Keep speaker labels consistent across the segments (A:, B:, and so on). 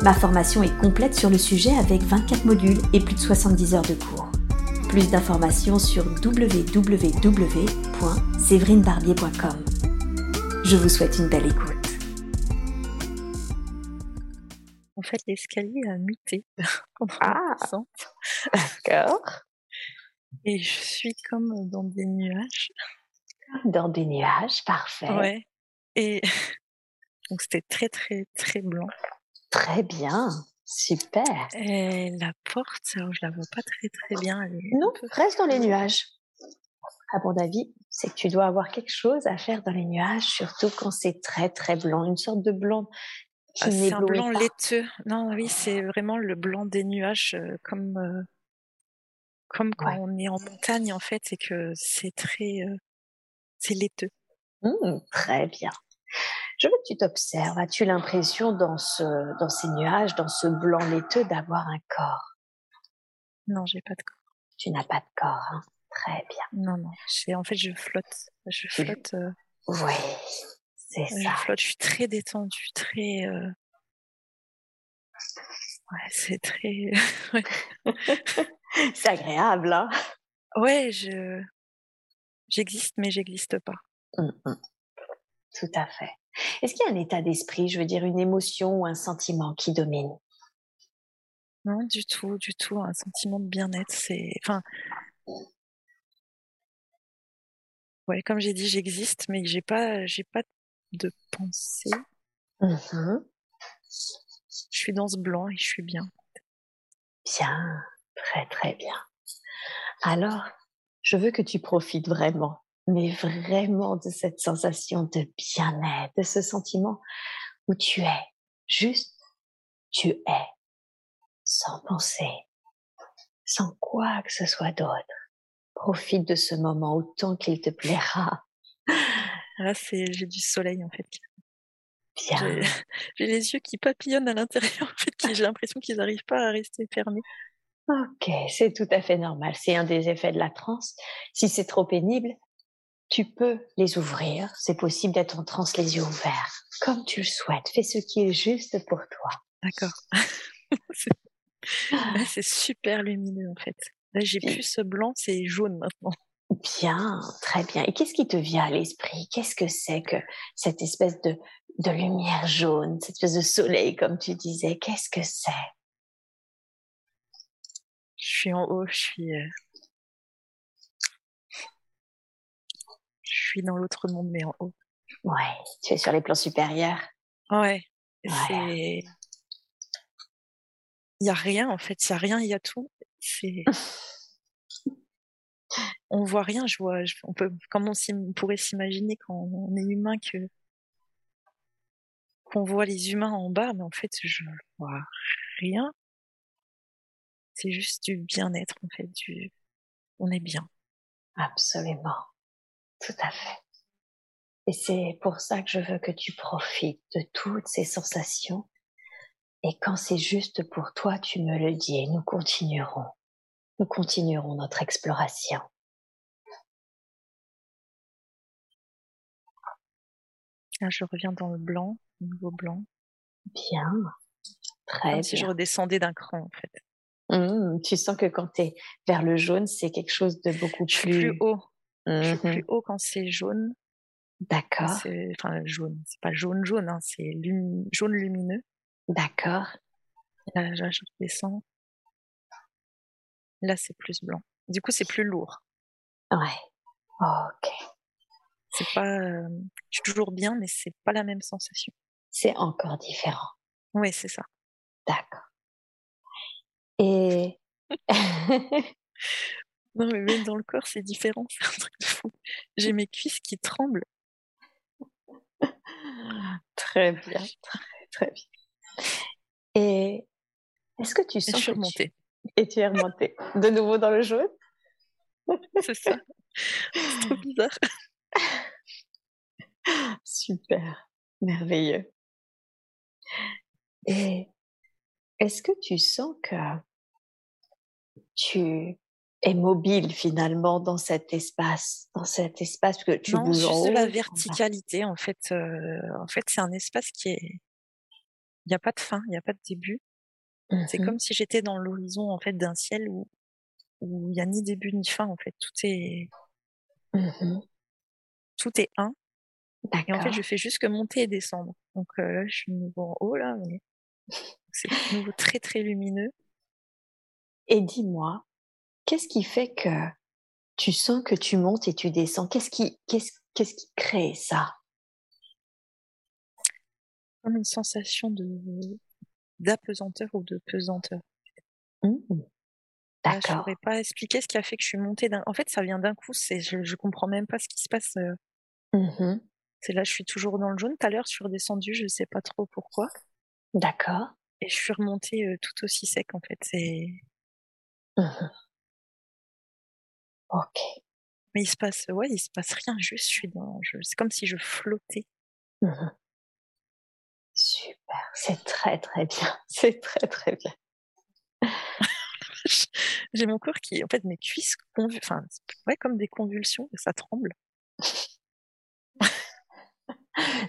A: Ma formation est complète sur le sujet avec 24 modules et plus de 70 heures de cours. Plus d'informations sur www.séverinebarbier.com. Je vous souhaite une belle écoute.
B: En fait, l'escalier a muté
A: Ah, d'accord.
B: Et je suis comme dans des nuages.
A: Dans des nuages, parfait.
B: Ouais. Et donc c'était très très très blanc.
A: Très bien, super.
B: Et la porte, je la vois pas très très bien. elle est
A: Non,
B: peu-
A: reste dans les nuages. À mon avis, c'est que tu dois avoir quelque chose à faire dans les nuages, surtout quand c'est très très blanc, une sorte de blanc qui
B: Ah, c'est un blanc
A: pas.
B: laiteux. Non, oui, c'est vraiment le blanc des nuages, euh, comme euh, comme quand
A: Ouais.
B: on est en montagne en fait, et que c'est très euh, c'est laiteux.
A: Hmm, très bien. Je veux que tu t'observes. As-tu l'impression dans ce, dans ces nuages, dans ce blanc laiteux, d'avoir un corps?
B: Non, j'ai pas de corps.
A: Tu n'as pas de corps, hein? Très bien.
B: Non, non. En fait, je flotte. Je flotte. euh,
A: Oui, c'est
B: je
A: ça.
B: flotte. Je suis très détendue, très. euh, Ouais, c'est très.
A: C'est agréable, hein?
B: Ouais, je j'existe, mais j'existe pas.
A: Hmm, hmm. Tout à fait. Est-ce qu'il y a un état d'esprit, je veux dire une émotion ou un sentiment qui domine?
B: Non, du tout, du tout. Un sentiment de bien-être, c'est. Enfin. Ouais, comme j'ai dit, j'existe, mais j'ai pas, j'ai pas de pensée.
A: Mhm.
B: Je suis dans ce blanc et je suis bien.
A: Bien, très très bien. Alors, je veux que tu profites vraiment, mais vraiment de cette sensation de bien-être, de ce sentiment où tu es, juste tu es, sans penser, sans quoi que ce soit d'autre. Profite de ce moment autant qu'il te plaira.
B: Là, c'est, j'ai du soleil en fait.
A: Bien,
B: J'ai les yeux qui papillonnent à l'intérieur en fait, j'ai l'impression qu'ils n'arrivent pas à rester fermés.
A: ok, c'est tout à fait normal. C'est un des effets de la transe. Si c'est trop pénible, tu peux les ouvrir. C'est possible d'être en transe les yeux ouverts, comme tu le souhaites. Fais ce qui est juste pour toi.
B: D'accord. c'est super lumineux en fait. Là, j'ai plus ce blanc, c'est jaune maintenant.
A: Bien, très bien. Et qu'est-ce qui te vient à l'esprit? Qu'est-ce que c'est que cette espèce de, de lumière jaune, cette espèce de soleil, comme tu disais? Qu'est-ce que c'est?
B: Je suis en haut, je suis. Je suis dans l'autre monde, mais en haut.
A: Ouais, tu es sur les plans supérieurs.
B: Ouais.
A: Ouais.
B: C'est. Il y a rien en fait, il y a rien, il y a tout. C'est. On voit rien, je vois. je- On peut, comment on pourrait s'imaginer quand on est humain que qu'on voit les humains en bas, mais en fait, je vois rien. C'est juste du bien-être en fait, du. On est bien.
A: Absolument. Tout à fait. Et c'est pour ça que je veux que tu profites de toutes ces sensations. Et quand c'est juste pour toi, tu me le dis et nous continuerons. Nous continuerons notre exploration.
B: Là, je reviens dans le blanc, nouveau blanc.
A: Bien. Très
B: Comme si je
A: bien.
B: redescendais d'un cran en fait.
A: Mmh, tu sens que quand tu es vers le jaune, c'est quelque chose de beaucoup
B: Je suis
A: plus...
B: plus haut. Je suis
A: Mhm.
B: plus haut quand c'est jaune.
A: D'accord,
B: enfin jaune. C'est pas jaune jaune, hein, c'est jaune lumineux.
A: d'accord.
B: Là, là, je descends. Là, c'est plus blanc. Du coup, c'est plus lourd.
A: Ouais. Ok.
B: C'est pas. euh, Je suis toujours bien, mais c'est pas la même sensation.
A: C'est encore différent.
B: Oui, c'est ça.
A: D'accord. Et...
B: Non, mais même dans le corps, c'est différent. C'est un truc de fou. J'ai mes cuisses qui tremblent.
A: très bien, très, très bien. Et est-ce que tu
B: Et je
A: sens
B: suis
A: que tu...
B: remontée.
A: Et tu es remonté de nouveau dans le jaune?
B: C'est ça. C'est trop bizarre.
A: Super, merveilleux. Et est-ce que tu sens que tu es mobile finalement dans cet espace, dans cet espace que tu
B: non,
A: bouges en
B: juste
A: haut,
B: la
A: en bas
B: verticalité, en fait. euh, en fait, c'est un espace qui est. Il n'y a pas de fin, il n'y a pas de début. C'est
A: Mhm,
B: comme si j'étais dans l'horizon en fait d'un ciel où où il n'y a ni début ni fin en fait. Tout est
A: mhm.
B: tout est un. Et en fait, je fais juste que monter et descendre. Donc euh, là, je suis de nouveau en haut là, mais c'est de nouveau très très lumineux.
A: Et dis-moi, qu'est-ce qui fait que tu sens que tu montes et tu descends? Qu'est-ce qui, qu'est-ce, qu'est-ce qui crée ça?
B: Comme une sensation de d'apesanteur ou de pesanteur.
A: Mhm.
B: Là, je
A: D'accord.
B: saurais pas expliquer ce qui a fait que je suis montée d'un. En fait, ça vient d'un coup. C'est je, je comprends même pas ce qui se passe. euh.
A: Mhm.
B: C'est là, je suis toujours dans le jaune. Tout à l'heure, je suis redescendue, je sais pas trop pourquoi.
A: D'accord.
B: Et je suis remontée euh, tout aussi sec en fait. C'est
A: Mhm. Ok.
B: mais il se passe ouais, il se passe rien. Juste, je suis dans. Je... C'est comme si je flottais.
A: Mhm. Super. C'est très très bien. C'est très très bien.
B: J'ai mon corps qui, en fait, mes cuisses, convu... enfin, ouais, comme des convulsions, ça tremble.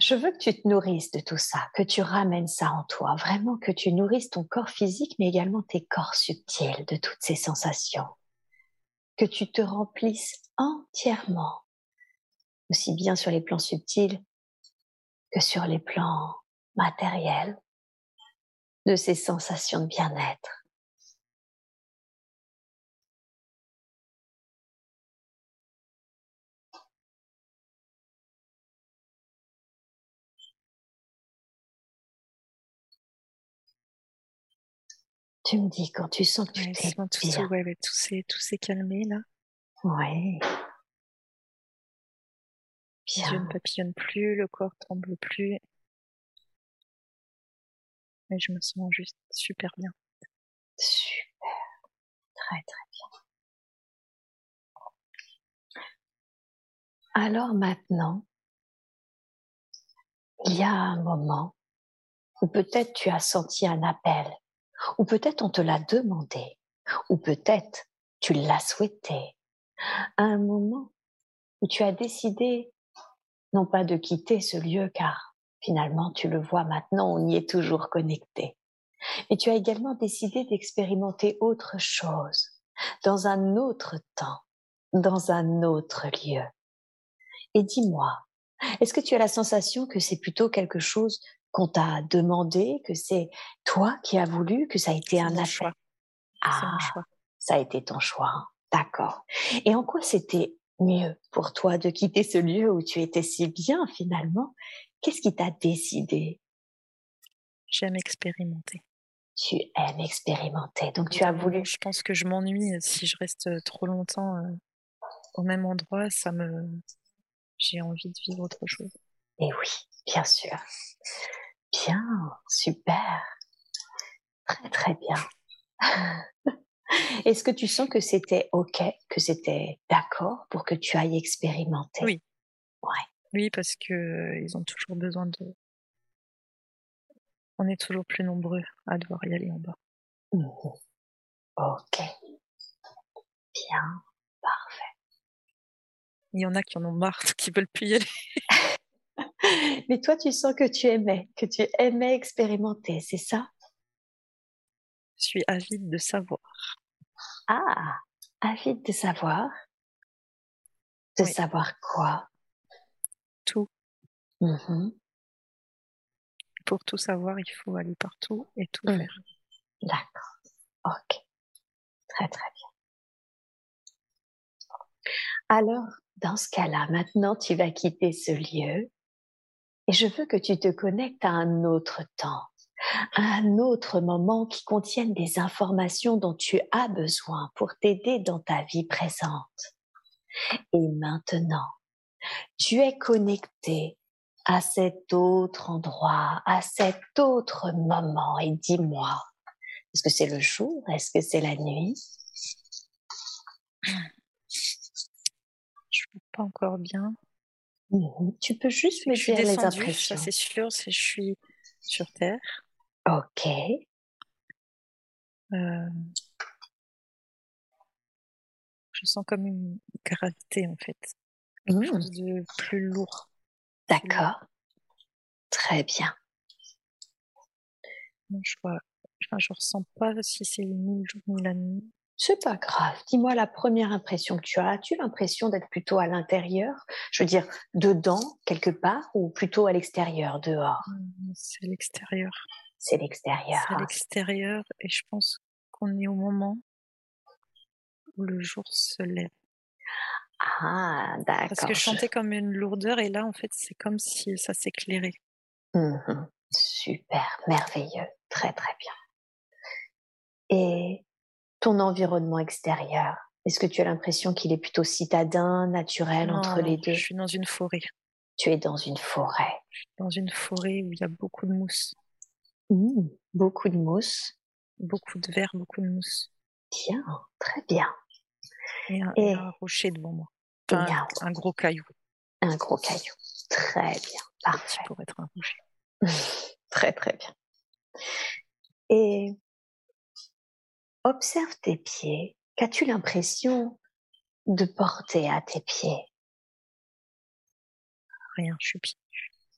A: Je veux que tu te nourrisses de tout ça, que tu ramènes ça en toi, vraiment que tu nourrisses ton corps physique, mais également tes corps subtils de toutes ces sensations. Que tu te remplisses entièrement, aussi bien sur les plans subtils que sur les plans matériels, de ces sensations de bien-être. Tu me dis quand tu sens que tu
B: Ouais,
A: t'es
B: sinon, tout,
A: bien.
B: ouais, tout s'est, tout s'est calmé là.
A: Ouais.
B: Les yeux ne
A: Bien.
B: papillonnent plus, le corps tremble plus. Mais je me sens juste super bien.
A: Super. Très très bien. Alors maintenant, il y a un moment où peut-être tu as senti un appel, ou peut-être on te l'a demandé, ou peut-être tu l'as souhaité. À un moment où tu as décidé non pas de quitter ce lieu car finalement tu le vois maintenant, on y est toujours connecté. Mais tu as également décidé d'expérimenter autre chose, dans un autre temps, dans un autre lieu. Et dis-moi, est-ce que tu as la sensation que c'est plutôt quelque chose qu'on t'a demandé, que c'est toi qui as voulu, que ça a été un
B: choix.
A: Ah,
B: choix.
A: ça a été ton choix. hein. D'accord. Et en quoi c'était mieux pour toi de quitter ce lieu où tu étais si bien finalement? Qu'est-ce qui t'a décidé?
B: J'aime expérimenter.
A: Tu aimes expérimenter, donc tu as voulu.
B: Je pense que je m'ennuie euh, si je reste euh, trop longtemps euh, au même endroit. Ça me, j'ai envie de vivre autre chose.
A: Et oui, bien sûr. Bien, super. Très très bien. Est-ce que tu sens que c'était OK, que c'était d'accord pour que tu ailles expérimenter?
B: Oui.
A: Ouais.
B: Oui, parce que euh, ils ont toujours besoin de. On est toujours plus nombreux à devoir y aller en bas.
A: Mhm. OK. Bien, parfait.
B: Il y en a qui en ont marre, qui veulent plus y aller.
A: Mais toi, tu sens que tu aimais, que tu aimais expérimenter, c'est ça?
B: Je suis avide de savoir.
A: Ah, avide de savoir? De
B: Oui.
A: savoir quoi?
B: Tout.
A: Mhm.
B: Pour tout savoir, il faut aller partout et tout
A: Mhm.
B: faire.
A: D'accord. Ok. Très très bien. Alors, dans ce cas-là, maintenant tu vas quitter ce lieu et je veux que tu te connectes à un autre temps, à un autre moment qui contienne des informations dont tu as besoin pour t'aider dans ta vie présente. Et maintenant, tu es connecté à cet autre endroit, à cet autre moment et dis-moi, Est-ce que c'est le jour? Est-ce que c'est la nuit?
B: Je vois pas encore bien.
A: Mmh tu peux juste me dire les impressions.
B: Ça c'est sûr, c'est je suis sur Terre.
A: Ok.
B: Euh, je sens comme une gravité en fait. Quelque mmh. chose de plus lourd.
A: D'accord. Très bien.
B: je vois, enfin, je ressens pas si c'est ni le jour ni la nuit.
A: C'est pas grave. Dis-moi la première impression que tu as. As-tu l'impression d'être plutôt à l'intérieur? Je veux dire, dedans, quelque part, ou plutôt à l'extérieur, dehors?
B: Mmh, C'est l'extérieur.
A: C'est l'extérieur.
B: C'est l'extérieur, et je pense qu'on est au moment où le jour se lève.
A: Ah, d'accord.
B: Parce que je sentais comme une lourdeur, et là, en fait, c'est comme si ça s'éclairait.
A: Mmh Super, merveilleux, très très bien. Et ton environnement extérieur? Est-ce que tu as l'impression qu'il est plutôt citadin, naturel entre les deux?
B: Je suis dans une forêt.
A: Tu es dans une forêt.
B: Dans une forêt où il y a beaucoup de mousse.
A: Mmh, beaucoup de mousse.
B: Beaucoup de verre, beaucoup de mousse.
A: Tiens, très bien.
B: Et un, rocher devant moi. un, gros caillou.
A: Un gros caillou. Très bien. Parfait.
B: Pour être un rocher.
A: très très bien. Et Observe tes pieds. Qu'as-tu l'impression de porter à tes pieds?
B: Rien, je suis pieds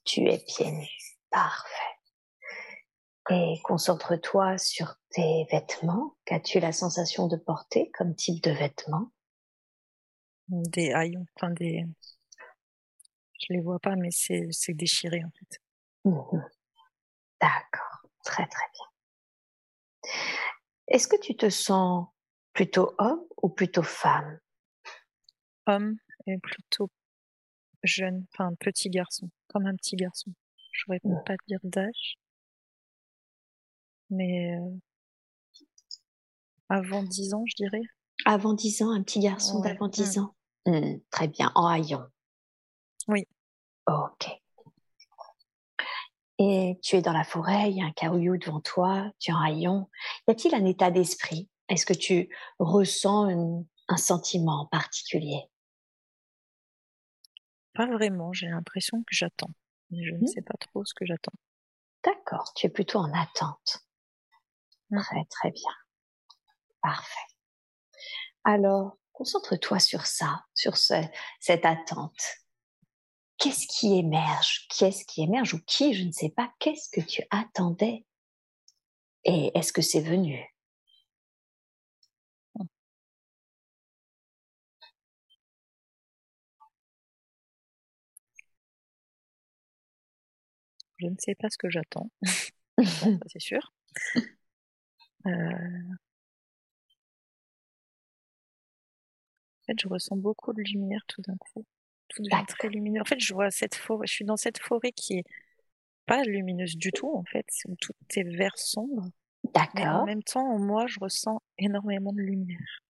A: Tu es pieds nus. Parfait. Et concentre-toi sur tes vêtements. Qu'as-tu la sensation de porter comme type de vêtements?
B: Des haillons, enfin des. Je les vois pas, mais c'est déchiré en fait.
A: Mmh D'accord, très très bien. Est-ce que tu te sens plutôt homme ou plutôt femme?
B: Homme et plutôt jeune, enfin petit garçon, comme un petit garçon. Je ne pourrais pas dire d'âge, mais euh, avant 10 ans, je dirais.
A: Avant 10 ans, un petit garçon d'avant 10 mmh. ans? Mmh, très bien, en haillon.
B: Oui.
A: Ok. Et tu es dans la forêt, il y a un caoutchouc devant toi, tu es en rayon. Y a-t-il un état d'esprit? Est-ce que tu ressens un sentiment particulier?
B: Pas vraiment, j'ai l'impression que j'attends. Mais je ne mmh. sais pas trop ce que j'attends.
A: D'accord, tu es plutôt en attente. Mmh. Très très bien. Parfait. Alors, concentre-toi sur ça, sur cette attente qu'est-ce qui émerge Qu'est-ce qui émerge ou qui Je ne sais pas. Qu'est-ce que tu attendais? Et est-ce que c'est venu?
B: Je ne sais pas ce que j'attends. c'est sûr. Euh, en fait, je ressens beaucoup de lumière tout d'un coup tout devient très lumineux. En fait, je vois cette forêt, je suis dans cette forêt qui est pas lumineuse du tout, en fait, tout est vert sombre.
A: D'accord.
B: En même temps, moi, je ressens énormément de lumière.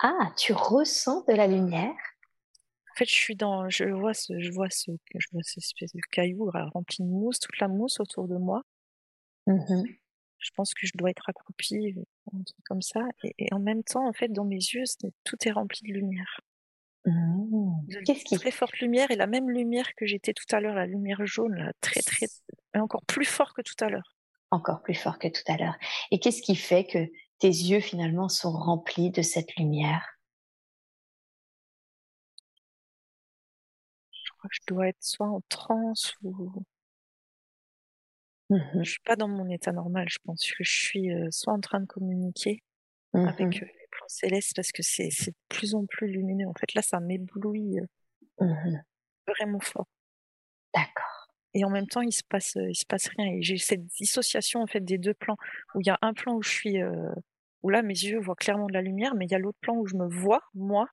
A: Ah, tu ressens de la lumière?
B: En fait, je suis dans, je vois ce, je vois ce, je vois cette espèce de caillou rempli de mousse, toute la mousse autour de moi.
A: Mmh
B: je pense que je dois être accroupie, comme ça. Et, et, en même temps, en fait, dans mes yeux, tout est rempli de lumière.
A: Mmh. Qu'est-ce qui
B: très forte lumière et la même lumière que j'étais tout à l'heure, la lumière jaune, là, très très, encore plus fort que tout à l'heure.
A: Encore plus fort que tout à l'heure. Et qu'est-ce qui fait que tes yeux finalement sont remplis de cette lumière?
B: Je crois que je dois être soit en transe ou
A: mmh
B: je suis pas dans mon état normal. Je pense que je suis euh, soit en train de communiquer avec mmh eux céleste parce que c'est de plus en plus lumineux. En fait, là, ça m'éblouit euh,
A: mmh
B: vraiment fort.
A: D'accord.
B: Et en même temps, il se passe, il se passe rien. Et j'ai cette dissociation en fait des deux plans où il y a un plan où je suis, euh, où là mes yeux voient clairement de la lumière, mais il y a l'autre plan où je me vois moi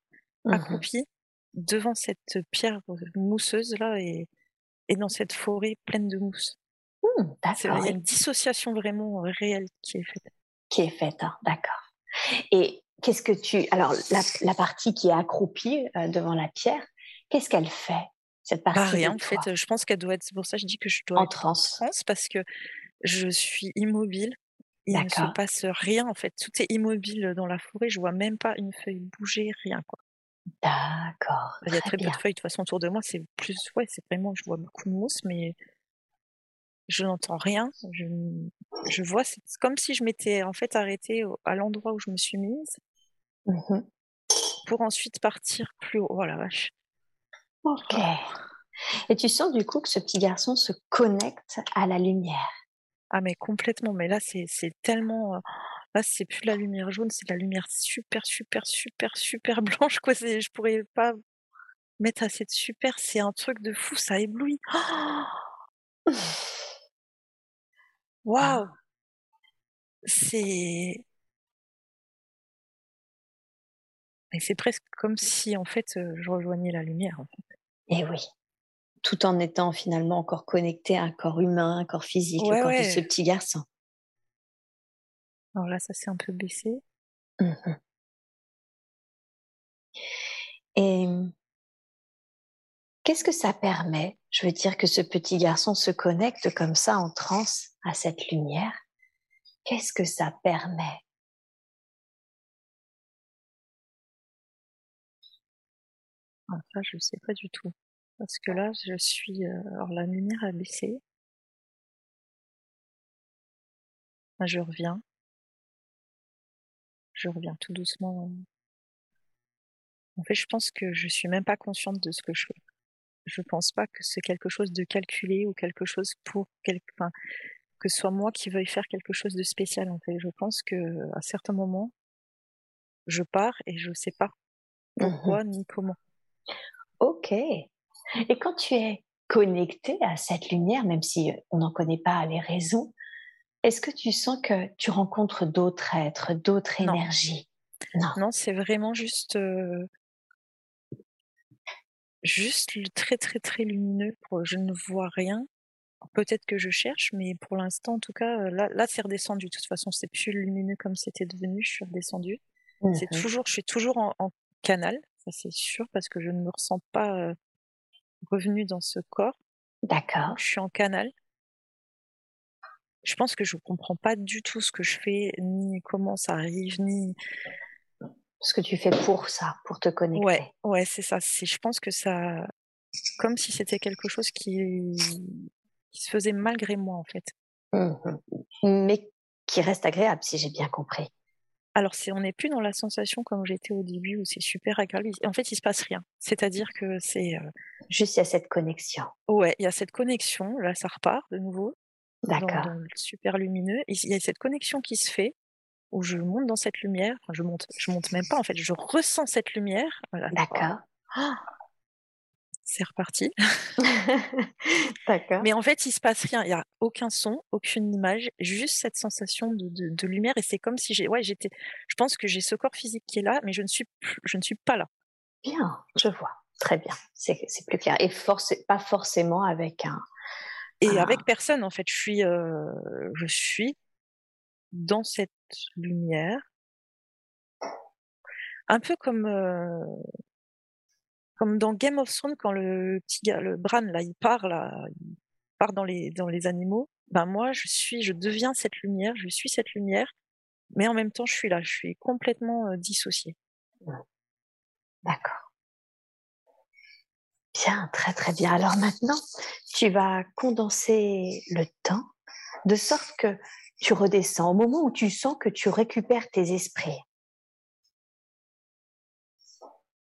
B: mmh accroupie devant cette pierre mousseuse là et, et dans cette forêt pleine de mousse.
A: Mmh,
B: il y a une dissociation vraiment réelle qui est faite.
A: Qui est faite, hein, d'accord. Et qu'est-ce que tu alors la, partie qui est accroupie euh, devant la pierre, qu'est-ce qu'elle fait cette partie
B: bah, Rien en fait. Je pense qu'elle doit être. C'est pour ça que je dis que je dois
A: en
B: être en
A: transe
B: parce que je suis immobile Il ne se passe rien en fait. Tout est immobile dans la forêt. Je vois même pas une feuille bouger, rien quoi.
A: D'accord.
B: Il y a très, peu de feuilles de toute façon autour de moi. C'est plus, ouais, c'est vraiment, je vois beaucoup de mousse, mais je n'entends rien. Je, je vois, c'est comme si je m'étais en fait arrêtée à l'endroit où je me suis mise mmh pour ensuite partir plus haut. Oh la vache.
A: Ok. Et tu sens du coup que ce petit garçon se connecte à la lumière?
B: Ah mais complètement. Mais là c'est tellement. Euh, là c'est plus la lumière jaune, c'est la lumière super super super super blanche quoi. Je pourrais pas mettre assez de super. C'est un truc de fou. Ça éblouit. Waouh! Ah. C'est Mais c'est presque comme si, en fait, je rejoignais la lumière, en fait.
A: Et oui. Tout en étant finalement encore connecté à un corps humain, un corps physique, le corps de ce petit garçon.
B: Alors là, ça s'est un peu baissé.
A: Mmh Et qu'est-ce que ça permet Je veux dire que ce petit garçon se connecte comme ça en transe à cette lumière? Qu'est-ce que ça permet?
B: Ah, ça, je sais pas du tout. Parce que là, je suis. Euh, alors, la lumière a baissé. je reviens. Je reviens tout doucement. En fait, je pense que je suis même pas consciente de ce que je fais. Je pense pas que c'est quelque chose de calculé ou quelque chose pour que ce soit moi qui veuille faire quelque chose de spécial. En fait, je pense que à certains moments, je pars et je sais pas mmh pourquoi ni comment.
A: Ok. Et quand tu es connecté à cette lumière, même si on n'en connaît pas les raisons, est-ce que tu sens que tu rencontres d'autres êtres, d'autres énergies?
B: Non, non c'est vraiment juste, euh, juste très très très lumineux. je ne vois rien. Peut-être que je cherche, mais pour l'instant, en tout cas, euh, là, là c'est redescendu. De toute façon, c'est plus lumineux comme c'était devenu. Je suis redescendue. C'est mmh toujours, je suis toujours en canal c'est sûr, parce que je ne me ressens pas revenue dans ce corps.
A: D'accord.
B: Je suis en canal. Je pense que je comprends pas du tout ce que je fais, ni comment ça arrive, ni
A: ce que tu fais pour ça, pour te connecter.
B: Ouais, ouais, c'est ça. je pense que ça, comme si c'était quelque chose qui, qui se faisait malgré moi en fait.
A: Mmh Mais qui reste agréable, si j'ai bien compris.
B: Alors, c'est, on n'est plus dans la sensation comme j'étais au début où c'est super agréable. En fait, il se passe rien. C'est-à-dire que c'est. Euh,
A: Juste, il y a cette connexion.
B: Ouais, il y a cette connexion. Là, ça repart de nouveau.
A: D'accord.
B: Dans, super lumineux. Il y a cette connexion qui se fait où je monte dans cette lumière. Enfin, je monte, je monte même pas en fait. Je ressens cette lumière.
A: D'accord. Oh
B: c'est reparti.
A: D'accord.
B: Mais en fait, il se passe rien. Il n'y a aucun son, aucune image, juste cette sensation de, lumière. Et c'est comme si j'ai, ouais, j'étais. Je pense que j'ai ce corps physique qui est là, mais je ne suis, je ne suis pas là.
A: Bien, je vois. Très bien. C'est plus clair. Et force, pas forcément avec un.
B: Et avec personne, en fait. Je suis, euh, je suis dans cette lumière. Un peu comme. Euh, comme dans Game of Thrones quand le petit gars, le Bran là, il part là, part dans les dans les animaux. Ben moi, je suis, je deviens cette lumière, je suis cette lumière, mais en même temps, je suis là, je suis complètement euh, dissociée.
A: D'accord. Bien, très très bien. Alors maintenant, tu vas condenser le temps de sorte que tu redescends au moment où tu sens que tu récupères tes esprits.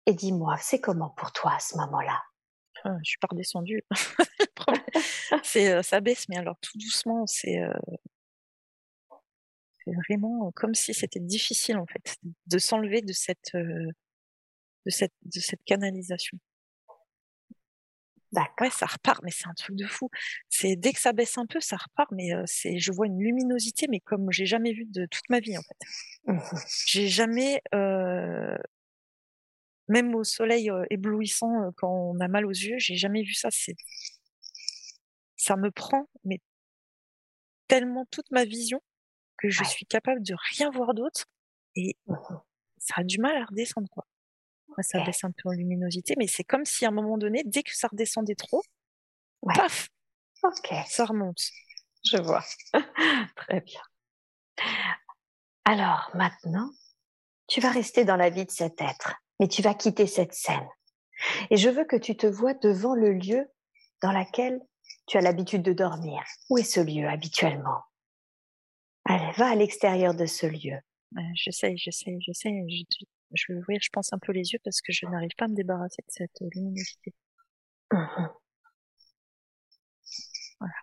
A: Et dis-moi, c'est comment pour toi à ce moment-là?
B: Ah, Je suis pas redescendue. c'est, euh, ça baisse, mais alors tout doucement, c'est, euh, c'est vraiment comme si c'était difficile en fait de s'enlever de cette, euh, de cette, de cette canalisation.
A: D'accord.
B: Ouais, ça repart, mais c'est un truc de fou. C'est dès que ça baisse un peu, ça repart, mais c'est, je vois une luminosité, mais comme j'ai jamais vu de toute ma vie en fait. Mmh j'ai jamais même au soleil éblouissant quand on a mal aux yeux, j'ai jamais vu ça. C'est, ça me prend, mais tellement toute ma vision que je suis capable de rien voir d'autre et mmh ça a du mal à redescendre quoi. Ça baisse un peu en luminosité, mais c'est comme si à un moment donné, dès que ça redescendait trop, paf, ça remonte.
A: Je vois. Très bien. Alors maintenant, tu vas rester dans la vie de cet être, mais tu vas quitter cette scène. Et je veux que tu te vois devant le lieu dans lequel tu as l'habitude de dormir. Où est ce lieu habituellement? Allez, va à l'extérieur de ce lieu.
B: J'essaye, j'essaye, j'essaye. Je, je vais ouvrir, je pense, un peu les yeux parce que je n'arrive pas à me débarrasser de cette luminosité. Mmh
A: voilà.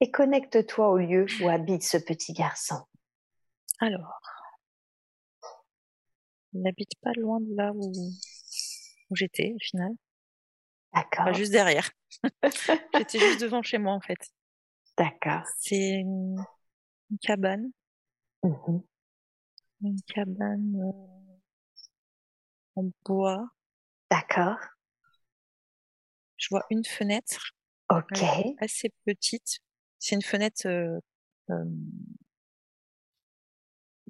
A: Et connecte-toi au lieu où habite ce petit garçon.
B: Alors, il n'habite pas loin de là où, où j'étais, au final.
A: D'accord.
B: juste derrière. j'étais juste devant chez moi, en fait.
A: D'accord.
B: C'est une, cabane.
A: Mmh
B: une cabane euh, en bois.
A: D'accord.
B: Je vois une fenêtre.
A: Ok.
B: Assez petite. C'est une fenêtre. Euh, euh,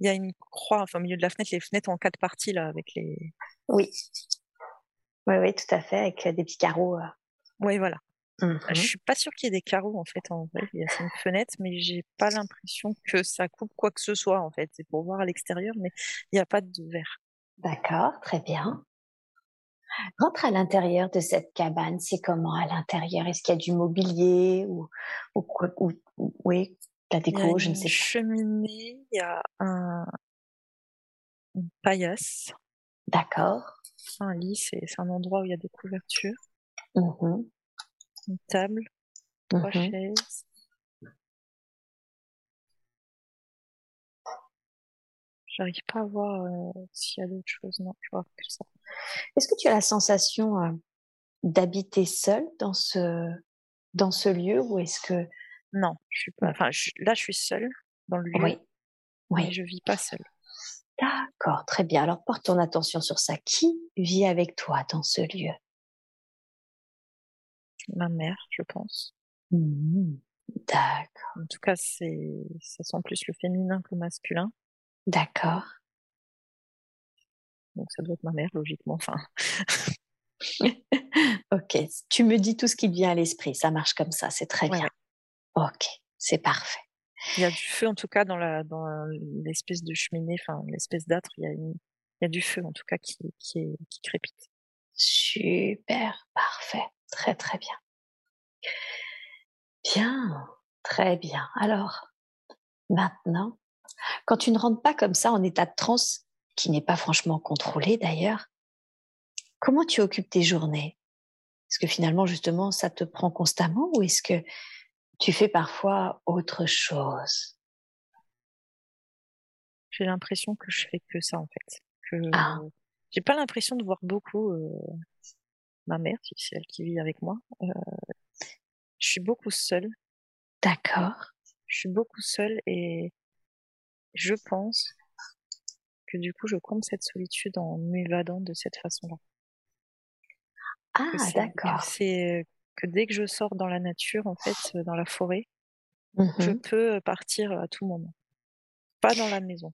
B: il y a une croix, enfin au milieu de la fenêtre, les fenêtres en quatre parties là, avec les.
A: Oui. Oui, oui, tout à fait, avec des petits carreaux.
B: Oui, voilà.
A: Mmh
B: je suis pas sûre qu'il y ait des carreaux en fait en vrai. Il y a une fenêtre, mais j'ai pas l'impression que ça coupe quoi que ce soit en fait. C'est pour voir à l'extérieur, mais il n'y a pas de verre.
A: D'accord, très bien. Rentre à l'intérieur de cette cabane. C'est comment à l'intérieur? Est-ce qu'il y a du mobilier ou, ou quoi ou, Oui, la déco, je ne sais pas.
B: Cheminée, il y a un une paillasse.
A: D'accord.
B: Un lit, c'est un endroit où il y a des couvertures.
A: Mmh
B: une table, trois mmh chaises. J'arrive pas à voir euh, s'il y a d'autres choses. Non, je vois que ça.
A: Est-ce que tu as la sensation euh, d'habiter seul dans ce dans ce lieu ou est-ce que
B: non, je suis pas. Enfin, là, je suis seule dans le lieu.
A: Oui. Oui.
B: Mais je vis pas seule.
A: D'accord, très bien. Alors porte ton attention sur ça. Qui vit avec toi dans ce lieu?
B: Ma mère, je pense.
A: Mmh. D'accord.
B: En tout cas, c'est, ça sent plus le féminin que le masculin.
A: D'accord.
B: Donc ça doit être ma mère, logiquement. Enfin.
A: ok. Tu me dis tout ce qui te vient à l'esprit. Ça marche comme ça. C'est très bien. Ok. C'est parfait.
B: Il y a du feu, en tout cas, dans la, dans l'espèce de cheminée, enfin, l'espèce d'âtre. Il y a il y a du feu, en tout cas, qui, qui, est, qui crépite.
A: Super. Parfait. Très très bien. Bien, très bien. Alors, maintenant, quand tu ne rentres pas comme ça en état de transe, qui n'est pas franchement contrôlé d'ailleurs, comment tu occupes tes journées? Est-ce que finalement, justement, ça te prend constamment ou est-ce que tu fais parfois autre chose
B: J'ai l'impression que je fais que ça en fait. Que
A: ah.
B: j'ai pas l'impression de voir beaucoup euh, ma mère, c'est elle qui vit avec moi. Euh, je suis beaucoup seule.
A: D'accord.
B: Je suis beaucoup seule et je pense que du coup je compte cette solitude en m'évadant de cette façon-là.
A: Ah, d'accord.
B: C'est que dès que je sors dans la nature, en fait, dans la forêt, je mmh peux partir à tout moment. Pas dans la maison.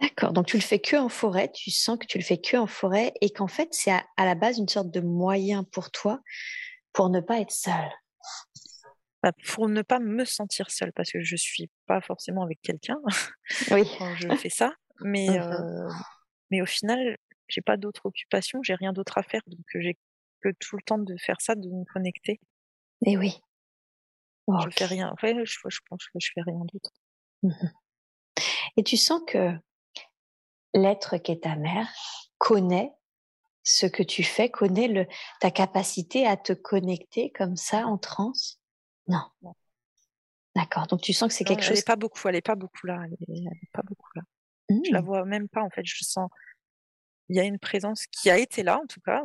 A: D'accord. Donc tu le fais que en forêt, tu sens que tu le fais que en forêt et qu'en fait c'est à, la base une sorte de moyen pour toi pour ne pas être seule?
B: Bah, pour ne pas me sentir seule parce que je suis pas forcément avec quelqu'un
A: oui.
B: quand je fais ça, mais mmh euh, mais au final j'ai pas d'autre occupation, j'ai rien d'autre à faire donc j'ai que tout le temps de faire ça, de me connecter.
A: Et oui.
B: Je fais rien. En fait, je, je pense que je fais rien d'autre.
A: Mmh et tu sens que l'être qui est ta mère connaît ce que tu fais, connaît le, ta capacité à te connecter comme ça en transe? Non. D'accord. Donc tu sens que c'est quelque chose.
B: Elle n'est pas beaucoup. Elle est pas beaucoup là. Elle est, pas beaucoup là. Je la mmh. vois même pas en fait. Je sens. Il y a une présence qui a été là en tout cas,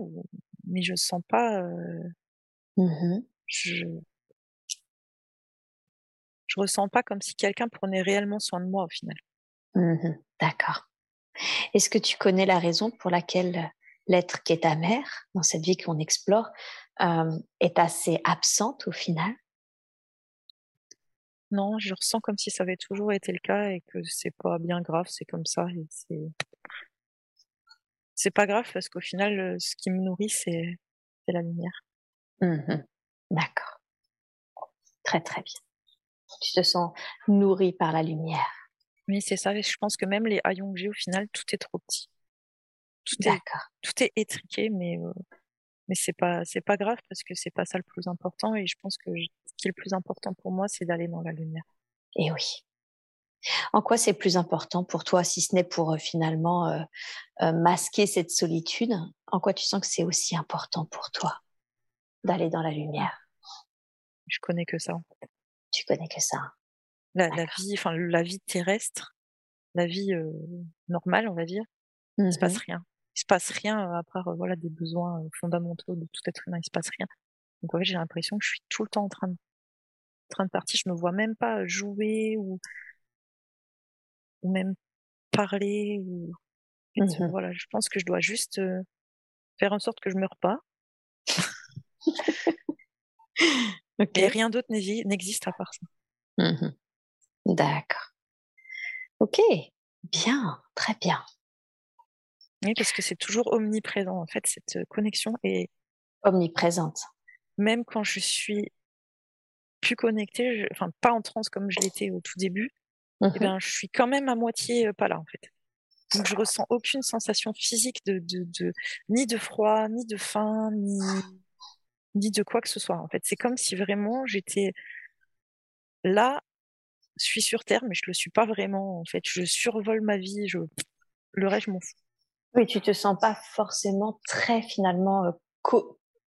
B: mais je sens pas. Euh...
A: Mmh
B: je je ressens pas comme si quelqu'un prenait réellement soin de moi au final.
A: Mmh D'accord. Est-ce que tu connais la raison pour laquelle l'être qui est ta mère, dans cette vie qu'on explore, euh, est assez absente au final?
B: Non, je ressens comme si ça avait toujours été le cas et que c'est pas bien grave, c'est comme ça. c'est... c'est pas grave parce qu'au final, euh, ce qui me nourrit, c'est, la lumière.
A: Mmh D'accord. Très très bien. Tu te sens nourri par la lumière.
B: Oui, c'est ça. Je pense que même les haillons que j'ai, au final, tout est trop petit. Tout est, tout est étriqué, mais euh, mais c'est pas c'est pas grave parce que c'est pas ça le plus important. Et je pense que ce qui est le plus important pour moi, c'est d'aller dans la lumière.
A: Et oui. En quoi c'est plus important pour toi, si ce n'est pour euh, finalement euh, euh, masquer cette solitude? En quoi tu sens que c'est aussi important pour toi d'aller dans la lumière?
B: Je connais que ça.
A: Tu connais que ça?
B: La, vie, enfin la vie terrestre, la vie normale, on va dire, il se passe mmh rien. Il se passe rien à part voilà des besoins fondamentaux de tout être humain. Il se passe rien. Donc en fait, j'ai l'impression que je suis tout le temps en train de, en train de partir. Je me vois même pas jouer ou ou même parler ou mmh voilà je pense que je dois juste faire en sorte que je meure pas. Et rien d'autre n'existe à part ça.
A: Mmh d'accord. Ok. Bien. Très bien.
B: Oui parce que c'est toujours omniprésent en fait cette connexion est
A: omniprésente.
B: même quand je suis plus connectée enfin pas en transe comme je l'étais au tout début eh ben, je suis quand même à moitié pas là en fait. Donc je ressens aucune sensation physique de, de, de ni de froid, ni de faim, ni ni de quoi que ce soit en fait. C'est comme si vraiment j'étais là, je suis sur terre, mais je le suis pas vraiment en fait. Je survole ma vie, je le reste je m'en fous.
A: Oui, tu te sens pas forcément très finalement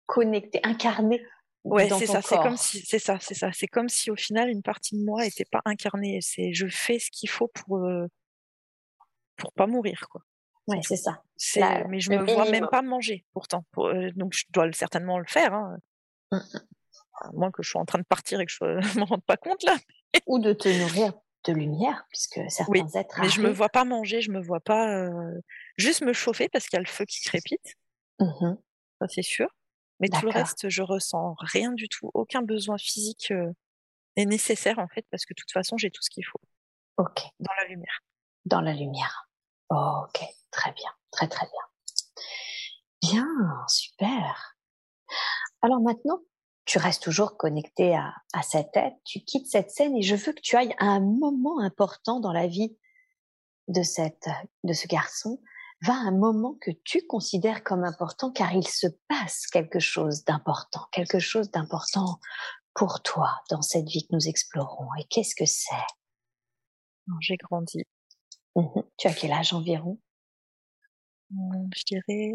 A: connecté, incarné
B: Ouais, c'est ça. C'est comme si, c'est ça, c'est ça. C'est comme si au final une partie de moi n'était pas incarnée. C'est, je fais ce qu'il faut pour euh, pour pas mourir, quoi.
A: Ouais, c'est ça.
B: C'est, mais je me vois même pas manger, pourtant. Euh, donc je dois certainement le faire. Hein. Mmh. À moins que je sois en train de partir et que je me rende pas compte là.
A: Ou de te nourrir de lumière, puisque certains oui, êtres.
B: Mais je me vois pas manger, je me vois pas euh, juste me chauffer parce qu'il y a le feu qui crépite. Mmh ça c'est sûr. Mais tout le reste, je ressens rien du tout, aucun besoin physique est nécessaire en fait, parce que de toute façon, j'ai tout ce qu'il faut.
A: Ok.
B: Dans la lumière.
A: Dans la lumière. ok, très bien, très très bien. Bien, super. Alors maintenant, tu restes toujours connecté à, à cette tête, tu quittes cette scène et je veux que tu ailles à un moment important dans la vie de cette, de ce garçon va un moment que tu considères comme important car il se passe quelque chose d'important, quelque chose d'important pour toi dans cette vie que nous explorons. Et qu'est-ce que c'est?
B: J'ai grandi.
A: Mmh tu as quel âge environ?
B: Mmh, Je dirais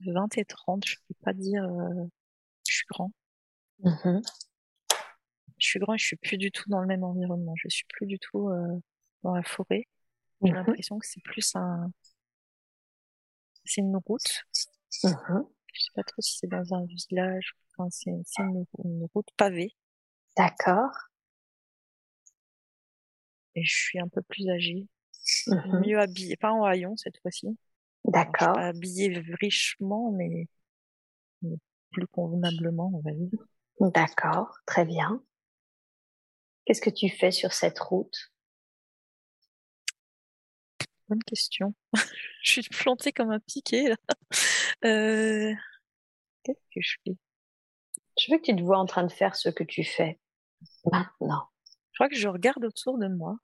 B: 20 et 30, je ne peux pas dire euh, je suis grand. Mmh je suis grand et je suis plus du tout dans le même environnement. Je suis plus du tout euh, dans la forêt. J'ai mmh l'impression que c'est plus un. C'est une route. Mmh Je sais pas trop si c'est dans un village. Enfin, c'est une, une, route pavée.
A: D'accord.
B: Et je suis un peu plus âgée. Mmh Mieux habillée. Pas en haillons cette fois-ci.
A: D'accord.
B: Pas habillée richement, mais... mais plus convenablement, on va dire.
A: D'accord, très bien. Qu'est-ce que tu fais sur cette route?
B: Bonne question. je suis plantée comme un piqué là. Euh... Qu'est-ce que je fais?
A: Je veux que tu te vois en train de faire ce que tu fais maintenant.
B: Je crois que je regarde autour de moi.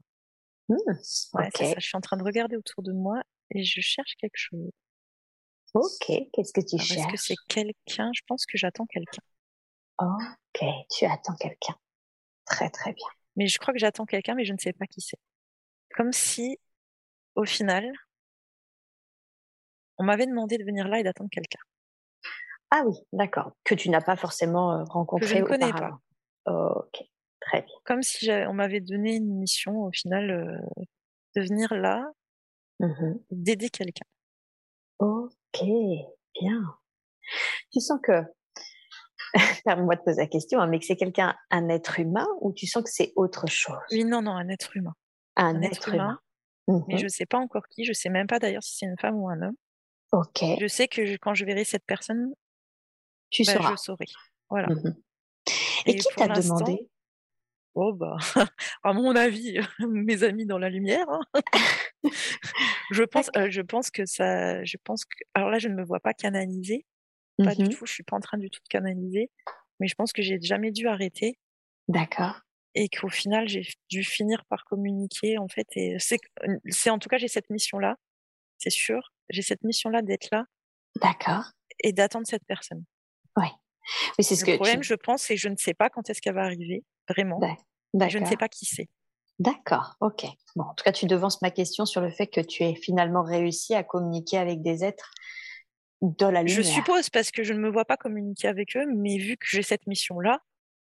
A: Mmh,
B: ouais, ça. Je suis en train de regarder autour de moi et je cherche quelque chose.
A: Ok, qu'est-ce que tu cherches
B: Est-ce que c'est quelqu'un? Je pense que j'attends quelqu'un.
A: Ok, tu attends quelqu'un. Très très bien.
B: Mais je crois que j'attends quelqu'un, mais je ne sais pas qui c'est. Comme si au final, on m'avait demandé de venir là et d'attendre quelqu'un.
A: Ah oui, d'accord. Que tu n'as pas forcément rencontré.
B: Que je ne connais pas.
A: Ok, très bien.
B: Comme si on m'avait donné une mission au final de venir là, mmh d'aider quelqu'un.
A: Ok, bien. Tu sens que, permets-moi de poser la question, hein, mais que c'est quelqu'un, un être humain, ou tu sens que c'est autre chose?
B: Oui, non, non, un être humain.
A: Un, être, humain.
B: Mais je sais pas encore qui, je sais même pas d'ailleurs si c'est une femme ou un homme.
A: Ok.
B: Je sais que quand je verrai cette personne,
A: tu bah,
B: je saurai. Voilà.
A: Mmh Et, qui t'a demandé?
B: Oh bah, à mon avis, mes amis dans la lumière. Hein. je pense, euh, je pense que ça, je pense que, alors là, je ne me vois pas canaliser, pas du mmh tout. Je suis pas en train du tout de canaliser, mais je pense que j'ai jamais dû arrêter
A: D'accord.
B: Et qu'au final, j'ai dû finir par communiquer, en fait. Et c'est, c'est en tout cas, j'ai cette mission-là, c'est sûr. J'ai cette mission-là d'être là.
A: D'accord.
B: Et d'attendre cette personne.
A: Oui. Oui, c'est ce
B: Le
A: que
B: problème,
A: tu...
B: je pense, c'est que je ne sais pas quand est-ce qu'elle va arriver, vraiment.
A: D'accord.
B: Je ne sais pas qui c'est.
A: D'accord, ok. Bon, en tout cas, tu devances ma question sur le fait que tu aies finalement réussi à communiquer avec des êtres de la lumière.
B: Je suppose, parce que je ne me vois pas communiquer avec eux, mais vu que j'ai cette mission-là,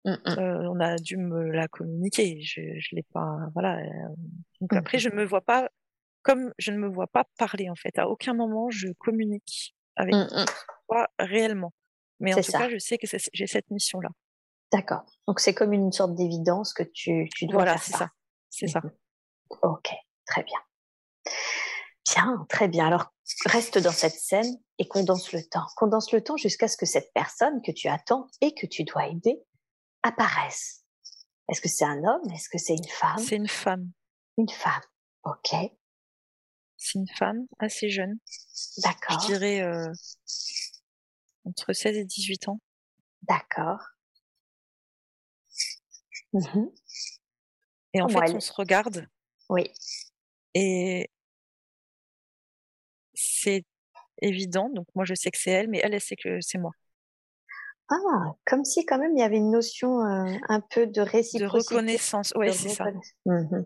A: Mmh, mmh.
B: euh, on a dû me la communiquer. Je, je l'ai pas, voilà. euh, Donc
A: Mmh.
B: après, je ne me vois pas, comme je ne me vois pas parler en fait. À aucun moment, je communique avec toi réellement. Mais en tout
A: ça.
B: cas, je sais que j'ai cette mission-là.
A: D'accord. Donc c'est comme une sorte d'évidence que tu, tu dois
B: Voilà,
A: faire
B: c'est ça. C'est ça.
A: Ok, très bien. Bien, très bien. Alors, reste dans cette scène et condense le temps. Condense le temps jusqu'à ce que cette personne que tu attends et que tu dois aider apparaisse. Est-ce que c'est un homme? Est-ce que c'est une femme?
B: C'est une femme.
A: Une femme. Ok,
B: C'est une femme assez jeune. Je
A: d'accord,
B: dirais euh, entre 16 et 18 ans.
A: d'accord. Mhm.
B: Et en
A: Comment
B: fait,
A: elle-
B: on se regarde
A: Oui,
B: et c'est évident. Donc moi, je sais que c'est elle, mais elle, elle sait que c'est moi.
A: Ah, comme si quand même il y avait une notion euh, un peu de
B: De
A: réciprocité.
B: reconnaissance. Ouais,
A: de
B: c'est ça.
A: reconnaissance. Mhm.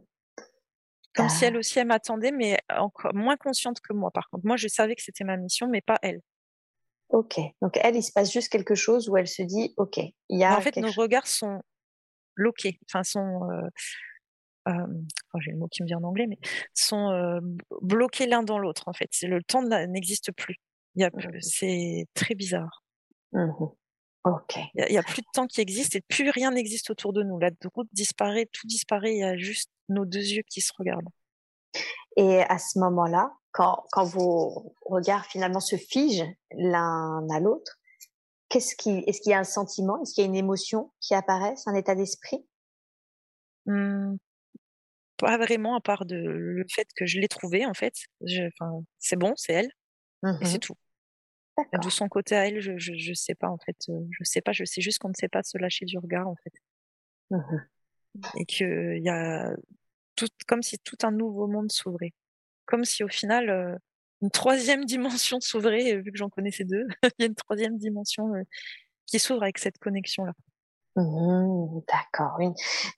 B: Comme si elle
A: Ah,
B: aussi, elle m'attendait, mais encore moins consciente que moi, par contre. Moi, je savais que c'était ma mission, mais pas elle.
A: Ok, donc elle, il se passe juste quelque chose où elle se dit, ok, il y a
B: en fait, nos
A: chose.
B: regards sont loqués. Enfin, sont... Euh, euh, oh, j'ai le mot qui me vient en anglais, mais sont euh, bloqués l'un dans l'autre, en fait. Le temps n'existe plus. Il y a plus-
A: Mhm.
B: C'est très bizarre.
A: Mhm. Ok,
B: Il y a- plus de temps qui existe et plus rien n'existe autour de nous. La route disparaît, tout disparaît. Il y a juste nos deux yeux qui se regardent.
A: Et à ce moment-là, quand, quand vos regards finalement se figent l'un à l'autre, qu'est-ce qui, est-ce qu'il y a un sentiment, est-ce qu'il y a une émotion qui apparaît, un état d'esprit?
B: Hum, pas vraiment, à part de, le fait que je l'ai trouvée, en fait. Je- c'est bon, c'est elle, et c'est
A: Mhm.
B: tout. De son côté à elle, je, je, je sais pas, en fait. euh, Je sais pas, je sais juste qu'on ne sait pas se lâcher du regard, en fait.
A: Mhm.
B: Et qu'il y a tout, comme si tout un nouveau monde s'ouvrait. Comme si au final, euh, une troisième dimension s'ouvrait, euh, vu que j'en connaissais deux. Il y a une troisième dimension euh, qui s'ouvre avec cette connexion-là.
A: Mhm. D'accord. Oui.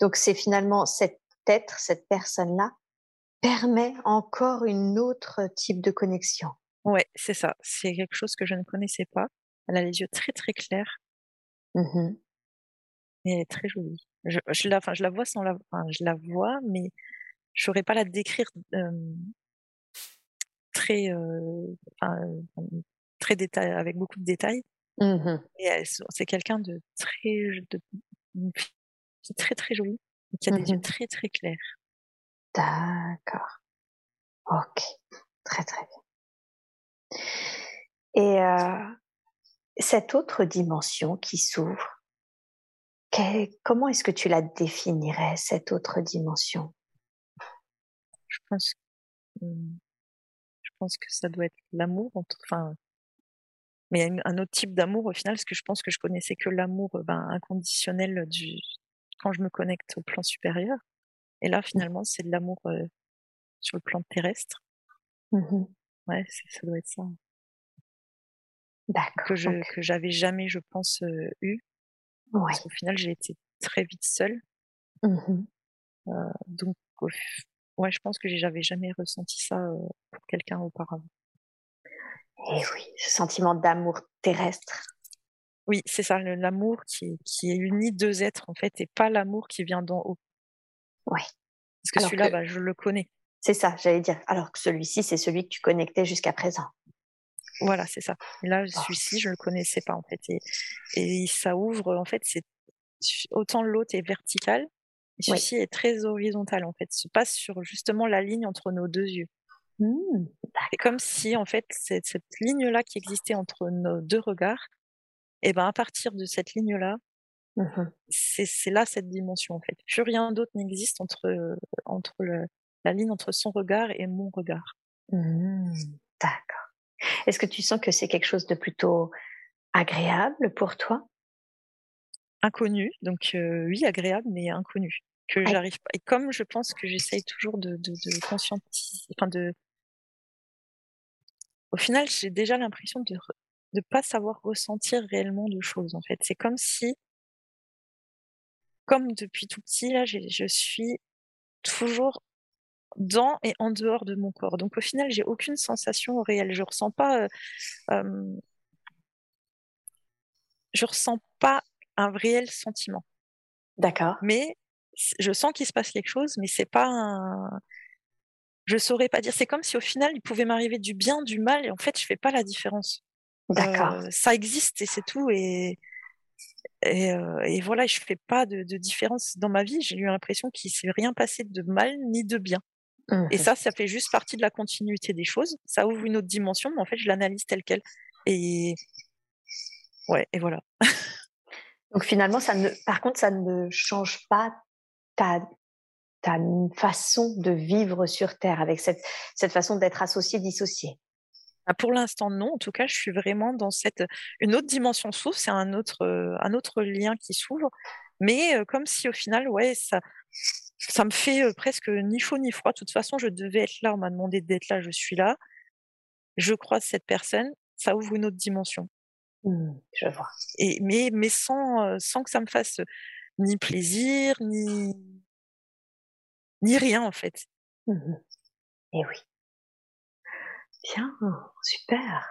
A: Donc c'est finalement cet être, cette personne-là, permet encore une autre type de connexion.
B: Ouais, c'est ça. C'est quelque chose que je ne connaissais pas. Elle a les yeux très très clairs
A: Mhm.
B: et elle est très jolie. Je, je la, enfin, je la vois sans la, enfin, je la vois, mais je saurais pas la décrire euh, très, euh, enfin, très détail, avec beaucoup de détails. Elle- c'est quelqu'un de très, de, très très jolie, qui a des yeux très très clairs.
A: D'accord. Ok. Très très bien. Et euh, cette autre dimension qui s'ouvre, comment est-ce que tu la définirais, cette autre dimension?
B: Je pense, hum, je pense que ça doit être l'amour, enfin, mais il y a un autre type d'amour au final, parce que je pense que je connaissais que l'amour euh, ben, inconditionnel du quand je me connecte au plan supérieur. Et là, finalement, c'est de l'amour euh, sur le plan terrestre.
A: Mhm.
B: Ouais, ça doit être ça.
A: D'accord.
B: Que je
A: Donc,
B: que j'avais jamais, je pense, euh, eu.
A: ouais.
B: Parce qu'au final, j'ai été très vite seule.
A: Mhm.
B: Donc, ouais, je pense que j'avais jamais ressenti ça euh, pour quelqu'un auparavant.
A: Et oui, ce sentiment d'amour terrestre.
B: Oui, c'est ça, l'amour qui, qui unit deux êtres, en fait, et pas l'amour qui vient d'en haut.
A: Ouais.
B: Parce que celui-là,
A: que-
B: bah, je le connais.
A: C'est ça, j'allais dire. Alors que celui-ci, c'est celui que tu connectais jusqu'à présent.
B: Voilà, c'est ça. Là, celui-ci, je le connaissais pas, en fait. Et, et ça ouvre, en fait, c'est autant l'autre est vertical,
A: Oui.
B: celui-ci est très horizontal, en fait. Se passe sur justement la ligne entre nos deux yeux.
A: Hmm,
B: C'est comme si, en fait, cette, cette ligne-là qui existait entre nos deux regards, et ben, à partir de cette ligne-là,
A: mhm.
B: c'est c'est là cette dimension, en fait. Plus rien d'autre n'existe entre, entre le- la ligne entre son regard et mon regard.
A: Hmm, D'accord. Est-ce que tu sens que c'est quelque chose de plutôt agréable pour toi?
B: Inconnu. Donc oui, agréable, mais inconnu. Que j'arrive pas. Et comme je pense que j'essaye toujours de, de, de conscientiser, enfin de. Au final, j'ai déjà l'impression de ne pas savoir ressentir réellement de choses. En fait, c'est comme si, comme depuis tout petit là, je suis toujours dans et en dehors de mon corps. Donc au final, j'ai aucune sensation réelle. Je ressens pas, euh, euh, je ressens pas un réel sentiment.
A: D'accord.
B: Mais je sens qu'il se passe quelque chose, mais c'est pas un. Je saurais pas dire. C'est comme si au final, il pouvait m'arriver du bien, du mal, et en fait, je fais pas la différence.
A: D'accord. Euh,
B: ça existe et c'est tout. Et et, euh, et, voilà, je fais pas de, de différence dans ma vie. J'ai eu l'impression qu'il s'est rien passé de mal ni de bien. Mmh et ça, ça fait juste partie de la continuité des choses. Ça ouvre une autre dimension, mais en fait, je l'analyse telle quelle. Et ouais, et voilà.
A: Donc finalement, ça ne, par contre, ça ne change pas ta, ta façon de vivre sur Terre avec cette, cette façon d'être associé, dissocié.
B: Bah, pour l'instant, non. En tout cas, je suis vraiment dans cette une autre dimension s'ouvre. C'est un autre un autre lien qui s'ouvre, mais comme si au final, ouais, ça ça me fait presque ni chaud ni froid. De toute façon, je devais être là. On m'a demandé d'être là. Je suis là. Je croise cette personne. Ça ouvre une autre dimension.
A: Mmh, je vois.
B: Et mais mais sans sans que ça me fasse ni plaisir ni ni rien en fait.
A: Mmh Et oui. Bien, super.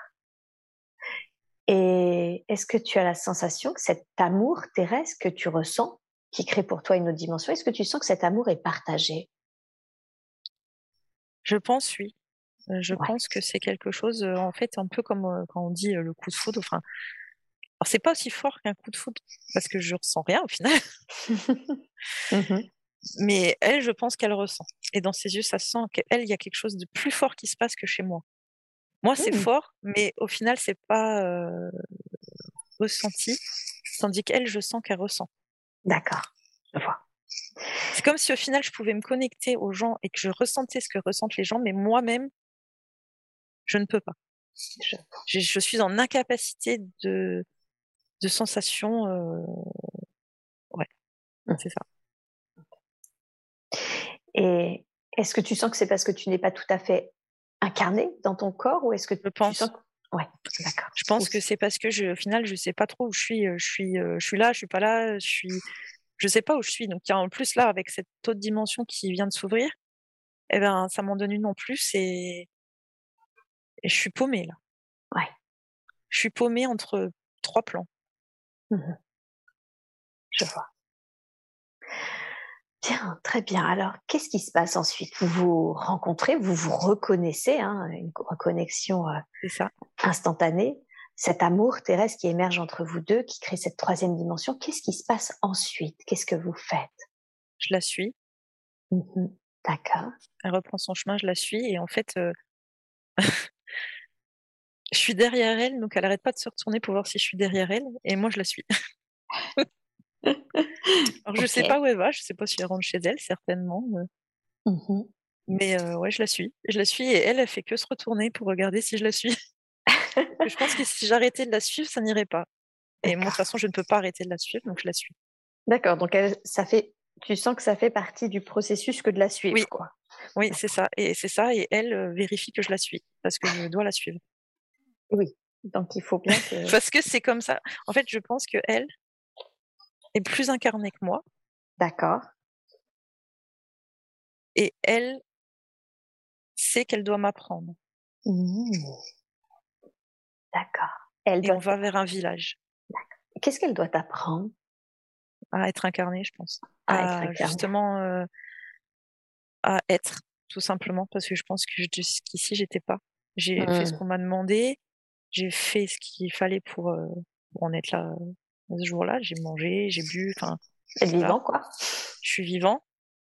A: Et est-ce que tu as la sensation que cet amour terrestre que tu ressens, qui crée pour toi une autre dimension, est-ce que tu sens que cet amour est partagé?
B: Je pense oui. Euh, je pense que c'est quelque chose, euh, en fait, un peu comme euh, quand on dit le coup de foudre. Enfin, alors c'est pas aussi fort qu'un coup de foudre parce que je ressens rien au final. Mmh Mais elle, je pense qu'elle ressent. Et dans ses yeux, ça sent qu'elle, il y a quelque chose de plus fort qui se passe que chez moi. Moi, c'est mmh. fort, mais au final, c'est pas euh, ressenti, tandis qu'elle, je sens qu'elle ressent.
A: D'accord, je vois.
B: C'est comme si au final, je pouvais me connecter aux gens et que je ressentais ce que ressentent les gens, mais moi-même, je ne peux pas. Je, je, suis en incapacité de, de sensation. Euh... Ouais, mmh. c'est ça.
A: Et est-ce que tu sens que c'est parce que tu n'es pas tout à fait incarné dans ton corps ou est-ce que
B: je pense
A: ouais d'accord.
B: Je pense que c'est parce que je, au final je sais pas trop où je suis euh, je suis euh, je suis là je suis pas là je suis je sais pas où je suis. Donc en plus là avec cette autre dimension qui vient de s'ouvrir eh ben ça m'en donne une en plus et et je suis paumée là.
A: Ouais.
B: Je suis paumée entre trois plans.
A: Mmh je vois Bien, très bien. Alors, qu'est-ce qui se passe ensuite? Vous vous rencontrez, vous vous reconnaissez, hein, une reconnexion
B: euh,
A: instantanée, cet amour terrestre qui émerge entre vous deux, qui crée cette troisième dimension. Qu'est-ce qui se passe ensuite? Qu'est-ce que vous faites?
B: Je la suis.
A: Mmh D'accord.
B: Elle reprend son chemin, je la suis, et en fait, euh, je suis derrière elle, donc elle n'arrête pas de se retourner pour voir si je suis derrière elle, et moi je la suis. Alors, je sais pas où elle va, je sais pas si elle rentre chez elle, certainement. Mais euh, ouais, je la suis. Je la suis et elle, elle fait que se retourner pour regarder si je la suis. je pense que si j'arrêtais de la suivre, ça n'irait pas. Et moi, de toute façon, je ne peux pas arrêter de la suivre, donc je la suis.
A: D'accord, donc elle, ça fait, tu sens que ça fait partie du processus que de la suivre,
B: oui.
A: quoi.
B: Oui, c'est ça. Et c'est ça, et elle euh, vérifie que je la suis, parce que je dois la suivre.
A: Oui, donc il faut bien que...
B: parce que c'est comme ça. En fait, je pense que elle, est plus incarnée que moi.
A: D'accord.
B: Et elle sait qu'elle doit m'apprendre.
A: Mmh. D'accord.
B: Elle Et on va vers un village.
A: Qu'est-ce qu'elle doit apprendre
B: À être incarnée, je pense.
A: À,
B: justement euh, à être, tout simplement, parce que je pense que jusqu'ici, j'étais pas. J'ai fait ce mmh. qu'on m'a demandé, j'ai fait ce qu'il fallait pour, euh, pour en être là ce jour-là, j'ai mangé, j'ai bu, enfin.
A: Être vivant, quoi.
B: Je suis vivant,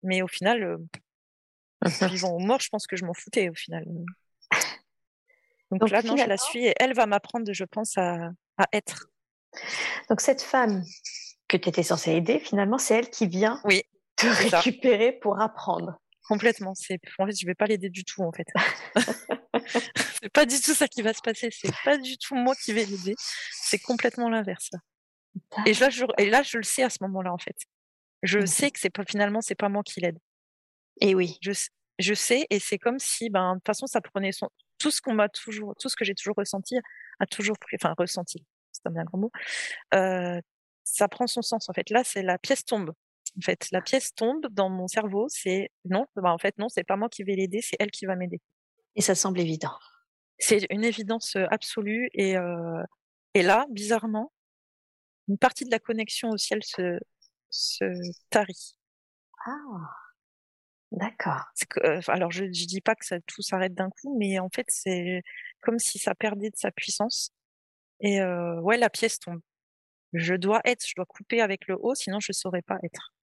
B: mais au final, euh, vivant ou mort, je pense que je m'en foutais au final. Donc, là, non, je la suis et elle va m'apprendre, je pense, à, à, être.
A: Donc cette femme que tu étais censée aider, finalement, c'est elle qui vient
B: oui,
A: te récupérer pour apprendre.
B: Complètement. C'est en fait, je vais pas l'aider du tout en fait. c'est pas du tout ça qui va se passer. C'est pas du tout moi qui vais l'aider. C'est complètement l'inverse. Et là, je, et là, je le sais à ce moment-là, en fait. Je mmh sais que c'est pas finalement, c'est pas moi qui l'aide.
A: Et oui.
B: Je, je sais, et c'est comme si, ben, de toute façon, ça prenait son, tout ce qu'on m'a toujours, tout ce que j'ai toujours ressenti a toujours pris, enfin, ressenti, c'est un bien grand mot, euh, ça prend son sens, en fait. Là, c'est la pièce tombe. En fait, la pièce tombe dans mon cerveau, c'est non, ben, en fait, non, c'est pas moi qui vais l'aider, c'est elle qui va m'aider.
A: Et ça semble évident.
B: C'est une évidence absolue, et, euh, et là, bizarrement, une partie de la connexion au ciel se, se tarit.
A: Ah, d'accord.
B: Euh, alors je, je dis pas que ça, tout s'arrête d'un coup, mais en fait c'est comme si ça perdait de sa puissance. Et euh, ouais, la pièce tombe. Je dois être, je dois couper avec le haut, sinon je saurais pas être.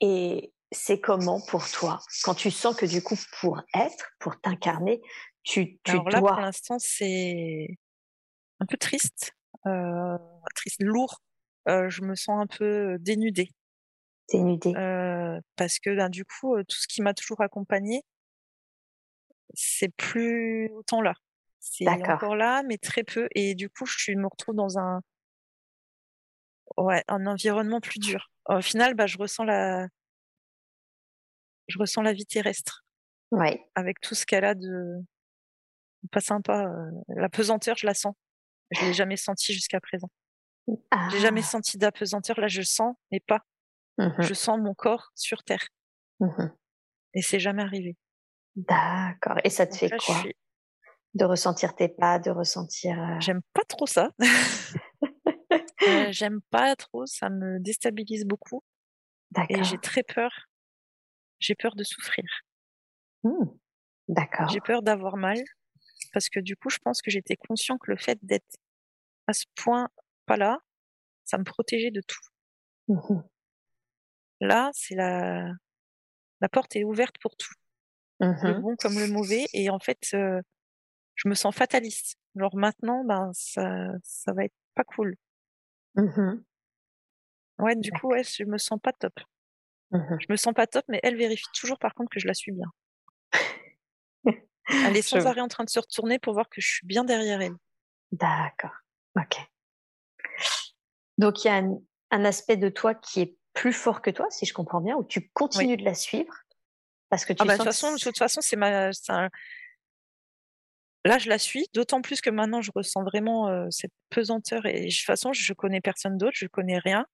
A: Et c'est comment pour toi? Quand tu sens que du coup pour être, pour t'incarner, tu, tu
B: alors
A: là,
B: pour l'instant c'est un peu triste, triste, lourd. Euh, je me sens un peu dénudée.
A: Dénudée.
B: Euh, parce que ben, du coup, tout ce qui m'a toujours accompagnée, c'est plus autant là. C'est encore là, mais très peu. Et du coup, je me retrouve dans un, ouais, un environnement plus dur. Au final, bah, je ressens la, je ressens la vie terrestre.
A: Ouais.
B: Avec tout ce qu'elle a de pas sympa. La pesanteur, je la sens. Je l'ai jamais senti jusqu'à présent. Ah. J'ai jamais senti d'apesanteur. Là, je sens, mais pas. Mmh je sens mon corps sur terre. Mmh Et c'est jamais arrivé.
A: D'accord. Et ça te fait quoi De ressentir tes pas, de ressentir. Euh
B: J'aime pas trop ça. euh, J'aime pas trop. Ça me déstabilise beaucoup. Et j'ai très peur. J'ai peur de souffrir.
A: Mmh. D'accord.
B: J'ai peur d'avoir mal parce que du coup, je pense que j'étais conscient que le fait d'être à ce point pas là, ça me protégeait de tout. Mmh là, c'est la la porte est ouverte pour tout, le mmh bon comme le mauvais, et en fait, euh, je me sens fataliste. Alors maintenant, ben ça ça va être pas cool. Mmh ouais, du coup, ouais, je me sens pas top. Je me sens pas top, mais elle vérifie toujours par contre que je la suis bien. Elle est sans arrêt en train de se retourner pour voir que je suis bien derrière elle.
A: D'accord. Ok. Donc il y a un, aspect de toi qui est plus fort que toi, si je comprends bien, où tu continues de la suivre parce que tu
B: ah bah, de toute façon, de toute façon, c'est ma. Là, je la suis, d'autant plus que maintenant, je ressens vraiment euh, cette pesanteur et de toute façon, je connais personne d'autre, je connais rien.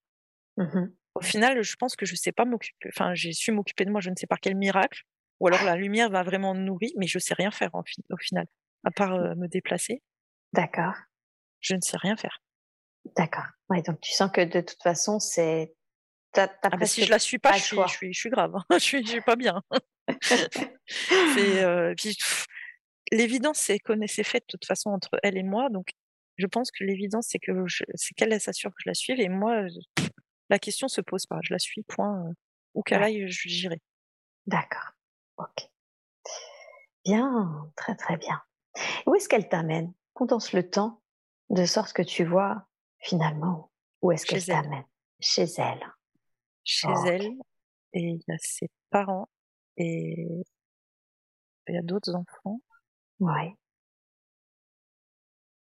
B: Mmh Au final, je pense que je sais pas m'occuper. Enfin, j'ai su m'occuper de moi, je ne sais par quel miracle. Ou alors la lumière va vraiment nourrir, mais je sais rien faire au final, à part euh, me déplacer.
A: D'accord.
B: Je ne sais rien faire.
A: D'accord. Ouais, donc tu sens que de toute façon, c'est.
B: Ah bah si je la suis pas, je suis, je suis, je suis, grave. je suis, je suis pas bien. euh, l'évidence, c'est qu'on s'est faite de toute façon entre elle et moi, donc je pense que l'évidence, c'est que c'est qu'elle s'assure que je la suive et moi, la question se pose pas. Je la suis, point. Euh, où qu'elle ouais. aille, j'irai.
A: D'accord. Ok. Bien, très très bien. Où est-ce qu'elle t'amène? Condense le temps de sorte que tu vois finalement où est-ce qu'elle t'amène? Chez elle.
B: Chez elle. Et il y a ses parents et il y a d'autres enfants.
A: Ouais.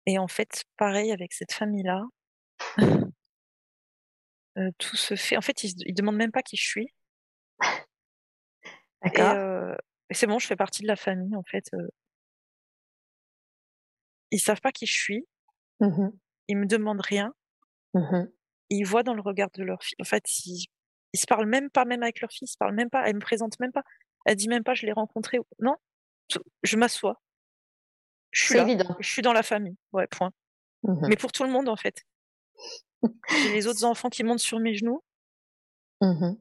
B: Et en fait, pareil avec cette famille-là, euh, tout se fait. En fait, ils, ils demandent même pas qui je suis.
A: D'accord.
B: Euh, et c'est bon, je fais partie de la famille, en fait. Ils savent pas qui je suis.
A: Mmh
B: ils me demandent rien.
A: Mmh
B: ils voient dans le regard de leur fille. En fait, ils, ils se parlent même pas, même avec leur fille, ils se parlent même pas. Elle me présente même pas. Elle dit même pas, je l'ai rencontré. Non, je m'assois. Je suis là.
A: évident.
B: Je suis dans la famille. Ouais, point.
A: Mmh
B: Mais pour tout le monde, en fait. J'ai les autres enfants qui montent sur mes genoux.
A: Mmh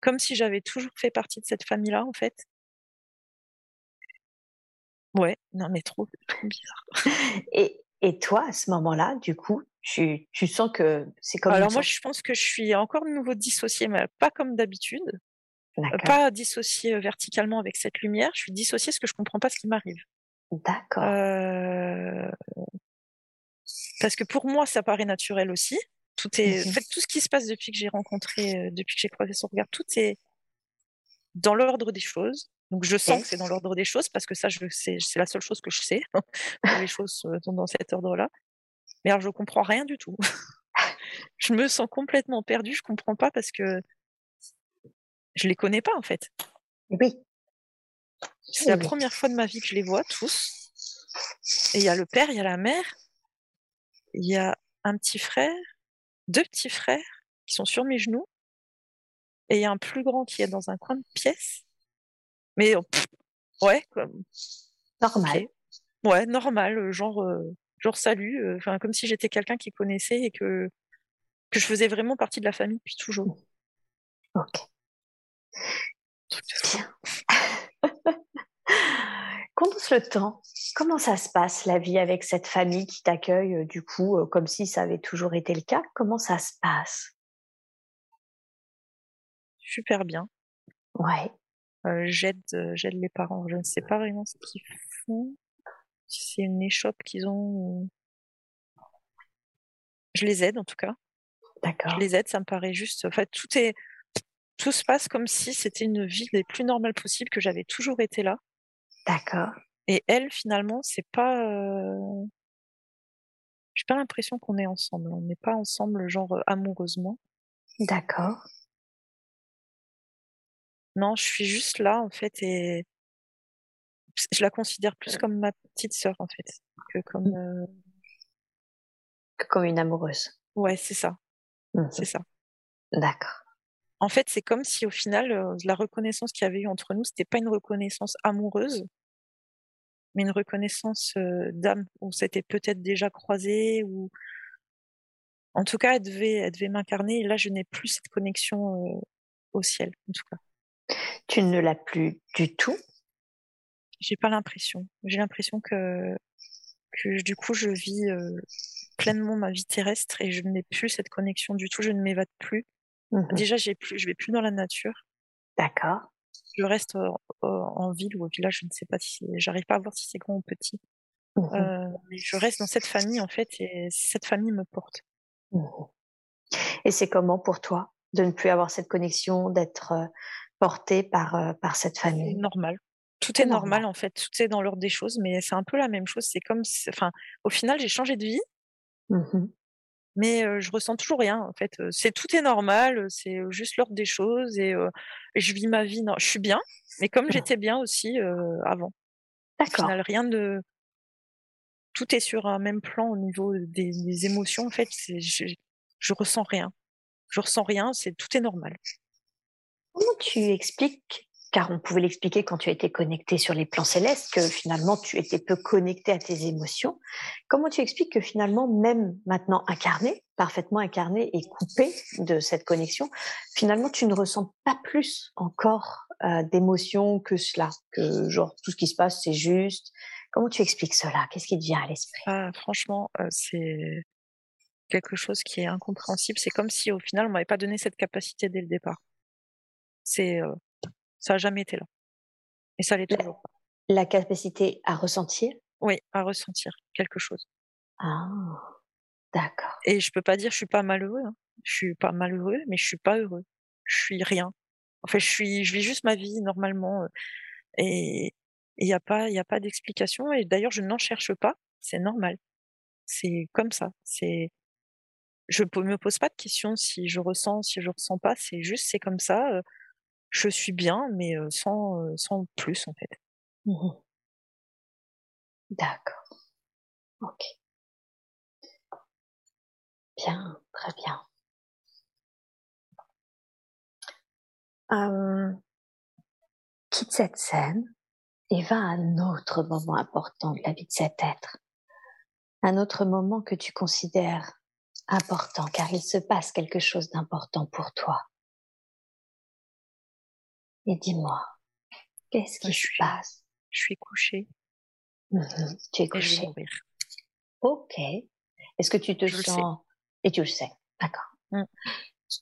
B: comme si j'avais toujours fait partie de cette famille-là, en fait. Ouais, non mais trop, trop bizarre.
A: Et, et toi, à ce moment-là, du coup, tu, tu sens que c'est comme.
B: Alors moi, je pense que je suis encore de nouveau dissociée, mais pas comme d'habitude. Pas dissociée verticalement avec cette lumière. Je suis dissociée parce que je comprends pas ce qui m'arrive.
A: D'accord.
B: Euh... Parce que pour moi, ça paraît naturel aussi. Tout est, en fait, tout ce qui se passe depuis que j'ai rencontré, euh, depuis que j'ai croisé son regard, tout est dans l'ordre des choses. Donc je sens que c'est dans l'ordre des choses parce que ça, je c'est la seule chose que je sais. les choses sont dans cet ordre-là. Mais alors, je comprends rien du tout. je me sens complètement perdue, je comprends pas parce que je les connais pas en fait.
A: Oui.
B: C'est la première fois de ma vie que je les vois tous. Et il y a le père, il y a la mère, il y a un petit frère, deux petits frères qui sont sur mes genoux, et il y a un plus grand qui est dans un coin de pièce. Mais ouais, comme
A: normal.
B: Ouais, normal, genre euh, genre salut, euh, enfin comme si j'étais quelqu'un qui connaissait et que que je faisais vraiment partie de la famille depuis toujours.
A: Ok. Condense le temps. Comment ça se passe la vie avec cette famille qui t'accueille euh, du coup euh, comme si ça avait toujours été le cas? Comment ça se passe?
B: Super bien.
A: Ouais.
B: Euh, j'aide j'aide les parents. Je ne sais pas vraiment ce qu'ils font. Si c'est une échoppe qu'ils ont. Je les aide en tout cas.
A: D'accord.
B: Je les aide, ça me paraît juste. En fait, tout est tout se passe comme si c'était une vie les plus normales possibles, que j'avais toujours été là.
A: D'accord.
B: Et elle, finalement, c'est pas. Euh... J'ai pas l'impression qu'on est ensemble. On n'est pas ensemble, genre amoureusement.
A: D'accord.
B: Non, je suis juste là, en fait, et je la considère plus comme ma petite sœur, en fait, que comme.
A: Mmh.
B: Euh...
A: Que comme une amoureuse.
B: Ouais, c'est ça.
A: Mmh.
B: C'est ça.
A: D'accord.
B: En fait, c'est comme si au final, euh, la reconnaissance qu'il y avait eu entre nous, c'était pas une reconnaissance amoureuse, mais une reconnaissance euh, d'âme, où c'était peut-être déjà croisé, ou en tout cas, elle devait, elle devait m'incarner. Et là, je n'ai plus cette connexion euh, au ciel, en tout cas.
A: Tu ne l'as plus du tout?
B: J'ai pas l'impression. J'ai l'impression que, que du coup, je vis pleinement ma vie terrestre et je n'ai plus cette connexion du tout. Je ne m'évade plus.
A: Mmh
B: Déjà, j'ai plus, je vais plus dans la nature.
A: D'accord.
B: Je reste en ville ou au village, je ne sais pas si j'arrive pas à voir si c'est grand ou petit.
A: Mmh
B: euh, mais je reste dans cette famille en fait et cette famille me porte.
A: Mmh et c'est comment pour toi de ne plus avoir cette connexion, d'être porté par par cette famille?
B: Normal. Tout est normal, normal, en fait, tout est dans l'ordre des choses, mais c'est un peu la même chose. C'est comme, enfin, au final, j'ai changé de vie,
A: mmh
B: mais euh, je ressens toujours rien. En fait, c'est tout est normal, c'est juste l'ordre des choses et, euh, je vis ma vie. Non, je suis bien, mais comme j'étais bien aussi euh, avant.
A: D'accord.
B: Rien de. Tout est sur un même plan au niveau des, des émotions. En fait, je, je ressens rien. Je ressens rien. C'est tout est normal.
A: Comment tu expliques car on pouvait l'expliquer quand tu étais connecté sur les plans célestes, que finalement tu étais peu connecté à tes émotions. Comment tu expliques que finalement, même maintenant incarné, parfaitement incarné et coupé de cette connexion, finalement tu ne ressens pas plus encore euh, d'émotions que cela, que genre tout ce qui se passe c'est juste? Comment tu expliques cela? Qu'est-ce qui te vient à l'esprit?
B: Ah, Franchement, euh, c'est quelque chose qui est incompréhensible. C'est comme si au final on m'avait pas donné cette capacité dès le départ. C'est euh, ça n'a jamais été là. Et ça l'est toujours pas.
A: La capacité à ressentir?
B: Oui, à ressentir quelque chose.
A: Ah, d'accord.
B: Et je peux pas dire je suis pas malheureux. Hein. Je suis pas malheureux, mais je suis pas heureux. Je suis rien. En fait, je suis, je vis juste ma vie normalement. Et il n'y a pas, il y a pas d'explication. Et d'ailleurs, je n'en cherche pas. C'est normal. C'est comme ça. C'est, je me pose pas de questions si je ressens, si je ressens pas. C'est juste, c'est comme ça je suis bien, mais sans, plus en fait.
A: Mmh D'accord. Ok. Bien, très bien. Quitte cette scène et va à un autre moment important de la vie de cet être. Un autre moment que tu considères important car il se passe quelque chose d'important pour toi. Et dis-moi, qu'est-ce qui se passe?
B: Je suis couchée.
A: Mmh tu es couchée. Ok. Est-ce que tu te sens et tu le sais, d'accord. Mmh.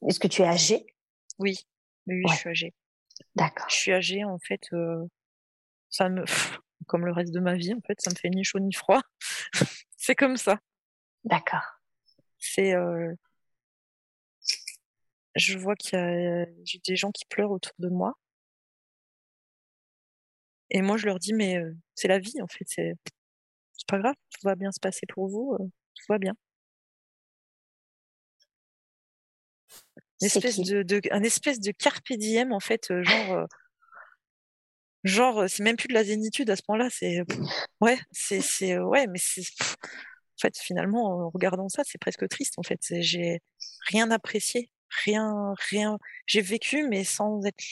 A: Est-ce que tu es âgée?
B: Oui, oui, je suis âgée.
A: D'accord.
B: Je suis âgée en fait. Euh, ça me, comme le reste de ma vie en fait, ça me fait ni chaud ni froid. c'est comme ça.
A: D'accord.
B: C'est euh, je vois qu'il y a des gens qui pleurent autour de moi. Et moi, je leur dis, mais euh, c'est la vie, en fait. C'est pas grave, tout va bien se passer pour vous, euh, tout va bien. Une espèce de, un espèce de carpe diem, en fait, euh, genre. genre, c'est même plus de la zénitude à ce point-là. C'est. Ouais, c'est. Ouais, mais c'est. En fait, finalement, en regardant ça, c'est presque triste. En fait, j'ai rien apprécié, rien, rien. J'ai vécu, mais sans être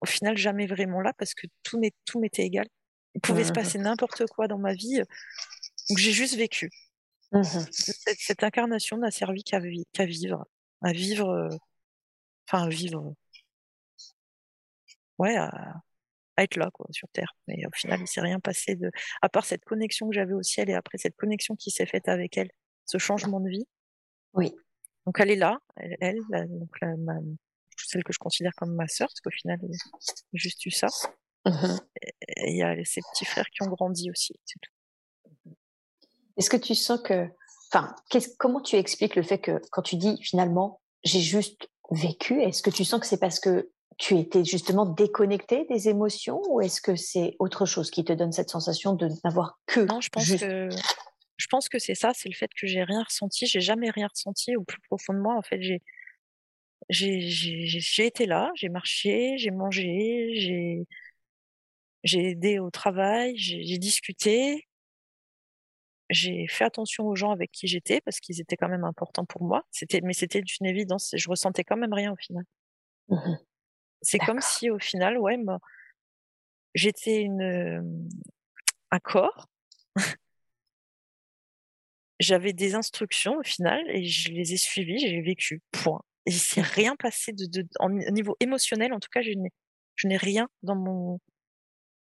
B: au final jamais vraiment là parce que tout m'était égal. Il pouvait se mmh passer n'importe quoi dans ma vie. Donc j'ai juste vécu. Mmh cette, incarnation n'a servi qu'à vivre, à vivre, euh, enfin à vivre, ouais, à, être là quoi sur Terre. Mais au final, il s'est rien passé de, à part cette connexion que j'avais au ciel et après cette connexion qui s'est faite avec elle, ce changement de vie.
A: Oui.
B: Donc elle est là, elle, donc celle que je considère comme ma sœur, parce qu'au final, c'est juste eu ça. Et il y a ces petits frères qui ont grandi aussi, c'est tout.
A: Est-ce que tu sens que, enfin, comment tu expliques le fait que quand tu dis finalement j'ai juste vécu, est-ce que tu sens que c'est parce que tu étais justement déconnecté des émotions ou est-ce que c'est autre chose qui te donne cette sensation de n'avoir que
B: Non, je pense que je pense que c'est ça, c'est le fait que j'ai rien ressenti, j'ai jamais rien ressenti au plus profond de moi. En fait, j'ai j'ai été là, j'ai marché, j'ai mangé, j'ai j'ai aidé au travail, j'ai discuté, j'ai fait attention aux gens avec qui j'étais parce qu'ils étaient quand même importants pour moi. C'était, mais c'était une évidence. Je ressentais quand même rien au final. Mmh c'est comme si au final, ouais, j'étais une un corps. J'avais des instructions au final et je les ai suivies, j'ai vécu. Point. Et il s'est rien passé de, de au niveau émotionnel. En tout cas, je n'ai je n'ai rien dans mon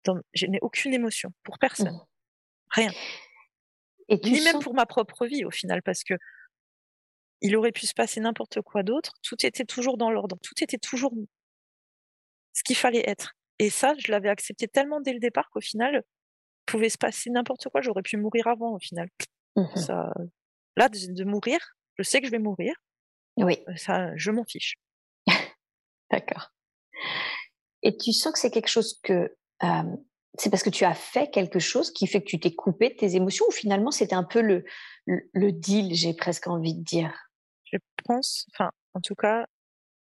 B: dans, je n'ai aucune émotion pour personne. Mmh. Rien. Et Ni même pour ma propre vie au final, parce que il aurait pu se passer n'importe quoi d'autre. Tout était toujours dans l'ordre. Tout était toujours ce qu'il fallait être. Et ça, je l'avais accepté tellement dès le départ qu'au final, pouvait se passer n'importe quoi. J'aurais pu mourir avant au final. Mmh ça, là, de, mourir, je sais que je vais mourir.
A: Oui.
B: Euh, ça, je m'en fiche.
A: D'accord. Et tu sens que c'est quelque chose que euh, c'est parce que tu as fait quelque chose qui fait que tu t'es coupé de tes émotions ou finalement c'était un peu le, le, deal, j'ai presque envie de dire?
B: Je pense, enfin, en tout cas,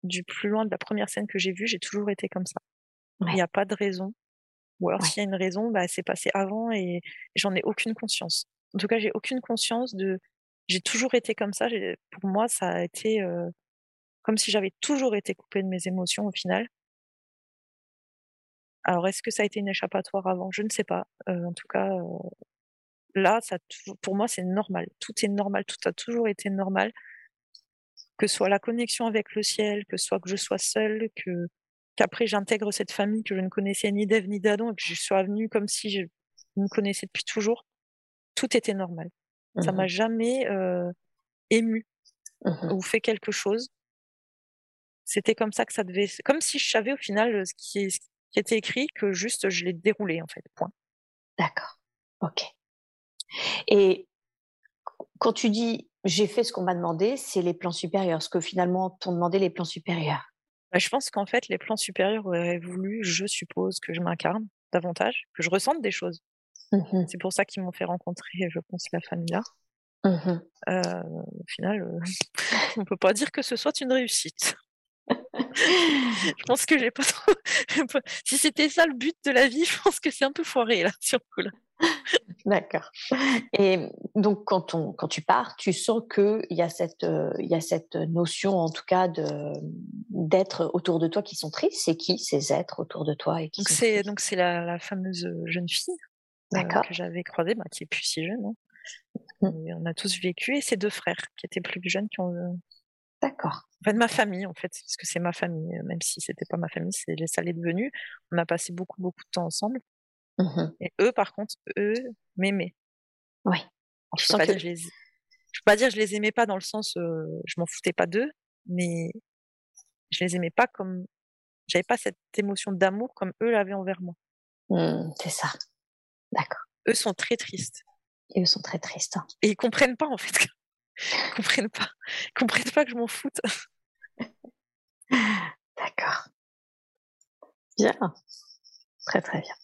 B: du plus loin de la première scène que j'ai vue, j'ai toujours été comme ça. Il n'y a pas de raison. Ou alors s'il y a une raison, bah, c'est passé avant et j'en ai aucune conscience. En tout cas, j'ai aucune conscience de. J'ai toujours été comme ça. Pour moi, ça a été euh, comme si j'avais toujours été coupée de mes émotions au final. Alors, est-ce que ça a été une échappatoire avant? Je ne sais pas. Euh, en tout cas, euh, là, pour moi, c'est normal. Tout est normal. Tout a toujours été normal. Que ce soit la connexion avec le ciel, que ce soit que je sois seule, qu'après j'intègre cette famille que je ne connaissais ni d'Ève ni d'Adam et que je sois venue comme si je me connaissais depuis toujours. Tout était normal. Ça m'a mmh jamais euh, ému mmh ou fait quelque chose. C'était comme ça que ça devait. Comme si je savais au final ce qui était écrit que juste je l'ai déroulé en fait. Point.
A: D'accord. Ok. Et quand tu dis j'ai fait ce qu'on m'a demandé, c'est les plans supérieurs, ce que finalement t'ont demandé les plans supérieurs?
B: Bah, je pense qu'en fait les plans supérieurs auraient voulu, je suppose, que je m'incarne davantage, que je ressente des choses. Mmh c'est pour ça qu'ils m'ont fait rencontrer, je pense, la famille là. Mmh euh, au final, euh, on peut pas dire que ce soit une réussite je pense que j'ai pas trop. si c'était ça le but de la vie, je pense que c'est un peu foiré là, sur coup là.
A: D'accord. Et donc quand on quand tu pars, tu sens que il y a cette il y a cette notion en tout cas de d'être autour de toi qui sont tristes. C'est qui ces êtres autour de toi et qui
B: Donc c'est donc c'est la, la, fameuse jeune fille euh, que j'avais croisée, bah, qui est plus si jeune. Hein. Mmh. on a tous vécu et ses deux frères qui étaient plus jeunes qui ont
A: D'accord.
B: Enfin, de ma famille, en fait, parce que c'est ma famille, euh, même si c'était pas ma famille, c'est ça l'est devenu. On a passé beaucoup, beaucoup de temps ensemble. Mmh Et eux, par contre, eux, m'aimaient.
A: Oui.
B: Je peux, pas dire, je les... je peux pas dire je les aimais pas dans le sens, euh, je m'en foutais pas d'eux, mais je les aimais pas comme, j'avais pas cette émotion d'amour comme eux l'avaient envers moi.
A: Mmh, c'est ça. D'accord.
B: Eux sont très tristes.
A: Et eux sont très tristes. Hein.
B: Et ils comprennent pas, en fait, ils comprennent pas. Ils comprennent pas que je m'en foute.
A: D'accord. Bien. Très très bien.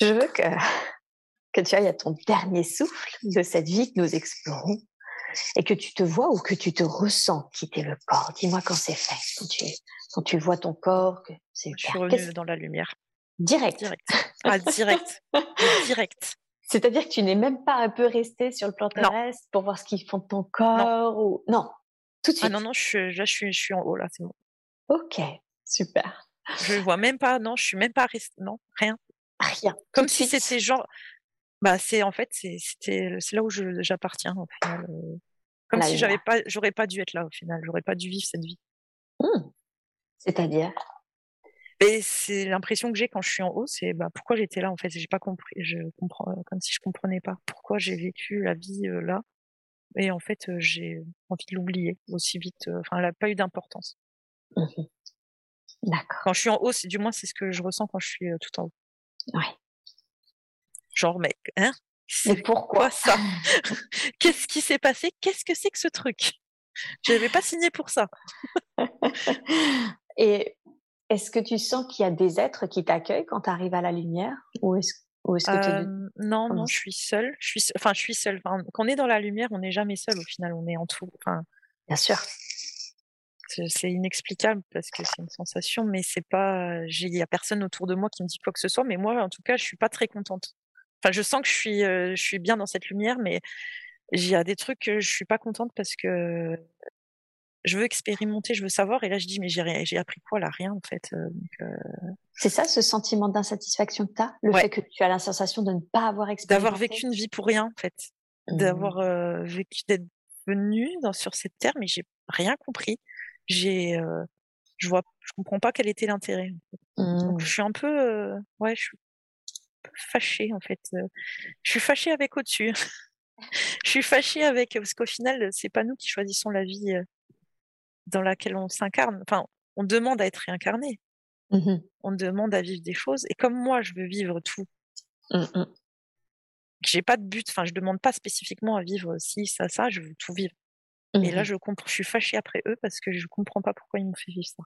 A: Je veux que, que tu ailles à ton dernier souffle de cette vie que nous explorons. et que tu te vois ou que tu te ressens quitter le corps. Dis-moi quand c'est fait, quand tu, quand tu vois ton corps. Que
B: c'est Je suis revenue dans la lumière.
A: Direct.
B: Direct. Ah, direct. direct.
A: C'est-à-dire que tu n'es même pas un peu resté sur le plan terrestre pour voir ce qu'ils font de ton corps non. ou non? Tout de suite.
B: Ah non non, je suis, je suis, je suis en haut là, c'est bon.
A: Ok, super.
B: Je vois même pas, non, je suis même pas restée, non, rien.
A: Rien.
B: Comme si c'était genre, bah c'est en fait c'est c'était c'est là où j'appartiens au final. Euh, comme si j'avais pas, j'aurais pas dû être là au final, j'aurais pas dû vivre cette vie.
A: Mmh. C'est-à-dire?
B: Et c'est l'impression que j'ai quand je suis en haut, c'est bah, pourquoi j'étais là en fait. J'ai pas compris, je comprends euh, comme si je comprenais pas pourquoi j'ai vécu la vie euh, là. Et en fait, j'ai envie de l'oublier aussi vite. Enfin, elle n'a pas eu d'importance.
A: Mmh D'accord.
B: Quand je suis en haut, c'est du moins c'est ce que je ressens quand je suis tout en haut.
A: Ouais.
B: Genre, mec, hein
A: Mais pourquoi
B: ça? Qu'est-ce qui s'est passé? Qu'est-ce que c'est que ce truc? Je n'avais pas signé pour ça.
A: Et est-ce que tu sens qu'il y a des êtres qui t'accueillent quand tu arrives à la lumière Ou est-ce que
B: euh, non, non, je suis seule. Je suis, enfin, je suis seule. quand on est dans la lumière, on n'est jamais seul. Au final, on est en tout. Enfin,
A: Bien sûr.
B: C'est inexplicable parce que c'est une sensation, mais c'est pas. Il y a personne autour de moi qui me dit quoi que ce soit. Mais moi, en tout cas, je suis pas très contente. Enfin, je sens que je suis, je suis bien dans cette lumière, mais il y a des trucs que je suis pas contente parce que je veux expérimenter, je veux savoir. Et là, je dis, mais j'ai, j'ai appris quoi là? Rien, en fait. Euh,
A: c'est ça, ce sentiment d'insatisfaction que tu as Le fait que tu as la sensation de ne pas avoir expérimenté?
B: D'avoir vécu une vie pour rien, en fait. Mmh. D'avoir euh, vécu, d'être venu dans, sur cette terre, mais j'ai rien compris. J'ai, euh, je vois, je comprends pas quel était l'intérêt. Donc, je mmh. suis un peu, ouais, je suis fâchée, en fait. Je suis fâchée avec au-dessus. je suis fâchée avec, parce qu'au final, c'est pas nous qui choisissons la vie dans laquelle on s'incarne. Enfin, on demande à être réincarné.
A: Mmh
B: on demande à vivre des choses. Et comme moi, je veux vivre tout,
A: mmh
B: j'ai pas de but. Enfin, je demande pas spécifiquement à vivre ci, ça, ça. Je veux tout vivre. Et là, mmh je comprends. Je suis fâchée après eux parce que je comprends pas pourquoi ils m'ont fait vivre ça.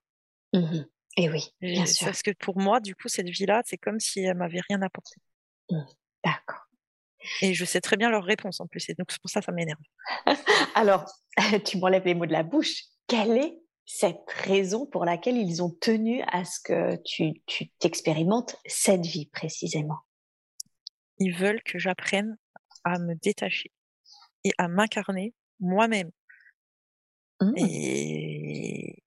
A: Et oui, bien sûr.
B: Parce que pour moi, du coup, cette vie-là, c'est comme si elle m'avait rien apporté.
A: D'accord.
B: Et je sais très bien leur réponse en plus. Et donc, c'est pour ça ça m'énerve.
A: Alors, tu m'enlèves les mots de la bouche quelle est cette raison pour laquelle ils ont tenu à ce que tu, t'expérimentes cette vie précisément?
B: Ils veulent que j'apprenne à me détacher et à m'incarner moi-même. Mmh. Et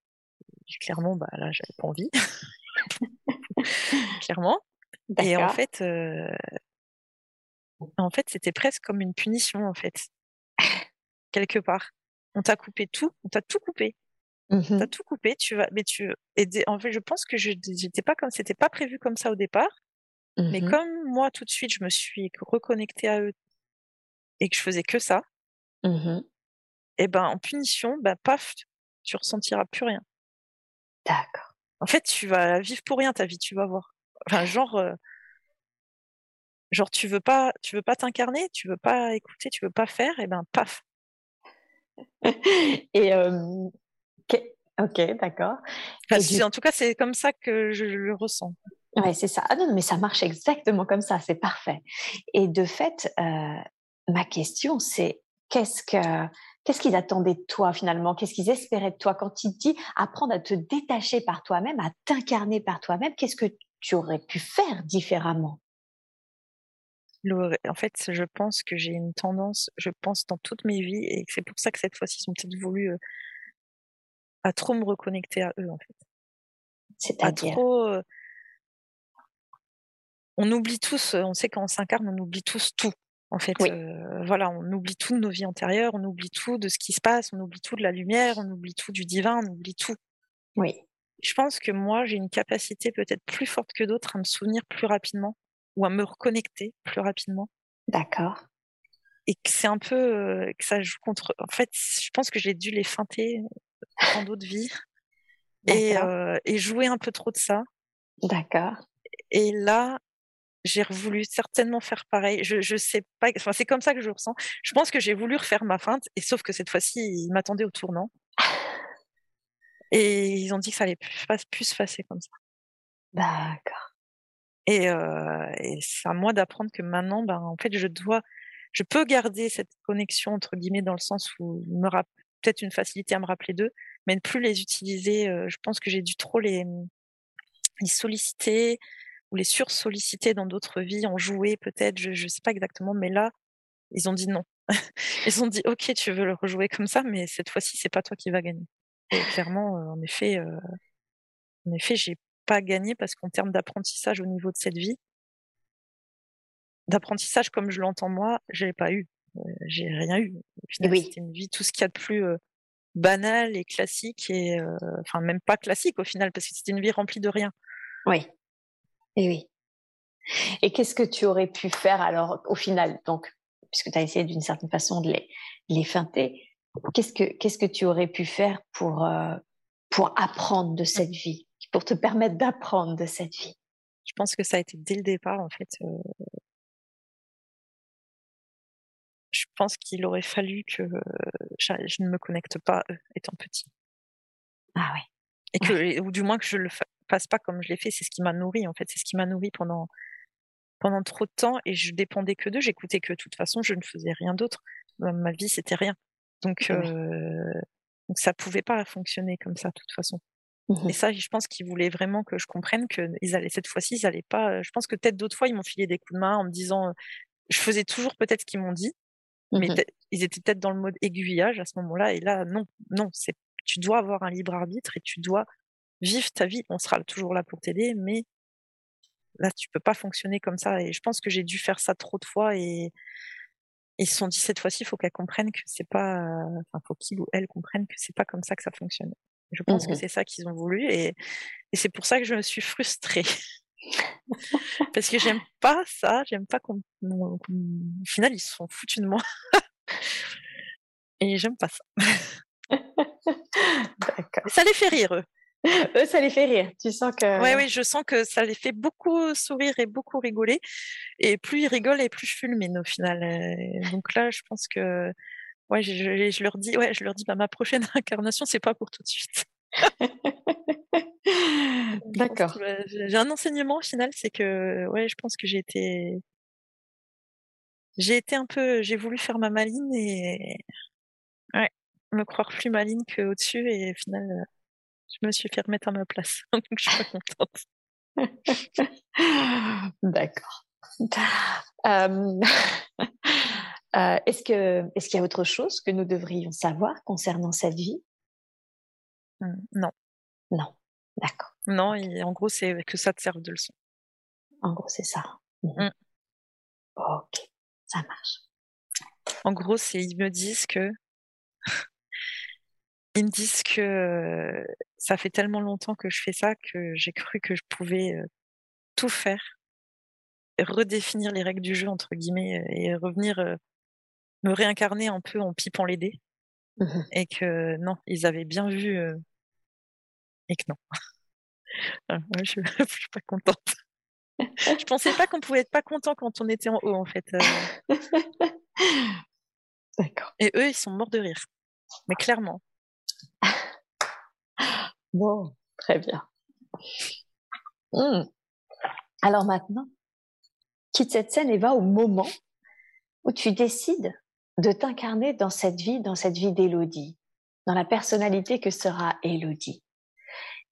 B: clairement, bah là, j'avais pas envie. clairement. Et en fait, euh, en fait, c'était presque comme une punition, en fait, quelque part on t'a coupé tout, on t'a tout coupé.
A: Mmh
B: T'as tout coupé, tu vas, mais tu, et en fait, je pense que je j'étais pas comme, c'était pas prévu comme ça au départ, mais
A: mmh
B: comme moi, tout de suite, je me suis reconnectée à eux et que je faisais que ça,
A: mmh
B: et ben, en punition, ben, paf, tu ressentiras plus rien.
A: D'accord.
B: En fait, tu vas vivre pour rien ta vie, tu vas voir. Enfin, genre, euh, genre, tu veux pas, tu veux pas t'incarner, tu veux pas écouter, tu veux pas faire, et ben, paf,
A: et ok, d'accord.
B: En tout cas, c'est comme ça que je le ressens.
A: Ouais, c'est ça. Ah non, mais ça marche exactement comme ça, c'est parfait. Et de fait, euh, ma question, c'est qu'est-ce que qu'est-ce qu'ils attendaient de toi finalement? Qu'est-ce qu'ils espéraient de toi? Quand ils disent apprendre à te détacher par toi-même, à t'incarner par toi-même Qu'est-ce que tu aurais pu faire différemment?
B: En fait, je pense que j'ai une tendance, je pense dans toutes mes vies, et c'est pour ça que cette fois-ci, ils ont peut-être voulu à trop me reconnecter à eux, en fait.
A: C'est-à-dire?
B: trop. on oublie tous, on sait quand on s'incarne, on oublie tous tout. En fait, voilà, on oublie tout de nos vies antérieures, on oublie tout de ce qui se passe, on oublie tout de la lumière, on oublie tout du divin, on oublie tout.
A: Oui.
B: Je pense que moi, j'ai une capacité peut-être plus forte que d'autres à me souvenir plus rapidement ou à me reconnecter plus rapidement.
A: D'accord.
B: Et que c'est un peu euh, que ça joue contre. En fait, je pense que j'ai dû les feinter dans d'autres vies et, euh, et jouer un peu trop de ça.
A: D'accord.
B: Et là, j'ai voulu certainement faire pareil. Je, je sais pas. Enfin, c'est comme ça que je ressens. Je pense que j'ai voulu refaire ma feinte, et sauf que cette fois-ci, ils m'attendaient au tournant. Et ils ont dit que ça allait plus, plus se passer comme ça.
A: D'accord.
B: Et, euh, et c'est à moi d'apprendre que maintenant, ben, en fait, je peux garder cette connexion entre guillemets dans le sens où me peut-être une facilité à me rappeler d'eux, mais ne plus les utiliser. je pense que j'ai dû trop les, solliciter ou les sursolliciter dans d'autres vies, en jouer peut-être, je ne sais pas exactement, mais là, ils ont dit non. ils ont dit ok, tu veux le rejouer comme ça, mais cette fois-ci, c'est pas toi qui vas gagner. Et clairement, en effet, en effet, j'ai pas gagné parce qu'en termes d'apprentissage au niveau de cette vie, d'apprentissage comme je l'entends moi, je l'ai pas eu. j'ai rien eu. oui. C'était une vie, tout ce qu'il y a de plus banal et classique et enfin même pas classique au final parce que c'était une vie remplie de rien.
A: Oui. Et oui. Et qu'est-ce que tu aurais pu faire alors au final donc puisque tu as essayé d'une certaine façon de les, les feinter, qu'est-ce que qu'est-ce que tu aurais pu faire pour pour apprendre de cette vie, pour te permettre d'apprendre de cette vie
B: Je pense que ça a été dès le départ en fait je pense qu'il aurait fallu que je, ne me connecte pas eux, étant petit.
A: Ah oui.
B: Et que, ou du moins que je le fasse pas comme je l'ai fait. C'est ce qui m'a nourri, en fait. C'est ce qui m'a nourri pendant, pendant trop de temps et je dépendais que d'eux. J'écoutais que de toute façon, je ne faisais rien d'autre. Ma vie, c'était rien. Donc, euh, donc ça pouvait pas fonctionner comme ça, de toute façon. Mmh et ça, je pense qu'ils voulaient vraiment que je comprenne que ils allaient cette fois-ci, ils allaient pas. Je pense que peut-être d'autres fois, ils m'ont filé des coups de main en me disant, je faisais toujours peut-être ce qu'ils m'ont dit, mais mmh ils étaient peut-être dans le mode aiguillage à ce moment-là. Et là, non, non, c'est tu dois avoir un libre arbitre et tu dois vivre ta vie. On sera toujours là pour t'aider, mais là, tu peux pas fonctionner comme ça. Et je pense que j'ai dû faire ça trop de fois et ils se sont dit cette fois-ci, il faut qu'elle comprenne que c'est pas, enfin, faut qu'il ou elle comprenne que c'est pas comme ça que ça fonctionne. Je pense que mmh c'est ça qu'ils ont voulu et, et c'est pour ça que je me suis frustrée. Parce que j'aime pas ça, j'aime pas qu'on. Au final, ils se sont foutus de moi. Et j'aime pas ça. Ça les fait rire, eux.
A: Eux, ça les fait rire. Tu sens que.
B: Oui, oui, je sens que ça les fait beaucoup sourire et beaucoup rigoler. Et plus ils rigolent et plus je fulmine au final. Donc là, je pense que. Ouais, je, je, leur dis, ouais, je leur dis, bah, ma prochaine incarnation, c'est pas pour tout de suite.
A: D'accord.
B: J'ai un enseignement au final, c'est que ouais, je pense que j'ai été j'ai été un peu j'ai voulu faire ma maline et ouais, me croire plus maline qu'au-dessus et au final je me suis fait remettre à ma place. Donc je suis pas contente.
A: D'accord. Euh, est-ce que est-ce qu'il y a autre chose que nous devrions savoir concernant cette vie?
B: Mmh, Non.
A: Non. D'accord.
B: Non, en gros, c'est que ça te serve de leçon.
A: En gros, c'est ça. Mmh. Mmh. Ok, ça marche.
B: En gros, c'est ils me disent que ils me disent que ça fait tellement longtemps que je fais ça que j'ai cru que je pouvais tout faire, redéfinir les règles du jeu entre guillemets et revenir me réincarner un peu en pipant les dés. Mmh et que non, ils avaient bien vu et que non. Je, ne suis pas contente. je pensais pas qu'on pouvait être pas content quand on était en haut, en fait. Euh.
A: D'accord.
B: Et eux, ils sont morts de rire. Mais clairement.
A: Bon, très bien. Mmh. Alors maintenant, quitte cette scène et va au moment où tu décides de t'incarner dans cette vie, dans cette vie d'Élodie, dans la personnalité que sera Élodie.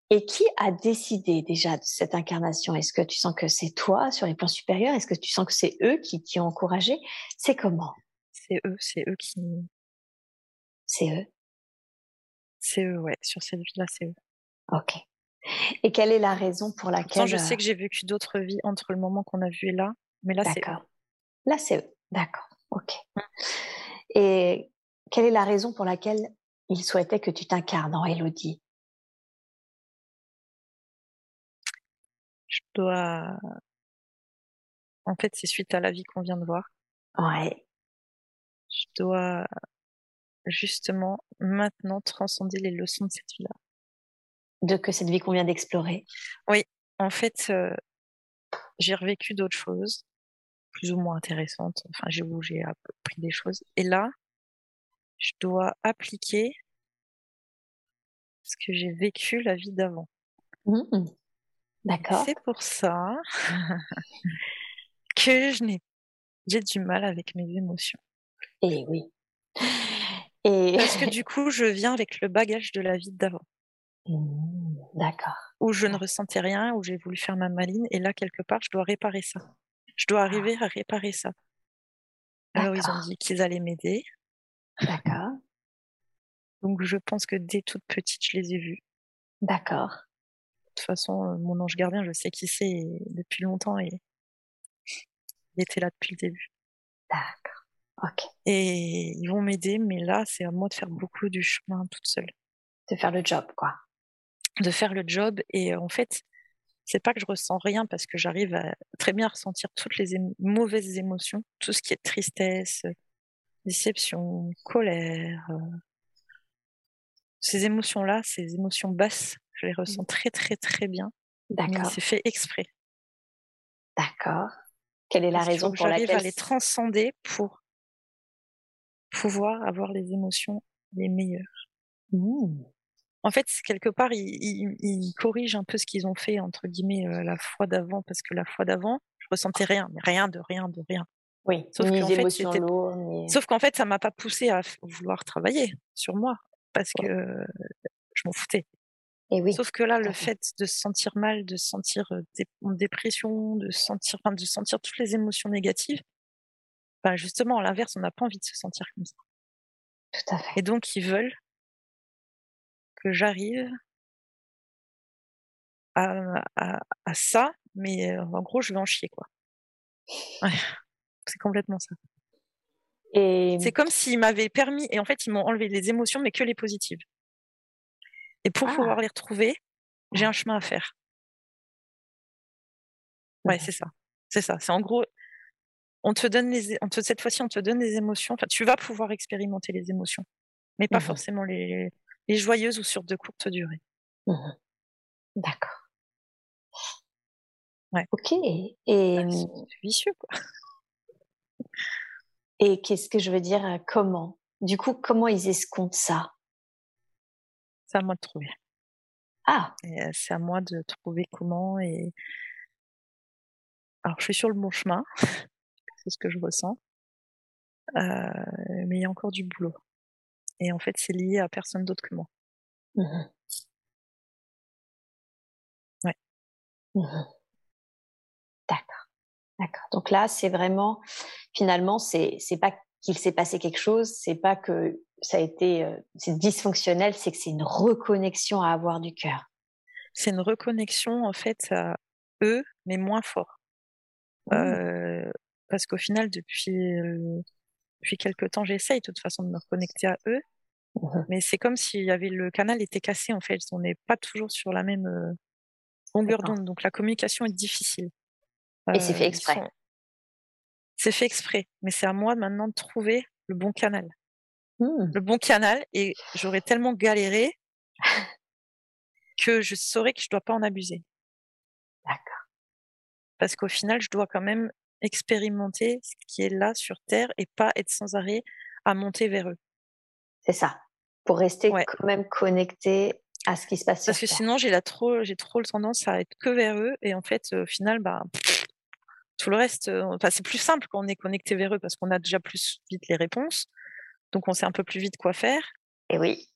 A: Et qui a décidé déjà de cette incarnation? Est-ce que tu sens que c'est toi sur les plans supérieurs? Est-ce que tu sens que c'est eux qui, qui ont encouragé? C'est comment?
B: C'est eux, c'est eux qui.
A: C'est eux?
B: C'est eux, ouais. Sur cette vie-là, c'est eux.
A: Ok. Et quelle est la raison pour laquelle.
B: je sais euh que j'ai vécu d'autres vies entre le moment qu'on a vu et là, mais là, c'est eux.
A: Là, c'est eux. D'accord. Ok. Et quelle est la raison pour laquelle ils souhaitaient que tu t'incarnes en Elodie?
B: Je dois. En fait, c'est suite à la vie qu'on vient de voir.
A: Ouais.
B: Je dois justement maintenant transcender les leçons de cette vie-là.
A: De que cette vie qu'on vient d'explorer?
B: Oui, en fait, euh, j'ai revécu d'autres choses, plus ou moins intéressantes. Enfin, j'ai j'ai appris des choses. Et là, je dois appliquer ce que j'ai vécu la vie d'avant.
A: Mmh. D'accord.
B: C'est pour ça que je n'ai j'ai du mal avec mes émotions.
A: Et oui.
B: Et... Parce que du coup, je viens avec le bagage de la vie d'avant.
A: Mmh, d'accord.
B: Où je ne ressentais rien, où j'ai voulu faire ma maline, et là, quelque part, je dois réparer ça. Je dois arriver à réparer ça. Alors, ils ont dit qu'ils allaient m'aider.
A: D'accord.
B: Donc, je pense que dès toute petite, je les ai vus.
A: D'accord.
B: De toute façon, euh, mon ange gardien, je sais qui c'est depuis longtemps et il était là depuis le début.
A: D'accord. Ok.
B: Et ils vont m'aider, mais là, c'est à moi de faire beaucoup du chemin toute seule.
A: De faire le job, quoi.
B: De faire le job. Et euh, en fait, c'est pas que je ressens rien parce que j'arrive à très bien ressentir toutes les mauvaises émotions, tout ce qui est tristesse, déception, colère. Euh. Ces émotions-là, ces émotions basses, je les ressens mmh. très très très bien. D'accord. C'est fait exprès.
A: D'accord. Quelle est la raison pour laquelle
B: j'arrive à les transcender pour pouvoir avoir les émotions les meilleures.
A: Mmh.
B: En fait, quelque part, ils, corrigent un peu ce qu'ils ont fait entre guillemets euh, la fois d'avant, parce que la fois d'avant, je ressentais rien, mais rien de rien de rien.
A: Oui.
B: Sauf qu'en fait, sauf qu'en fait, ça m'a pas poussé à vouloir travailler sur moi parce que je m'en foutais.
A: Et oui.
B: Sauf que là, le fait de se sentir mal, de se sentir en dépression, de sentir, enfin, de sentir toutes les émotions négatives, bah justement, à l'inverse, on n'a pas envie de se sentir comme ça.
A: Tout à fait.
B: Et donc, ils veulent que j'arrive à, à, à, ça, mais en gros, je vais en chier, quoi. Ouais, c'est complètement ça.
A: Et...
B: C'est comme s'ils m'avaient permis, et en fait, ils m'ont enlevé les émotions, mais que les positives. Et pour ah. pouvoir les retrouver, j'ai un chemin à faire. Ouais, c'est ça. C'est ça. C'est en gros, on te donne les, on te, cette fois-ci, on te donne des émotions. Enfin, tu vas pouvoir expérimenter les émotions, mais pas mmh forcément les, les joyeuses ou sur de courtes durées.
A: Mmh D'accord.
B: Ouais.
A: Ok. Et
B: bah, c'est vicieux, quoi.
A: Et qu'est-ce que je veux dire euh, Comment? Du coup, comment ils escomptent ça?
B: C'est à moi de trouver.
A: Ah
B: euh, C'est à moi de trouver comment. Et alors, je suis sur le bon chemin. c'est ce que je ressens. Euh, mais il y a encore du boulot. Et en fait, c'est lié à personne d'autre que moi.
A: Mmh
B: ouais.
A: Mmh D'accord. D'accord. Donc là, c'est vraiment, finalement, c'est c'est pas qu'il s'est passé quelque chose, c'est pas que ça a été euh, c'est dysfonctionnel, c'est que c'est une reconnexion à avoir du cœur.
B: C'est une reconnexion en fait à eux, mais moins fort. Mmh. Euh, parce qu'au final, depuis euh, depuis quelque temps, j'essaye de toute façon de me reconnecter à eux, mmh mais c'est comme s'il y avait le canal était cassé en fait. On n'est pas toujours sur la même euh, longueur d'onde, donc la communication est difficile.
A: Et c'est fait euh, exprès.
B: C'est fait exprès, mais c'est à moi maintenant de trouver le bon canal.
A: Mmh.
B: Le bon canal, et j'aurais tellement galéré que je saurais que je dois pas en abuser.
A: D'accord.
B: Parce qu'au final, je dois quand même expérimenter ce qui est là sur Terre et pas être sans arrêt à monter vers eux.
A: C'est ça. Pour rester quand même connecté à ce qui se passe.
B: Parce que sinon, j'ai la trop, j'ai trop le tendance à être que vers eux et en fait, au final, bah, tout le reste, euh, enfin, c'est plus simple quand on est connecté vers eux parce qu'on a déjà plus vite les réponses. Donc, on sait un peu plus vite quoi faire.
A: Et oui.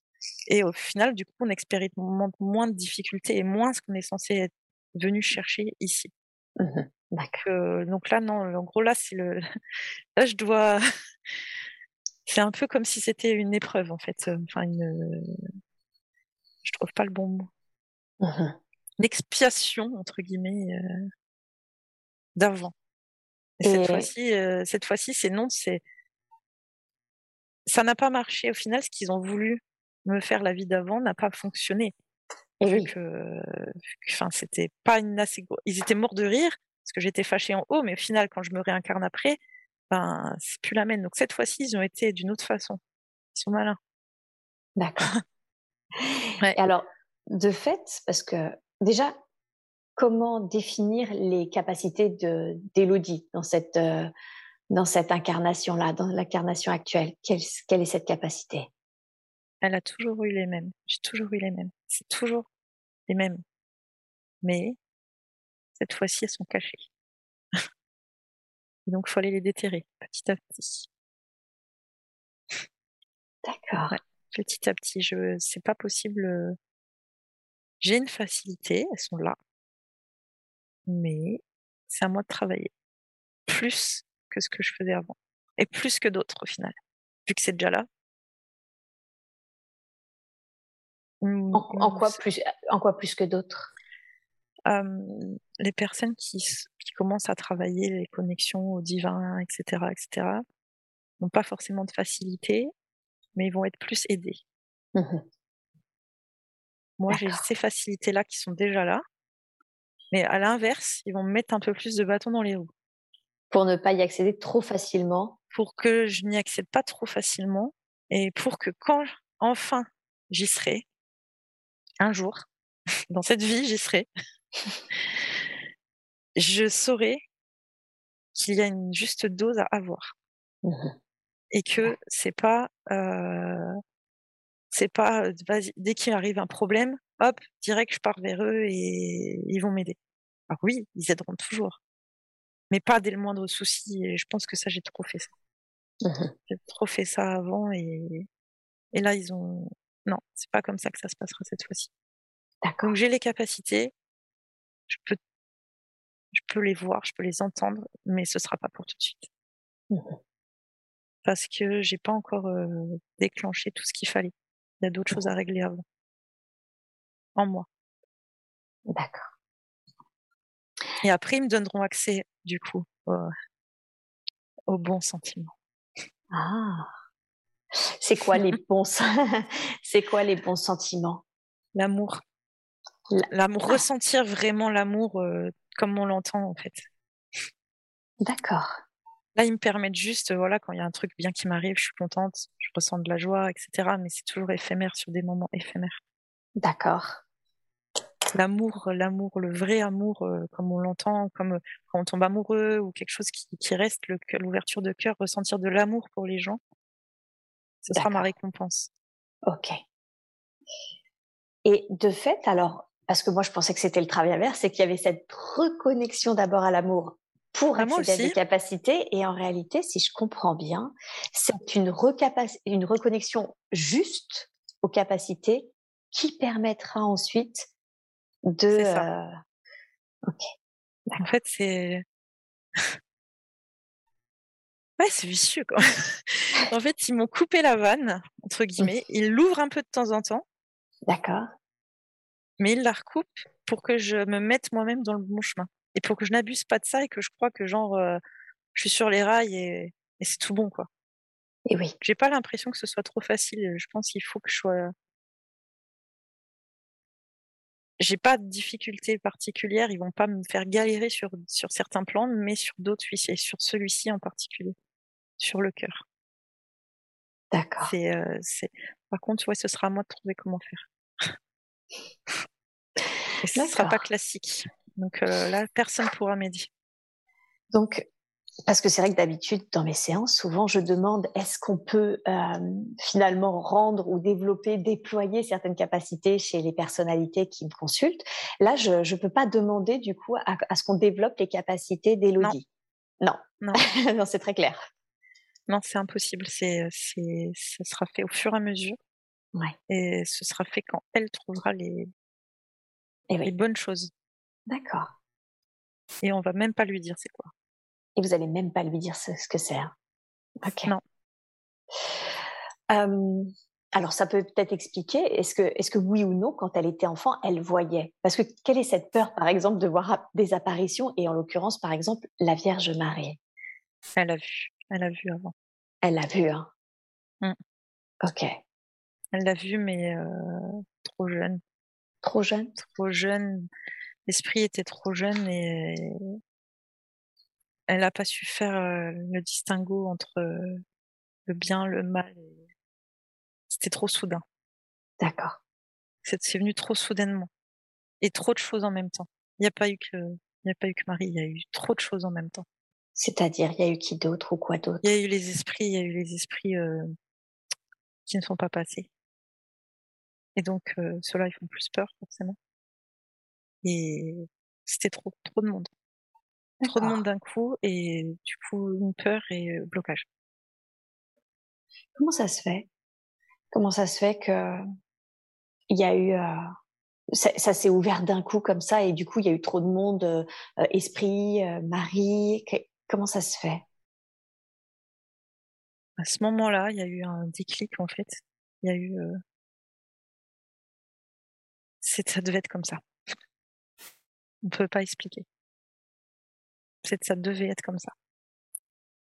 B: Et au final, du coup, on expérimente moins de difficultés et moins ce qu'on est censé être venu chercher ici.
A: Mmh
B: donc, donc, là, non, en gros, là, c'est le, là, je dois, c'est un peu comme si c'était une épreuve, en fait. Enfin, une, je trouve pas le bon mot.
A: Mmh
B: une expiation, entre guillemets. Euh d'avant. Cette fois-ci, euh, cette fois-ci, c'est non, c'est ça n'a pas marché. Au final, ce qu'ils ont voulu me faire la vie d'avant n'a pas fonctionné.
A: Et
B: vu que, enfin, c'était pas une assez. Ils étaient morts de rire parce que j'étais fâchée en haut, mais au final, quand je me réincarne après, ben, c'est plus la même. Donc cette fois-ci, ils ont été d'une autre façon. Ils sont malins.
A: D'accord. ouais. Alors, de fait, parce que déjà, comment définir les capacités d'Élodie dans cette euh, dans cette incarnation là, dans l'incarnation actuelle? Quelle, quelle est cette capacité?
B: Elle a toujours eu les mêmes. J'ai toujours eu les mêmes. C'est toujours les mêmes. Mais cette fois-ci, elles sont cachées. donc, il faut aller les déterrer petit à petit.
A: D'accord.
B: petit à petit, je, c'est pas possible. Euh, j'ai une facilité, elles sont là. Mais c'est à moi de travailler. Plus que ce que je faisais avant. Et plus que d'autres au final. Vu que c'est déjà là.
A: En, quoi, plus, en quoi plus que d'autres?
B: Les personnes qui, qui commencent à travailler les connexions au divin, etc., etc., n'ont pas forcément de facilité, mais ils vont être plus aidés. Mmh Moi, j'ai ces facilités-là qui sont déjà là, mais à l'inverse, ils vont me mettre un peu plus de bâton dans les roues.
A: Pour ne pas y accéder trop facilement.
B: Pour que je n'y accède pas trop facilement, et pour que quand enfin j'y serai, un jour, dans cette vie, j'y serai, je saurai qu'il y a une juste dose à avoir. Mmh et que c'est pas euh, c'est pas dès qu'il arrive un problème, hop, direct je pars vers eux et ils vont m'aider. Alors oui, ils aideront toujours, mais pas dès le moindre souci. Et je pense que ça j'ai trop fait ça. Mmh j'ai trop fait ça avant et et là ils ont non, c'est pas comme ça que ça se passera cette fois-ci. Donc j'ai les capacités, je peux je peux les voir, je peux les entendre, mais ce sera pas pour tout de suite. Mmh parce que j'ai pas encore déclenché tout ce qu'il fallait. Il y a d'autres choses à régler avant. En moi.
A: D'accord.
B: Et après, ils me donneront accès, du coup, aux bons sentiments.
A: Ah. C'est quoi les bons, c'est quoi les bons sentiments?
B: L'amour. L'amour, ah. ressentir vraiment l'amour comme on l'entend, en fait.
A: D'accord.
B: Là, ils me permettent juste, voilà, quand il y a un truc bien qui m'arrive, je suis contente, je ressens de la joie, etc. Mais c'est toujours éphémère sur des moments éphémères.
A: D'accord.
B: L'amour, l'amour, le vrai amour, euh, comme on l'entend, comme euh, quand on tombe amoureux ou quelque chose qui, qui reste, l'ouverture de cœur, ressentir de l'amour pour les gens, ce sera ma récompense.
A: Ok. Et de fait, alors, parce que moi je pensais que c'était le travail inverse, c'est qu'il y avait cette reconnexion d'abord à l'amour pour ah, accéder à des capacités. Et en réalité, si je comprends bien, c'est une, une reconnexion juste aux capacités qui permettra ensuite de.
B: Euh... En fait, c'est. ouais, c'est vicieux, quoi. en fait, ils m'ont coupé la vanne, entre guillemets. Ils l'ouvrent un peu de temps en temps.
A: D'accord.
B: Mais ils la recoupent pour que je me mette moi-même dans le bon chemin et pour que je n'abuse pas de ça et que je crois que genre euh, je suis sur les rails et, et c'est tout bon quoi.
A: Et oui.
B: J'ai pas l'impression que ce soit trop facile. Je pense qu'il faut que je sois. J'ai pas de difficultés particulières. Ils vont pas me faire galérer sur sur certains plans, mais sur d'autres oui, et sur celui-ci en particulier, sur le cœur.
A: D'accord.
B: C'est euh. Par contre, ouais, ce sera à moi de trouver comment faire. et ce sera pas classique. Donc euh, là, personne ne pourra m'aider.
A: Donc, parce que c'est vrai que d'habitude, dans mes séances, souvent, je demande est-ce qu'on peut euh, finalement rendre ou développer, déployer certaines capacités chez les personnalités qui me consultent? Là, je ne peux pas demander du coup à, ce qu'on développe les capacités d'Élodie. Non, non, non, c'est très clair.
B: Non, c'est impossible. C'est, c'est, ça sera fait au fur et à mesure.
A: Ouais.
B: Et ce sera fait quand elle trouvera les, eh les bonnes choses.
A: D'accord.
B: Et on va même pas lui dire c'est quoi.
A: Et vous allez même pas lui dire ce, que c'est. Hein. Ok.
B: Non.
A: alors ça peut peut-être expliquer, est-ce que, est-ce que oui ou non, quand elle était enfant, elle voyait? Parce que quelle est cette peur, par exemple, de voir des apparitions, et en l'occurrence, par exemple, la Vierge Marie?
B: Elle a vu, elle a vu avant.
A: Elle l'a vu, hein
B: mmh.
A: Ok.
B: Elle l'a vu, mais euh, trop jeune.
A: Trop jeune
B: Trop jeune l'esprit était trop jeune et elle n'a pas su faire le distinguo entre le bien, le mal. C'était trop soudain.
A: D'accord.
B: C'est venu trop soudainement et trop de choses en même temps. Il n'y a pas eu que, il n'y a pas eu que Marie, il y a eu trop de choses en même temps.
A: C'est-à-dire, il y a eu qui d'autre ou quoi d'autre?
B: Il y a eu les esprits, il y a eu les esprits qui ne sont pas passés. Et donc, ceux-là, ils font plus peur, forcément. Et c'était trop, trop de monde. Trop de monde d'un coup et du coup une peur et blocage.
A: Comment ça se fait? Comment ça se fait que il y a eu ça, s'est ouvert d'un coup comme ça et du coup il y a eu trop de monde, euh, esprit, euh, Marie. comment ça se fait?
B: À ce moment-là, il y a eu un déclic en fait. Il y a eu, euh... ça devait être comme ça. On peut pas expliquer. C'est ça devait être comme ça.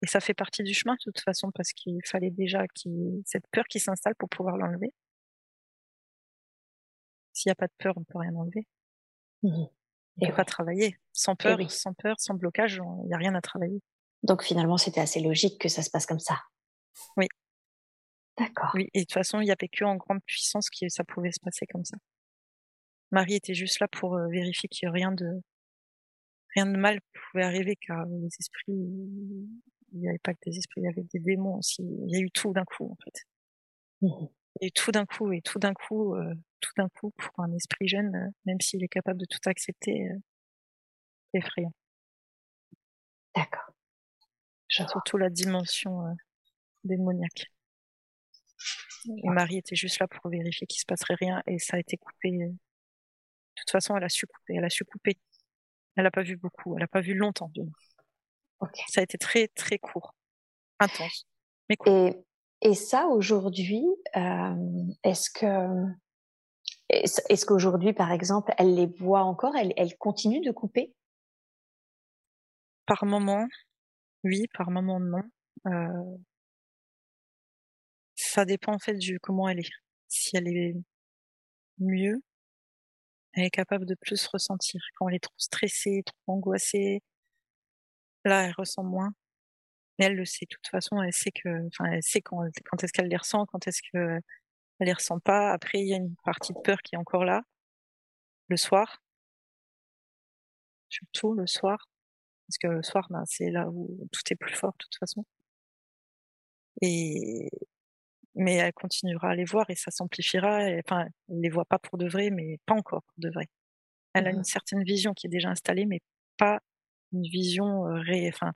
B: Et ça fait partie du chemin de toute façon parce qu'il fallait déjà qu'il cette peur qui s'installe pour pouvoir l'enlever. S'il n'y a pas de peur, on ne peut rien enlever. Mmh on ne peut pas travailler. Sans peur, sans peur, sans blocage, il n'y a rien à travailler.
A: Donc finalement, c'était assez logique que ça se passe comme ça.
B: Oui.
A: D'accord.
B: Oui, et de toute façon, il n'y avait que en grande puissance que ça pouvait se passer comme ça. Marie était juste là pour euh, vérifier qu'il rien de rien de mal pouvait arriver car les esprits, il n'y avait pas que des esprits, il y avait des démons aussi. Il y a eu tout d'un coup en fait. Mmh et tout d'un coup, et tout d'un coup, euh, tout d'un coup, pour un esprit jeune, euh, même s'il est capable de tout accepter, euh, effrayant.
A: D'accord.
B: Surtout la dimension démoniaque. Et Marie était juste là pour vérifier qu'il se passerait rien et ça a été coupé. De toute façon, elle a su couper. Elle a su couper. Elle n'a pas vu beaucoup. Elle n'a pas vu longtemps,
A: moins.
B: Ça a été très, très court. Intense.
A: Mais court. Et ça, aujourd'hui, euh, est-ce que est-ce qu'aujourd'hui, par exemple, elle les voit encore Elle, elle continue de couper?
B: Par moment, oui. Par moment, non. Euh, ça dépend en fait du comment elle est. Si elle est mieux, elle est capable de plus ressentir. Quand elle est trop stressée, trop angoissée, là, elle ressent moins. Mais elle le sait de toute façon, elle sait que, enfin, elle sait quand, est-ce qu'elle les ressent, quand est-ce que elle les ressent pas. Après, il y a une partie de peur qui est encore là, le soir, surtout le soir, parce que le soir, ben, c'est là où tout est plus fort de toute façon. Et mais elle continuera à les voir et ça s'amplifiera. Enfin, elle les voit pas pour de vrai, mais pas encore pour de vrai. Elle a une mmh certaine vision qui est déjà installée, mais pas une vision euh, ré... enfin,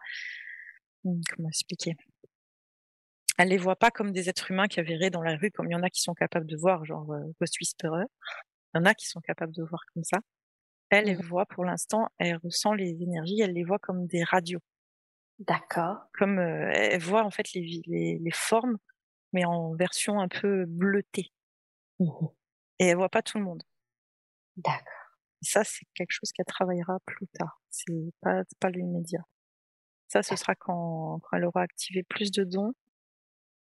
B: Mmh, comment expliquer? Elle les voit pas comme des êtres humains qui verraient dans la rue, comme il y en a qui sont capables de voir, genre euh, Ghost Whisperer. Il y en a qui sont capables de voir comme ça. Elle, elle mmh. voit pour l'instant, elle ressent les énergies, elle les voit comme des radios.
A: D'accord.
B: Comme euh, elle voit en fait les, les, les, formes, mais en version un peu bleutée. Mmh Et elle voit pas tout le monde.
A: D'accord.
B: Ça, c'est quelque chose qu'elle travaillera plus tard. C'est pas, pas l'immédiat. Ça, ce sera quand, elle aura activé plus de dons,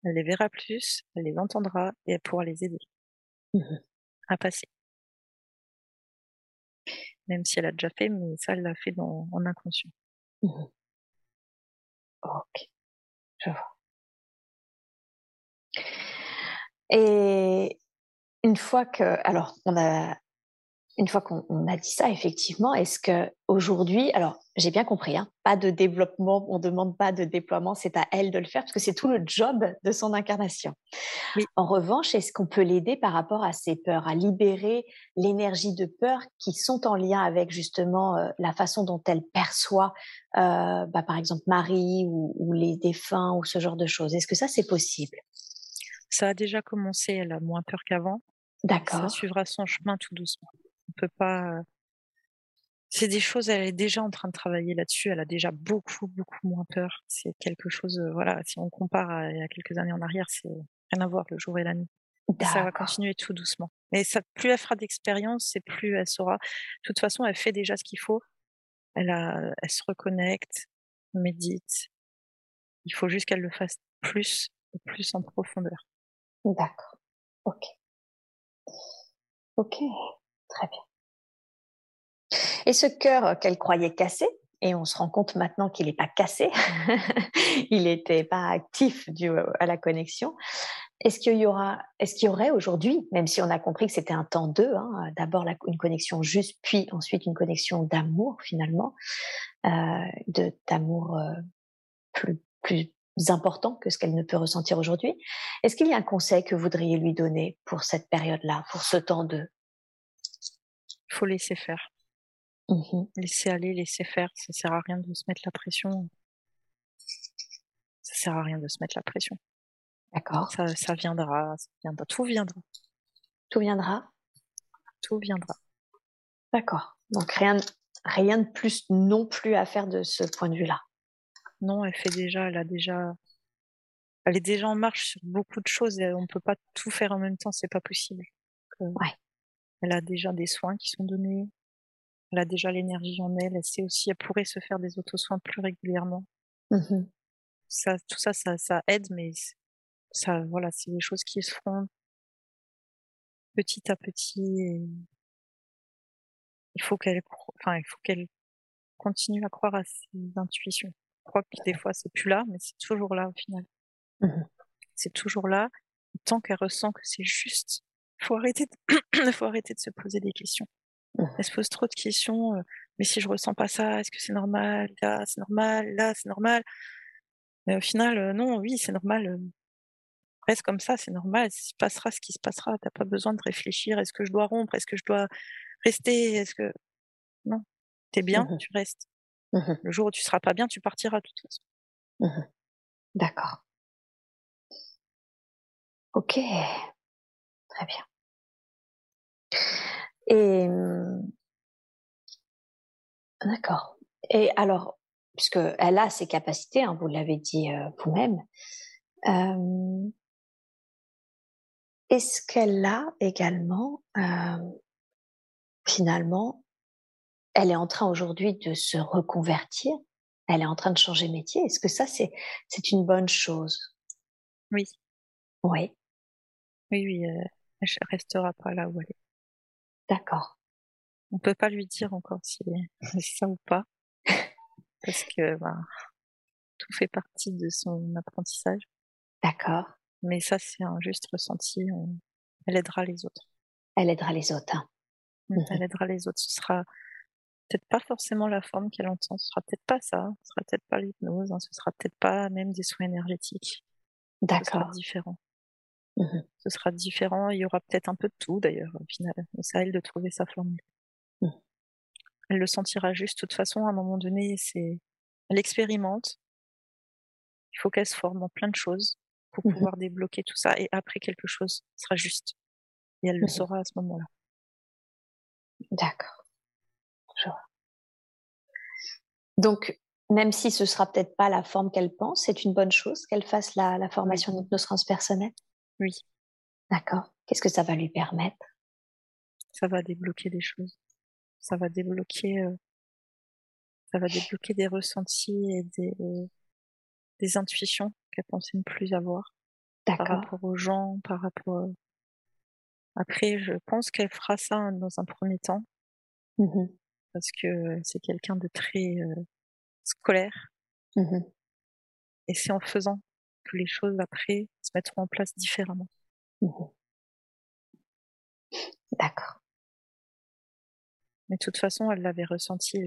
B: elle les verra plus, elle les entendra et elle pourra les aider mmh à passer. Même si elle a déjà fait, mais ça, elle l'a fait dans, en inconscient.
A: Mmh ok, je vois. Et une fois que, alors, on a une fois qu'on a dit ça, effectivement, est-ce que aujourd'hui, alors j'ai bien compris, hein, pas de développement, on demande pas de déploiement, c'est à elle de le faire parce que c'est tout le job de son incarnation. En revanche, est-ce qu'on peut l'aider par rapport à ses peurs, à libérer l'énergie de peur qui sont en lien avec justement euh, la façon dont elle perçoit, euh, bah, par exemple Marie ou, ou les défunts ou ce genre de choses? Est-ce que ça c'est possible?
B: Ça a déjà commencé, elle a moins peur qu'avant.
A: D'accord.
B: Ça suivra son chemin tout doucement on peut pas. C'est des choses, elle est déjà en train de travailler là-dessus. Elle a déjà beaucoup, beaucoup moins peur. C'est quelque chose, voilà, si on compare à quelques années en arrière, c'est rien à voir le jour et la nuit. Ça va continuer tout doucement. Et ça, plus elle fera d'expérience, et plus elle saura. De toute façon, elle fait déjà ce qu'il faut. Elle a, elle se reconnecte, médite. Il faut juste qu'elle le fasse plus plus en profondeur.
A: D'accord. Ok. Ok. Très bien. Et ce cœur qu'elle croyait cassé, et on se rend compte maintenant qu'il n'est pas cassé, il n'était pas actif dû à la connexion. Est-ce qu'il y aura, est-ce qu'il y aurait aujourd'hui, même si on a compris que c'était un temps d'eux, hein, d'abord une connexion juste, puis ensuite une connexion d'amour finalement, euh, d'amour euh, plus plus important que ce qu'elle ne peut ressentir aujourd'hui. Est-ce qu'il y a un conseil que vous voudriez lui donner pour cette période-là, pour ce temps d'eux
B: faut laisser faire. Mmh laisser aller, laisser faire, ça sert à rien de se mettre la pression. Ça sert à rien de se mettre la pression.
A: D'accord.
B: Ça, ça viendra, ça viendra, tout viendra.
A: Tout viendra
B: Tout viendra.
A: D'accord. Donc rien, rien de plus non plus à faire de ce point de vue-là.
B: Non, elle fait déjà, elle a déjà, elle est déjà en marche sur beaucoup de choses et on peut pas tout faire en même temps, c'est pas possible.
A: ouais.
B: Elle a déjà des soins qui sont donnés, elle a déjà l'énergie en elle, elle sait aussi, elle pourrait se faire des auto-soins plus régulièrement.
A: Mmh
B: ça, tout ça, ça, ça aide, mais ça, voilà, c'est des choses qui se feront petit à petit. il faut qu'elle, enfin, il faut qu'elle continue à croire à ses intuitions. Je crois que des fois c'est plus là, mais c'est toujours là au final.
A: Mmh
B: c'est toujours là. Tant qu'elle ressent que c'est juste, faut arrêter, de... faut arrêter de se poser des questions.
A: Mmh.
B: Elle se pose trop de questions. Euh, mais si je ressens pas ça, est-ce que c'est normal? Là, c'est normal? Là, c'est normal? Mais au final, euh, non, oui, c'est normal. Euh, reste comme ça, c'est normal. Il se passera ce qui se passera. T'as pas besoin de réfléchir. Est-ce que je dois rompre? Est-ce que je dois rester? Est-ce que non T'es bien,
A: mmh
B: tu restes.
A: Mmh
B: Le jour où tu seras pas bien, tu partiras de toute façon.
A: Mmh D'accord. Ok, très bien. Et d'accord. Et alors, puisque elle a ses capacités, hein, vous l'avez dit euh, vous-même, euh, est-ce qu'elle a également, euh, finalement, elle est en train aujourd'hui de se reconvertir, elle est en train de changer métier. Est-ce que ça, c'est c'est une bonne chose?
B: Oui.
A: Oui.
B: Oui, oui, elle ne restera pas là où elle est.
A: D'accord.
B: On peut pas lui dire encore si c'est ça ou pas, parce que bah, tout fait partie de son apprentissage.
A: D'accord.
B: Mais ça, c'est un juste ressenti. Elle aidera les autres.
A: Elle aidera les autres. Hein.
B: Mmh, elle aidera les autres. Ce sera peut-être pas forcément la forme qu'elle entend. Ce sera peut-être pas ça. Ce sera peut-être pas l'hypnose. Hein. Ce sera peut-être pas même des soins énergétiques.
A: D'accord.
B: Ce sera différent.
A: Mmh
B: Ce sera différent. Il y aura peut-être un peu de tout d'ailleurs au final. C'est à elle de trouver sa formule.
A: Mmh.
B: Elle le sentira juste. De toute façon, à un moment donné, c'est elle expérimente. Il faut qu'elle se forme en plein de choses pour
A: mmh
B: pouvoir débloquer tout ça. Et après, quelque chose sera juste. Et elle le saura à ce moment-là.
A: D'accord. Je vois. Donc, même si ce sera peut-être pas la forme qu'elle pense, c'est une bonne chose qu'elle fasse la, la formation d'hypnose transpersonnelle
B: Oui.
A: D'accord. Qu'est-ce que ça va lui permettre?
B: Ça va débloquer des choses. Ça va débloquer, euh, ça va débloquer des ressentis et des, des intuitions qu'elle pensait ne plus avoir. Par rapport aux gens, par rapport. Après, je pense qu'elle fera ça dans un premier temps.
A: Mmh
B: parce que c'est quelqu'un de très euh, scolaire.
A: Mmh
B: Et c'est en faisant que les choses après se mettront en place différemment.
A: Mmh D'accord.
B: Mais de toute façon, elle l'avait ressenti,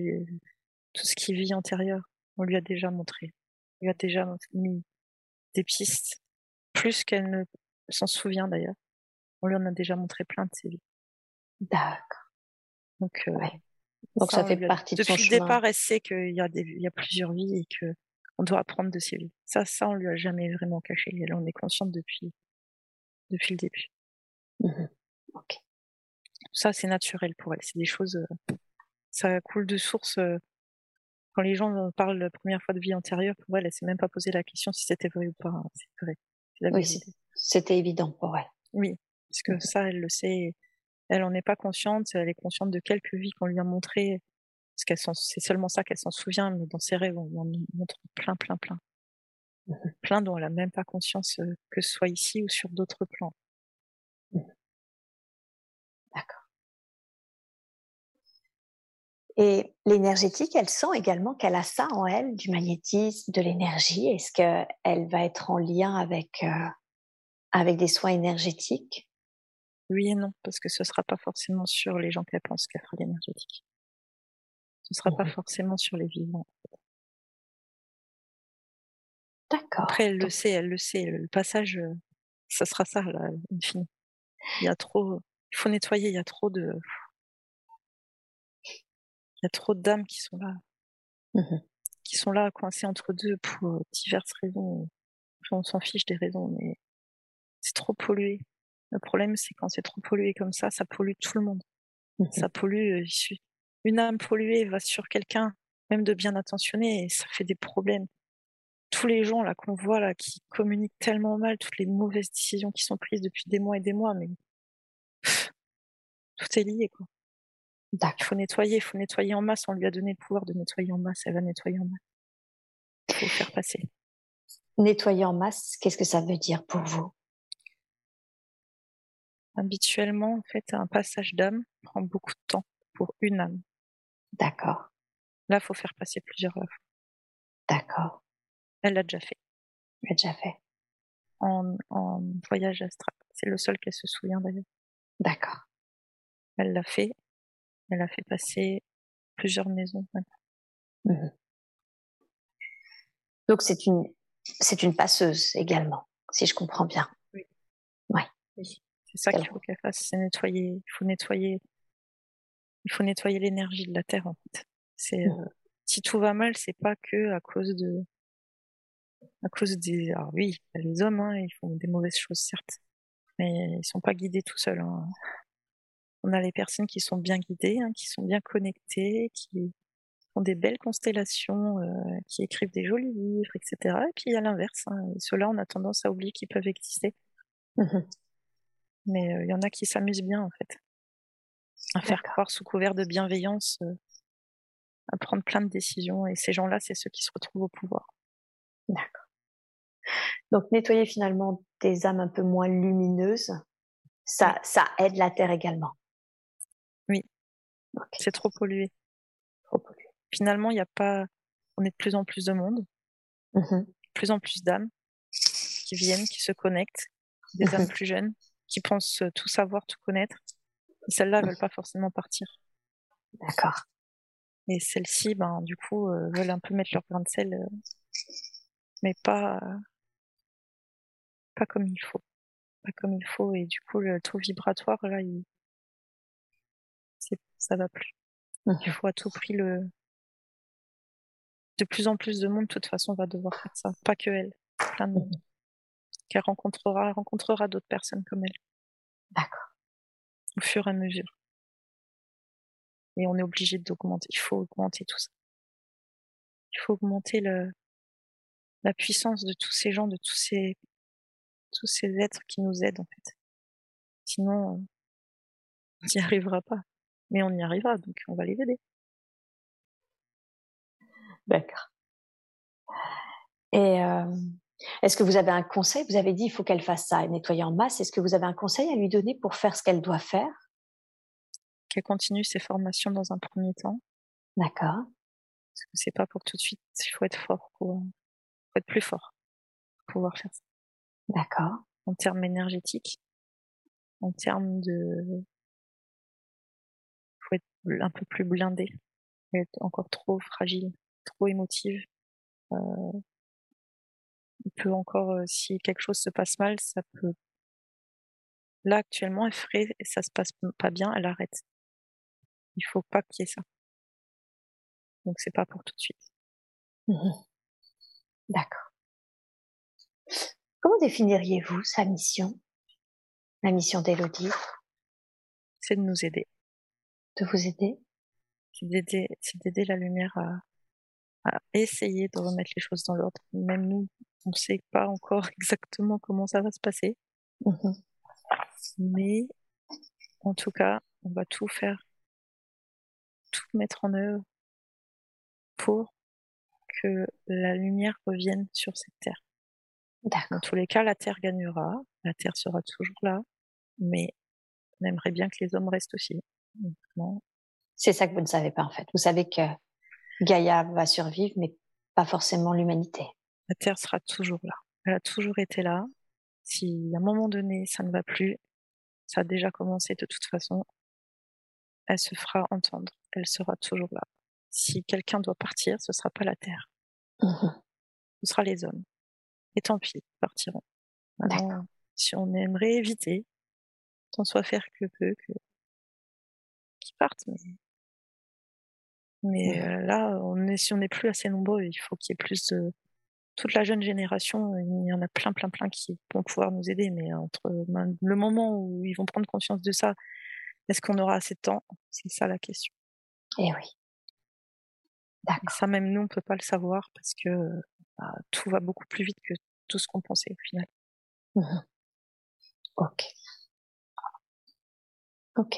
B: tout ce qui vit antérieur. On lui a déjà montré. On lui a déjà mis des pistes, plus qu'elle ne s'en souvient d'ailleurs. On lui en a déjà montré plein de ses vies.
A: D'accord.
B: Donc, euh,
A: Donc ça, fait partie de son
B: Depuis le départ, elle sait qu'il y, a des, il y a plusieurs vies et que on doit apprendre de ses vies. Ça, ça, on lui a jamais vraiment caché. Elle en est consciente depuis, depuis le début.
A: Mmh.
B: Ça, c'est naturel pour elle. C'est des choses, euh, ça coule de source. Euh, quand les gens parlent la première fois de vie antérieure, pour elle, elle s'est même pas posé la question si c'était vrai ou pas. Hein. C'est vrai.
A: Oui, c'était évident pour elle.
B: Oui, parce que ça, elle le sait. Elle en est pas consciente. Elle est consciente de quelques vies qu'on lui a montrées. Parce qu'elle c'est seulement ça qu'elle s'en souvient, mais dans ses rêves, on lui en montre plein, plein, plein.
A: Mmh
B: plein dont elle a même pas conscience euh, que ce soit ici ou sur d'autres plans.
A: Mmh D'accord. Et l'énergétique, elle sent également qu'elle a ça en elle, du magnétisme, de l'énergie. Est-ce qu'elle va être en lien avec, euh, avec des soins énergétiques?
B: Oui et non, parce que ce ne sera pas forcément sur les gens qu'elle pense qu'elle fera l'énergétique. Ce ne sera pas mmh forcément sur les vivants.
A: D'accord.
B: Après, elle le sait, elle le sait. Le passage, euh, ça sera ça, là, infini. Il y a trop, il faut nettoyer, il y a trop de, il y a trop d'âmes qui sont là.
A: Mmh
B: qui sont là coincées entre deux pour diverses raisons. on s'en fiche des raisons, mais c'est trop pollué. Le problème, c'est quand c'est trop pollué comme ça, ça pollue tout le monde.
A: Mmh
B: Ça pollue. Une âme polluée va sur quelqu'un, même de bien intentionné, et ça fait des problèmes. Tous les gens là qu'on voit là qui communiquent tellement mal, toutes les mauvaises décisions qui sont prises depuis des mois et des mois, mais tout est lié quoi. Il faut nettoyer, il faut nettoyer en masse. On lui a donné le pouvoir de nettoyer en masse. Elle va nettoyer en masse. Il faut faire passer.
A: Nettoyer en masse, qu'est-ce que ça veut dire pour vous?
B: Habituellement, en fait, un passage d'âme prend beaucoup de temps pour une âme.
A: D'accord.
B: Là, il faut faire passer plusieurs âmes.
A: D'accord.
B: Elle l'a déjà fait.
A: Elle l'a déjà fait.
B: En, en voyage astral. C'est le seul qu'elle se souvient d'ailleurs.
A: D'accord.
B: Elle l'a fait elle a fait passer plusieurs maisons.
A: Mmh Donc c'est une c'est une passeuse également, si je comprends bien.
B: Oui.
A: Ouais.
B: C'est ça qu'il faut qu'elle fasse, c'est nettoyer. Il faut nettoyer. Il faut nettoyer l'énergie de la terre en fait. C'est mmh. euh, si tout va mal, c'est pas que à cause de à cause des alors oui, les hommes hein, ils font des mauvaises choses certes, mais ils sont pas guidés tout seuls. Hein. On a les personnes qui sont bien guidées, hein, qui sont bien connectées, qui ont des belles constellations, euh, qui écrivent des jolis livres, etc. Et puis a l'inverse. Ceux-là, on a tendance à oublier qu'ils peuvent exister.
A: Mmh
B: Mais il y en a qui s'amusent bien, en fait, à faire croire sous couvert de bienveillance, à prendre plein de décisions. Et ces gens-là, c'est ceux qui se retrouvent au pouvoir.
A: D'accord. Donc nettoyer finalement des âmes un peu moins lumineuses, ça, ça aide la Terre également.
B: Oui. C'est trop pollué.
A: Trop pollué.
B: Finalement, il n'y a pas. On est de plus en plus de monde,
A: mmh
B: de plus en plus d'âmes qui viennent, qui se connectent, des âmes plus jeunes qui pensent tout savoir, tout connaître. Et celles-là veulent pas forcément partir.
A: D'accord.
B: Et celles-ci, ben, du coup, euh, veulent un peu mettre leur grain de sel, euh, mais pas, pas comme il faut. Pas comme il faut. Et du coup, le taux vibratoire, là, il, ça va plus.
A: Mmh.
B: Il faut à tout prix le. De plus en plus de monde, de toute façon, va devoir faire ça. Pas que elle, plein de monde. Qu'elle rencontrera, rencontrera d'autres personnes comme elle.
A: D'accord.
B: Au fur et à mesure. Et on est obligé d'augmenter. Il faut augmenter tout ça. Il faut augmenter le, la puissance de tous ces gens, de tous ces, tous ces êtres qui nous aident, en fait. Sinon, on n'y arrivera pas mais on y arrivera, donc on va les aider.
A: D'accord. Et euh, est-ce que vous avez un conseil? Vous avez dit il faut qu'elle fasse ça, nettoyer en masse. Est-ce que vous avez un conseil à lui donner pour faire ce qu'elle doit faire?
B: Qu'elle continue ses formations dans un premier temps.
A: D'accord.
B: Parce que c'est pas pour tout de suite. Il faut être fort, pour, faut être plus fort pour pouvoir faire ça.
A: D'accord.
B: En termes énergétiques, en termes de faut être un peu plus blindé, être encore trop fragile, trop émotive. Euh, il peut encore, si quelque chose se passe mal, ça peut. Là actuellement, elle ferait et ça se passe pas bien, elle arrête. Il faut pas qu'il y ait ça. Donc c'est pas pour tout de suite.
A: Mmh D'accord. Comment définiriez-vous sa mission, la mission d'Elodie
B: C'est de nous aider
A: de vous aider?
B: C'est d'aider, c'est d'aider la lumière à, à, essayer de remettre les choses dans l'ordre. Même nous, on ne sait pas encore exactement comment ça va se passer.
A: Mmh
B: Mais en tout cas, on va tout faire, tout mettre en œuvre pour que la lumière revienne sur cette terre. Dans tous les cas, la terre gagnera, la terre sera toujours là, mais on aimerait bien que les hommes restent aussi.
A: C'est ça que vous ne savez pas en fait. Vous savez que Gaïa va survivre, mais pas forcément l'humanité.
B: La Terre sera toujours là. Elle a toujours été là. Si à un moment donné ça ne va plus, ça a déjà commencé de toute façon, elle se fera entendre. Elle sera toujours là. Si quelqu'un doit partir, ce sera pas la Terre.
A: Mmh
B: ce sera les hommes. Et tant pis, ils partiront. si on aimerait éviter, tant soit faire que peu, que qui partent. Mais là, on est, si on n'est plus assez nombreux, il faut qu'il y ait plus de toute la jeune génération. Il y en a plein, plein, plein qui vont pouvoir nous aider. Mais entre le moment où ils vont prendre conscience de ça, est-ce qu'on aura assez de temps? C'est ça la question.
A: Eh oui.
B: D'accord. Ça, même nous, on peut pas le savoir parce que bah, tout va beaucoup plus vite que tout ce qu'on pensait au final.
A: Mmh ok. Ok.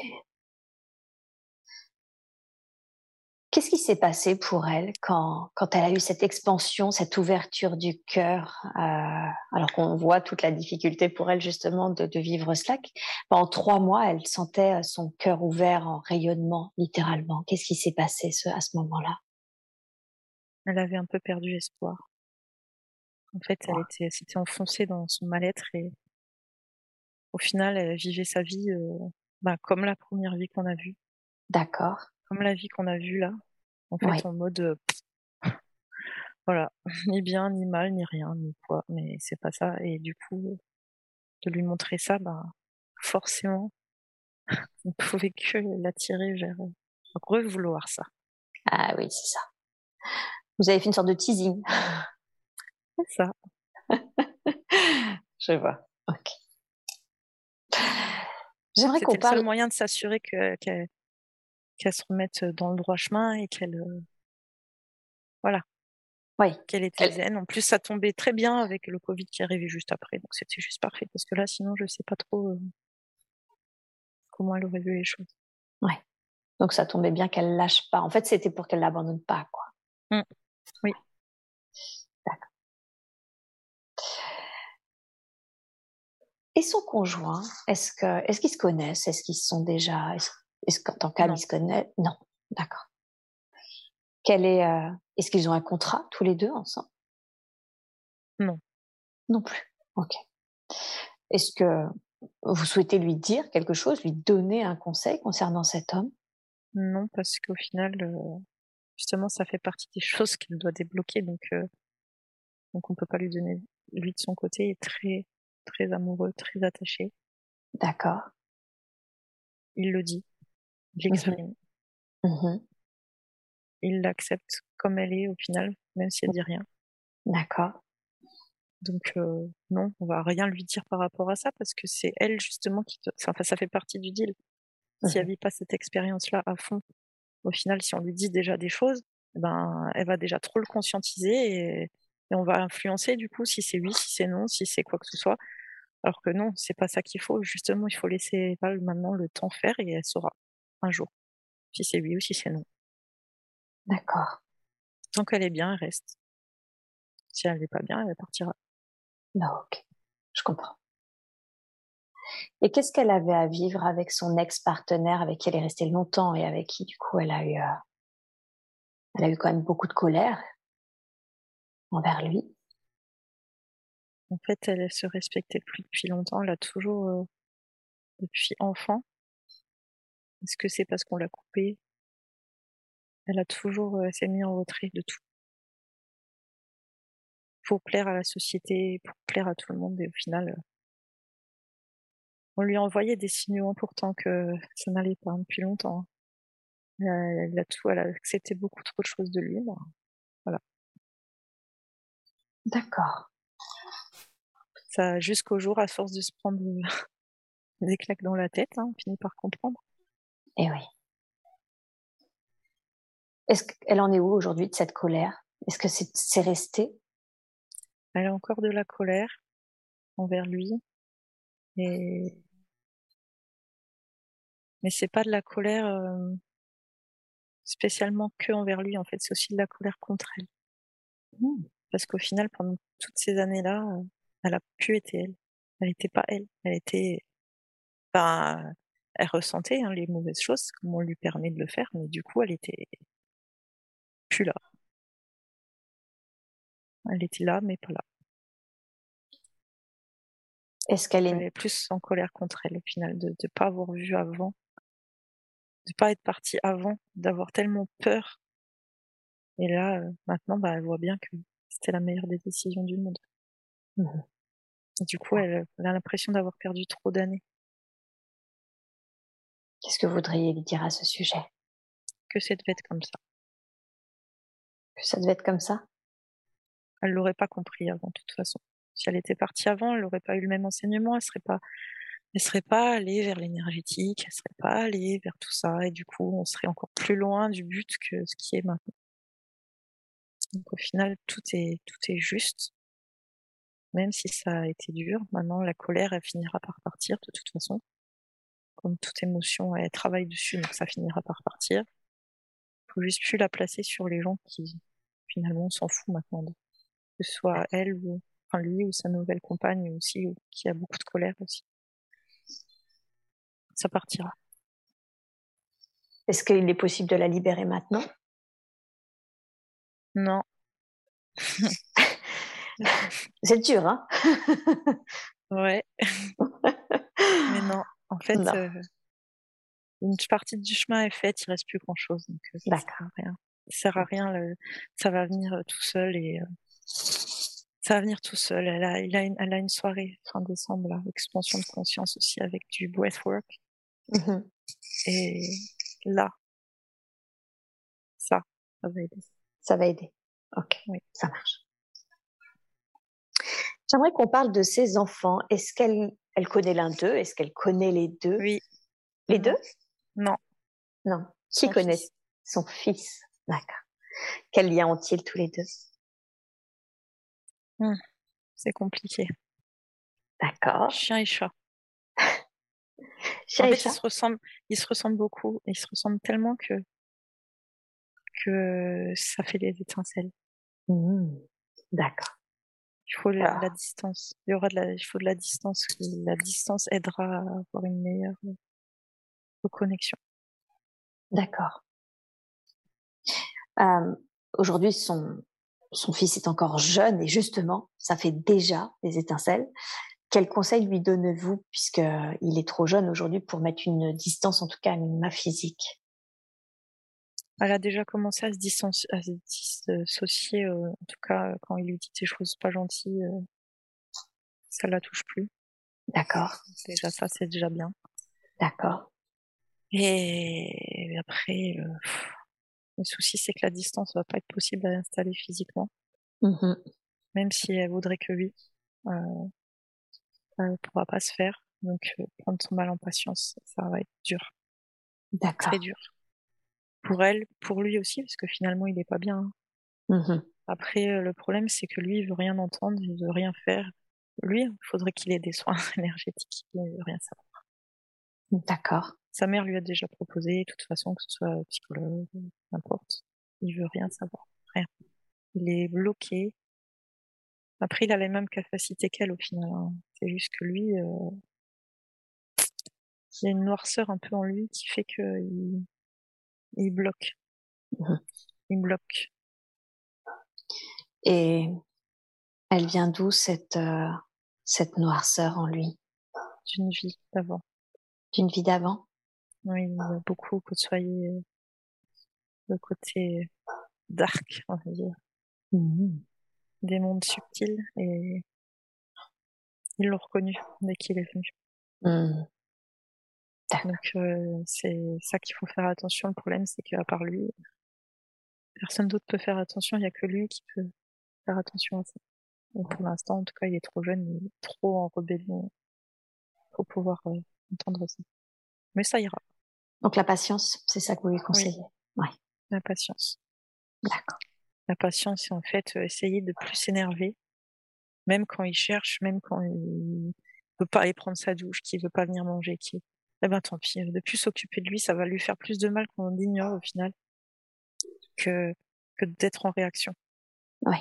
A: Qu'est-ce qui s'est passé pour elle quand, quand elle a eu cette expansion, cette ouverture du cœur, euh, alors qu'on voit toute la difficulté pour elle justement de, de vivre cela? Pendant trois mois, elle sentait son cœur ouvert en rayonnement, littéralement. Qu'est-ce qui s'est passé ce, à ce moment-là?
B: Elle avait un peu perdu espoir. En fait, elle était, s'était enfoncée dans son mal-être et au final, elle vivait sa vie euh, bah, comme la première vie qu'on a vue.
A: D'accord.
B: Comme la vie qu'on a vue là. En fait, en mode, euh, voilà, ni bien, ni mal, ni rien, ni quoi, mais c'est pas ça. Et du coup, de lui montrer ça, bah, forcément, on ne pouvait que l'attirer vers vouloir ça.
A: Ah oui, c'est ça. Vous avez fait une sorte de teasing.
B: C'est ça.
A: Je vois. Ok. J'aimerais qu'on
B: parle. C'est le moyen de s'assurer que qu'elle se remette dans le droit chemin et qu'elle euh, voilà.
A: Oui.
B: qu'elle était zen en plus ça tombait très bien avec le covid qui arrivait juste après donc c'était juste parfait parce que là sinon je sais pas trop euh, comment elle aurait vu les choses.
A: Ouais donc ça tombait bien qu'elle lâche pas. En fait c'était pour qu'elle l'abandonne pas quoi.
B: Mmh. oui.
A: D'accord. Et son conjoint est-ce que est-ce qu'ils se connaissent? Est-ce qu'ils sont déjà est-ce qu'en tant qu'âme, ils se connaissent? Non, d'accord. Quel est, euh, est-ce qu'ils ont un contrat tous les deux ensemble?
B: Non.
A: Non plus. Ok. Est-ce que vous souhaitez lui dire quelque chose, lui donner un conseil concernant cet homme?
B: Non, parce qu'au final, euh, justement, ça fait partie des choses qu'il doit débloquer, donc euh, donc on peut pas lui donner. Lui de son côté est très très amoureux, très attaché.
A: D'accord.
B: Il le dit. Il l'exprime.
A: Mmh
B: Il l'accepte comme elle est au final, même si elle dit rien.
A: D'accord.
B: Donc euh, non, on va rien lui dire par rapport à ça parce que c'est elle justement qui, enfin ça fait partie du deal. Si elle mmh vit pas cette expérience-là à fond, au final, si on lui dit déjà des choses, ben elle va déjà trop le conscientiser et, et on va influencer du coup si c'est oui, si c'est non, si c'est quoi que ce soit. Alors que non, c'est pas ça qu'il faut. Justement, il faut laisser Val maintenant le temps faire et elle saura un jour. Si c'est oui ou si c'est non.
A: D'accord.
B: Tant qu'elle est bien, elle reste. Si elle n'est pas bien, elle partira.
A: Non, ok. Je comprends. Et qu'est-ce qu'elle avait à vivre avec son ex-partenaire avec qui elle est restée longtemps et avec qui, du coup, elle a eu, euh, elle a eu quand même beaucoup de colère envers lui?
B: En fait, elle se respectait plus depuis longtemps. Elle a toujours, euh, depuis enfant, est-ce que c'est parce qu'on l'a coupée? Elle a toujours, euh, s'est mise en retrait de tout. Pour plaire à la société, pour plaire à tout le monde, et au final, euh, on lui envoyait des signaux importants que ça n'allait pas depuis longtemps. Hein. Elle a tout, elle a accepté beaucoup trop de choses de lui. voilà.
A: D'accord.
B: Ça, jusqu'au jour, à force de se prendre des claques dans la tête, hein, on finit par comprendre.
A: Eh oui. Est-ce qu'elle en est où aujourd'hui de cette colère? Est-ce que c'est resté?
B: Elle a encore de la colère envers lui. Et... Mais c'est pas de la colère euh, spécialement que envers lui, en fait, c'est aussi de la colère contre elle. Mmh. Parce qu'au final, pendant toutes ces années-là, euh, elle a pu être elle. Elle n'était pas elle. Elle était, ben, elle ressentait hein, les mauvaises choses, comme on lui permet de le faire, mais du coup, elle était plus là. Elle était là, mais pas là.
A: Est-ce qu'elle est...
B: est plus en colère contre elle au final, de ne pas avoir vu avant, de pas être partie avant, d'avoir tellement peur. Et là, euh, maintenant, bah, elle voit bien que c'était la meilleure des décisions du monde.
A: Mmh
B: du coup, elle a l'impression d'avoir perdu trop d'années.
A: Qu'est-ce que vous voudriez lui dire à ce sujet?
B: Que c'est de être comme ça.
A: que ça devait être comme ça?
B: Elle l'aurait pas compris avant, de toute façon. Si elle était partie avant, elle n'aurait pas eu le même enseignement, elle serait pas, elle serait pas allée vers l'énergétique, elle serait pas allée vers tout ça, et du coup, on serait encore plus loin du but que ce qui est maintenant. Donc au final, tout est, tout est juste. Même si ça a été dur, maintenant la colère, elle finira par partir de toute façon. Comme toute émotion, elle travaille dessus, donc ça finira par partir. Faut juste plus la placer sur les gens qui, finalement, s'en fout maintenant. Que ce soit elle ou, enfin lui ou sa nouvelle compagne aussi, ou qui a beaucoup de colère aussi. Ça partira.
A: Est-ce qu'il est possible de la libérer maintenant?
B: Non.
A: C'est dur, hein?
B: Ouais. Mais non, en fait, euh, une partie du chemin est faite, il reste plus grand chose. Donc, ça sert à rien. Ça sert à rien. Le... Ça va venir tout seul et ça va venir tout seul. Elle a, il a une, elle a une soirée fin décembre, là, expansion de conscience aussi avec du breathwork. Mmh et là, ça, ça va aider.
A: Ça va aider. Ok, oui. ça marche. J'aimerais qu'on parle de ses enfants. Est-ce qu'elle elle connaît l'un d'eux Est-ce qu'elle connaît les deux?
B: Oui.
A: Les deux?
B: Non.
A: Non. Qui connaît son fils? D'accord. Quel lien ont-ils tous les deux?
B: Mmh. C'est compliqué.
A: D'accord.
B: Chien et chat. Chien en et fait, chat? Ils se ressemblent, ils se ressemblent beaucoup. Ils se ressemblent tellement que que ça fait des étincelles.
A: Mmh. D'accord.
B: Il faut la, la, distance. Il y aura de la, il faut de la distance. La distance aidera à avoir une meilleure connexion.
A: D'accord. Euh, Aujourd'hui, son, son fils est encore jeune et justement, ça fait déjà des étincelles. Quel conseil lui donnez-vous puisqu'il est trop jeune aujourd'hui pour mettre une distance, en tout cas un minima physique?
B: Elle a déjà commencé à se, dissocier, euh, en tout cas quand il lui dit des choses pas gentilles, euh, ça la touche plus.
A: D'accord.
B: Déjà ça, c'est déjà bien.
A: D'accord.
B: Et après, euh, le souci c'est que la distance va pas être possible à installer physiquement. Mmh Même si elle voudrait que oui, euh, elle pourra pas se faire. Donc prendre son mal en patience, ça va être dur.
A: D'accord.
B: Très dur pour elle, pour lui aussi, parce que finalement, il est pas bien. Hein.
A: Mmh
B: Après, euh, le problème, c'est que lui, il veut rien entendre, il veut rien faire. Lui, il faudrait qu'il ait des soins énergétiques, il veut rien savoir.
A: D'accord.
B: Sa mère lui a déjà proposé, de toute façon, que ce soit psychologue, n'importe. Il veut rien savoir, rien. Il est bloqué. Après, il a les mêmes capacités qu'elle au final. Hein. C'est juste que lui, euh... il y a une noirceur un peu en lui qui fait que il bloque. Mmh. Il bloque.
A: Et elle vient d'où cette, euh, cette noirceur en lui?
B: D'une vie d'avant.
A: D'une vie d'avant?
B: Oui, il a beaucoup côtoyé le côté dark, on va dire. Mmh. Des mondes subtils et ils l'ont reconnu dès qu'il est venu. Mmh. Donc euh, c'est ça qu'il faut faire attention. Le problème, c'est qu'à part lui, personne d'autre peut faire attention. Il n'y a que lui qui peut faire attention à ça. Donc pour l'instant, en tout cas, il est trop jeune, il est trop en rébellion pour pouvoir euh, entendre ça. Mais ça ira.
A: Donc la patience, c'est ça que vous lui conseillez. Oui.
B: La patience.
A: D'accord.
B: La patience, c'est en fait euh, essayer de plus s'énerver, même quand il cherche, même quand il veut pas aller prendre sa douche, qu'il veut pas venir manger, qui eh ben tant pis, de plus s'occuper de lui, ça va lui faire plus de mal qu'on l'ignore au final que, que d'être en réaction.
A: Oui.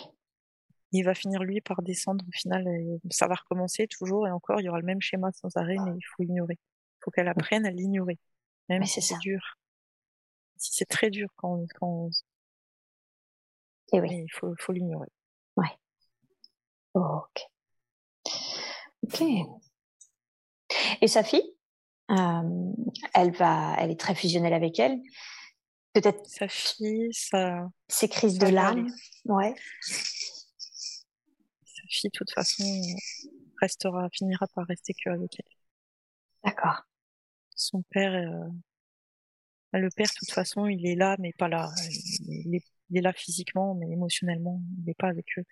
B: Il va finir lui par descendre au final et ça va recommencer toujours et encore, il y aura le même schéma sans arrêt, mais il faut ignorer. Il faut qu'elle apprenne à l'ignorer. Même si c'est dur. Si c'est très dur quand, quand
A: et oui.
B: il faut, faut l'ignorer.
A: Ouais. ok. Ok. Et sa fille? Euh, elle va, elle est très fusionnelle avec elle. Peut-être
B: sa fille, sa
A: ses crises de larmes, ouais.
B: Sa fille, de toute façon, restera, finira par rester que avec elle.
A: D'accord.
B: Son père, euh... le père, de toute façon, il est là, mais pas là. Il est il est là physiquement, mais émotionnellement, il n'est pas avec eux.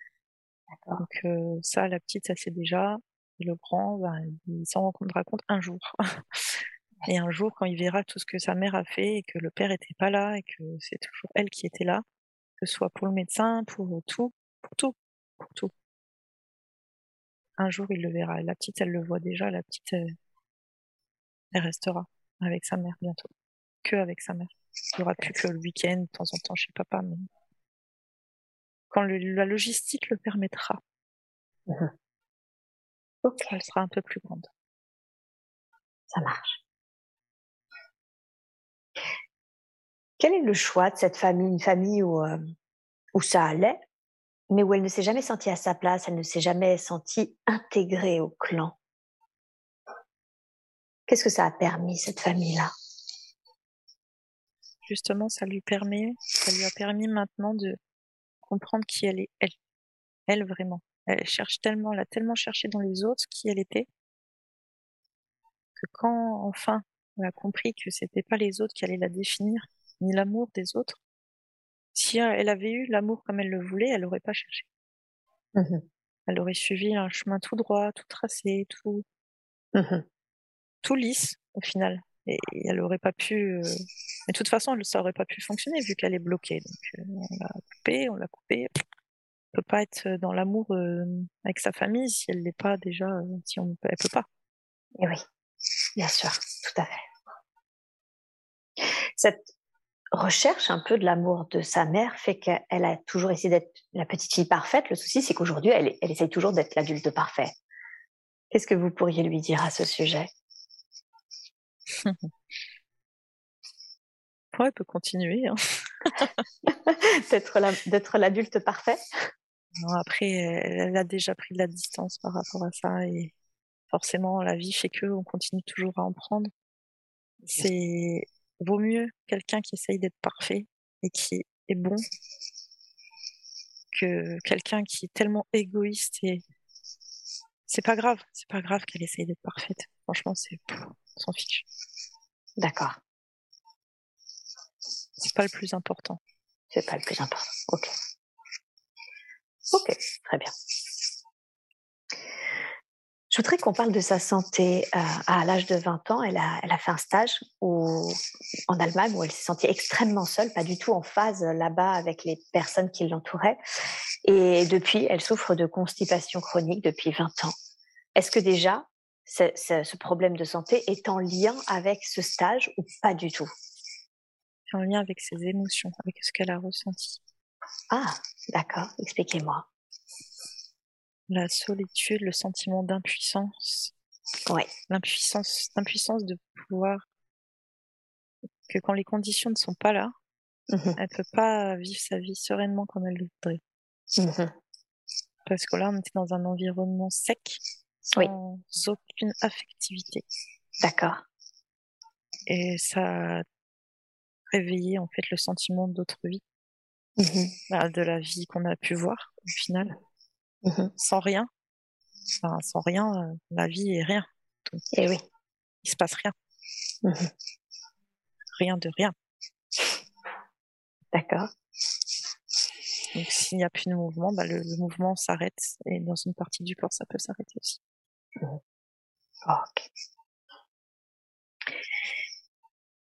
B: Donc euh, ça, la petite, ça c'est déjà. Et le grand, ben, il s'en rendra compte un jour. et un jour, quand il verra tout ce que sa mère a fait et que le père était pas là et que c'est toujours elle qui était là, que ce soit pour le médecin, pour tout, pour tout, pour tout. Un jour, il le verra. La petite, elle le voit déjà. La petite, elle, restera avec sa mère bientôt. Que avec sa mère. Il n'y aura plus que le week-end, de temps en temps, chez papa, mais quand la logistique le permettra. Mmh elle sera un peu plus grande.
A: Ça marche. Quel est le choix de cette famille? Une famille où, euh, où ça allait, mais où elle ne s'est jamais sentie à sa place, elle ne s'est jamais sentie intégrée au clan? Qu'est-ce que ça a permis, cette famille-là?
B: Justement, ça lui permet, ça lui a permis maintenant de comprendre qui elle est, elle, elle vraiment. Elle cherche tellement, elle a tellement cherché dans les autres qui elle était, que quand enfin elle a compris que c'était pas les autres qui allaient la définir, ni l'amour des autres, si elle avait eu l'amour comme elle le voulait, elle n'aurait pas cherché. Mmh elle aurait suivi un chemin tout droit, tout tracé, tout, mmh tout lisse au final. Et elle n'aurait pas pu. Euh, mais de toute façon, ça aurait pas pu fonctionner vu qu'elle est bloquée. Donc euh, on l'a coupée, on l'a coupée. Peut pas être dans l'amour euh, avec sa famille si elle l'est pas déjà. si on, elle peut pas.
A: Et oui, bien sûr, tout à fait. Cette recherche un peu de l'amour de sa mère fait qu'elle a toujours essayé d'être la petite fille parfaite. Le souci, c'est qu'aujourd'hui, elle, elle essaye toujours d'être l'adulte parfait. Qu'est-ce que vous pourriez lui dire à ce sujet?
B: Ouais, elle peut continuer. Hein.
A: d'être l'adulte parfait?
B: Après, elle a déjà pris de la distance par rapport à ça et forcément, la vie fait que on continue toujours à en prendre. C'est vaut mieux quelqu'un qui essaye d'être parfait et qui est bon que quelqu'un qui est tellement égoïste et c'est pas grave, c'est pas grave qu'elle essaye d'être parfaite. Franchement, c'est on s'en fiche.
A: D'accord.
B: C'est pas le plus important.
A: C'est pas le plus important. Ok. Ok, très bien. Je voudrais qu'on parle de sa santé. Euh, à l'âge de 20 ans, elle a, fait un stage en Allemagne où elle s'est sentie extrêmement seule, pas du tout en phase là-bas avec les personnes qui l'entouraient. Et depuis, elle souffre de constipation chronique depuis 20 ans. Est-ce que déjà, ce, problème de santé est en lien avec ce stage ou pas du tout?
B: En lien avec ses émotions, avec ce qu'elle a ressenti.
A: Ah, d'accord. Expliquez-moi
B: la solitude, le sentiment d'impuissance.
A: Ouais.
B: L'impuissance, l'impuissance de pouvoir que quand les conditions ne sont pas là, mmh elle peut pas vivre sa vie sereinement comme elle le voudrait. Mmh Parce que là, on était dans un environnement sec, sans aucune affectivité.
A: D'accord.
B: Et ça a réveillé en fait le sentiment d'autre vie, mmh bah, de la vie qu'on a pu voir au final. Mmh sans rien, sans rien, euh, la vie est rien.
A: Et eh oui.
B: Il se passe rien. Mmh rien de rien.
A: D'accord.
B: Donc s'il n'y a plus de mouvement, bah, le, mouvement s'arrête et dans une partie du corps, ça peut s'arrêter aussi.
A: Mmh ok.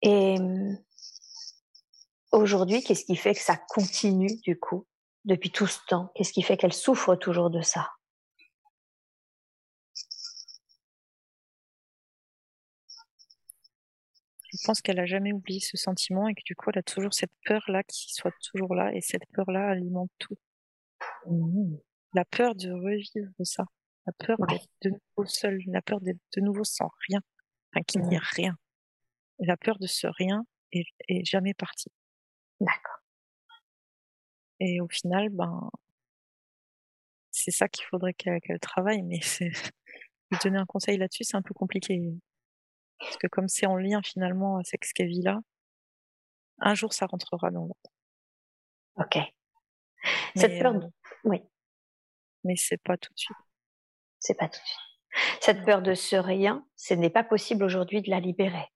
A: Et aujourd'hui, qu'est-ce qui fait que ça continue du coup depuis tout ce temps? Qu'est-ce qui fait qu'elle souffre toujours de ça?
B: Je pense qu'elle a jamais oublié ce sentiment et que du coup elle a toujours cette peur-là qui soit toujours là et cette peur-là alimente tout. Mmh. La peur de revivre ça, la peur d'être de nouveau seule, la peur d'être de nouveau sans rien, enfin qu'il n'y ait rien. la peur de ce rien est, est jamais partie.
A: D'accord.
B: Et au final, ben, c'est ça qu'il faudrait qu'elle travaille, mais lui donner un conseil là-dessus, c'est un peu compliqué. Parce que comme c'est en lien finalement avec ce qu'elle vit là, un jour ça rentrera dans l'autre.
A: Ok. Cette peur, de... Euh, oui.
B: Mais c'est pas tout de suite.
A: C'est pas tout de suite. Cette peur de ce rien, ce n'est pas possible aujourd'hui de la libérer.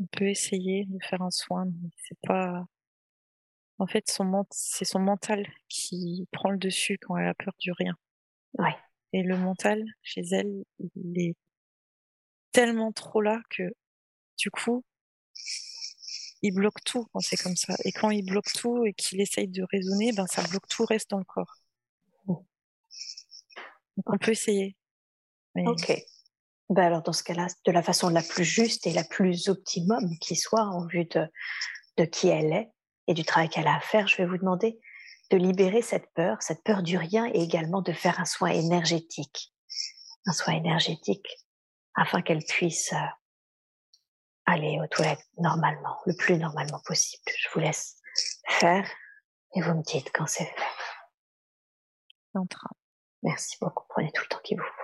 B: On peut essayer de faire un soin, mais c'est pas, En fait, son c'est son mental qui prend le dessus quand elle a peur du rien.
A: Ouais.
B: Et le mental, chez elle, il est tellement trop là que, du coup, il bloque tout quand c'est comme ça. Et quand il bloque tout et qu'il essaye de raisonner, ben ça bloque tout, reste dans le corps. Donc on peut essayer.
A: Ok. Ben alors dans ce cas-là, de la façon la plus juste et la plus optimum qui soit en vue de, de qui elle est et du travail qu'elle a à faire, je vais vous demander de libérer cette peur, cette peur du rien et également de faire un soin énergétique. Un soin énergétique afin qu'elle puisse euh, aller aux toilettes normalement, le plus normalement possible. Je vous laisse faire et vous me dites quand c'est fait. Merci beaucoup. Prenez tout le temps qu'il vous faut.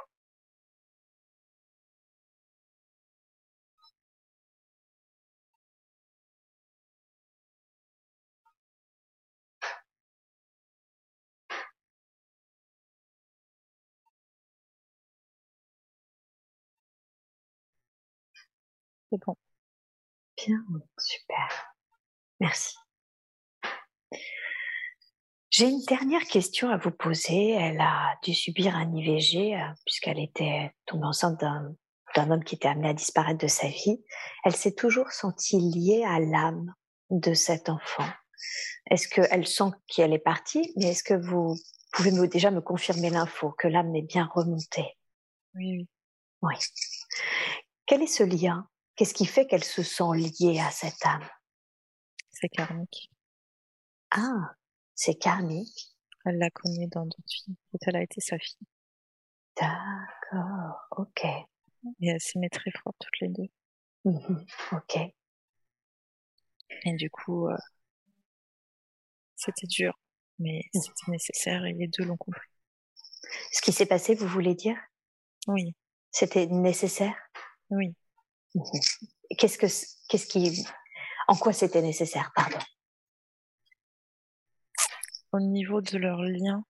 A: Bien, super. Merci. J'ai une dernière question à vous poser. Elle a dû subir un IVG euh, puisqu'elle était tombée enceinte d'un homme qui était amené à disparaître de sa vie. Elle s'est toujours sentie liée à l'âme de cet enfant. Est-ce qu'elle sent qu'elle est partie, mais est-ce que vous pouvez me, déjà me confirmer l'info, que l'âme est bien remontée?
B: Oui. Oui.
A: Quel est ce lien Qu'est-ce qui fait qu'elle se sent liée à cette âme?
B: C'est karmique.
A: Ah, c'est karmique.
B: Elle l'a connue dans d'autres vies. Elle a été sa fille.
A: D'accord, ok.
B: Et elle s'aimait très fort toutes les deux.
A: Mhm, ok.
B: Et du coup, euh, c'était dur, mais mmh. c'était nécessaire et les deux l'ont compris.
A: Ce qui s'est passé, vous voulez dire?
B: Oui.
A: C'était nécessaire?
B: Oui.
A: Qu'est-ce que, qu'est-ce qui, en quoi c'était nécessaire, pardon?
B: Au niveau de leur lien,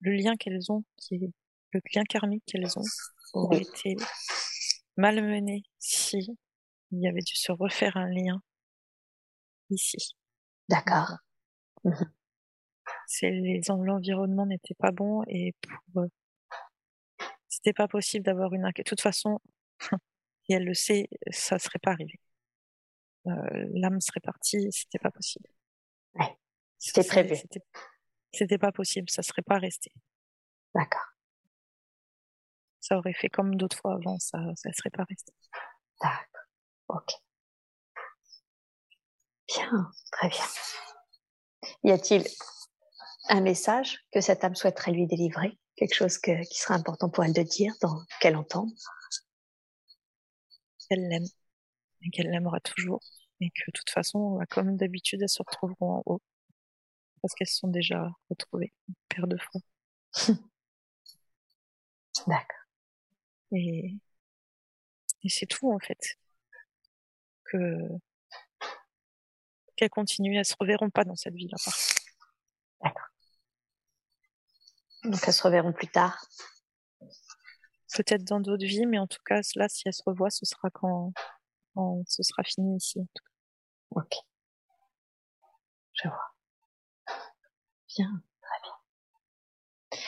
B: le lien qu'elles ont, qui est le lien karmique qu'elles ont, aurait été malmené si il y avait dû se refaire un lien ici.
A: D'accord.
B: C'est les l'environnement n'était pas bon et pour euh, c'était pas possible d'avoir une de toute façon et elle le sait, ça serait pas arrivé. Euh, L'âme serait partie, c'était pas possible.
A: Ouais, c'était prévu.
B: C'était pas possible, ça serait pas resté.
A: D'accord.
B: Ça aurait fait comme d'autres fois avant, ça, ça serait pas resté.
A: D'accord. Ok. Bien, très bien. Y a-t-il un message que cette âme souhaiterait lui délivrer? Quelque chose qui serait important pour elle de dire, dans qu'elle entende?
B: Qu'elle l'aime et qu'elle l'aimera toujours et que de toute façon, bah, comme d'habitude, elles se retrouveront en haut parce qu'elles se sont déjà retrouvées une paire de fois.
A: D'accord.
B: Et, et c'est tout en fait. Que qu'elles continuent, elles se reverront pas dans cette vie-là.
A: D'accord. Donc elles se reverront plus tard
B: peut-être dans d'autres vies, mais en tout cas, là, si elle se revoit, ce sera quand, ce sera fini ici. En tout
A: cas. Ok. Je vois. Bien, très bien.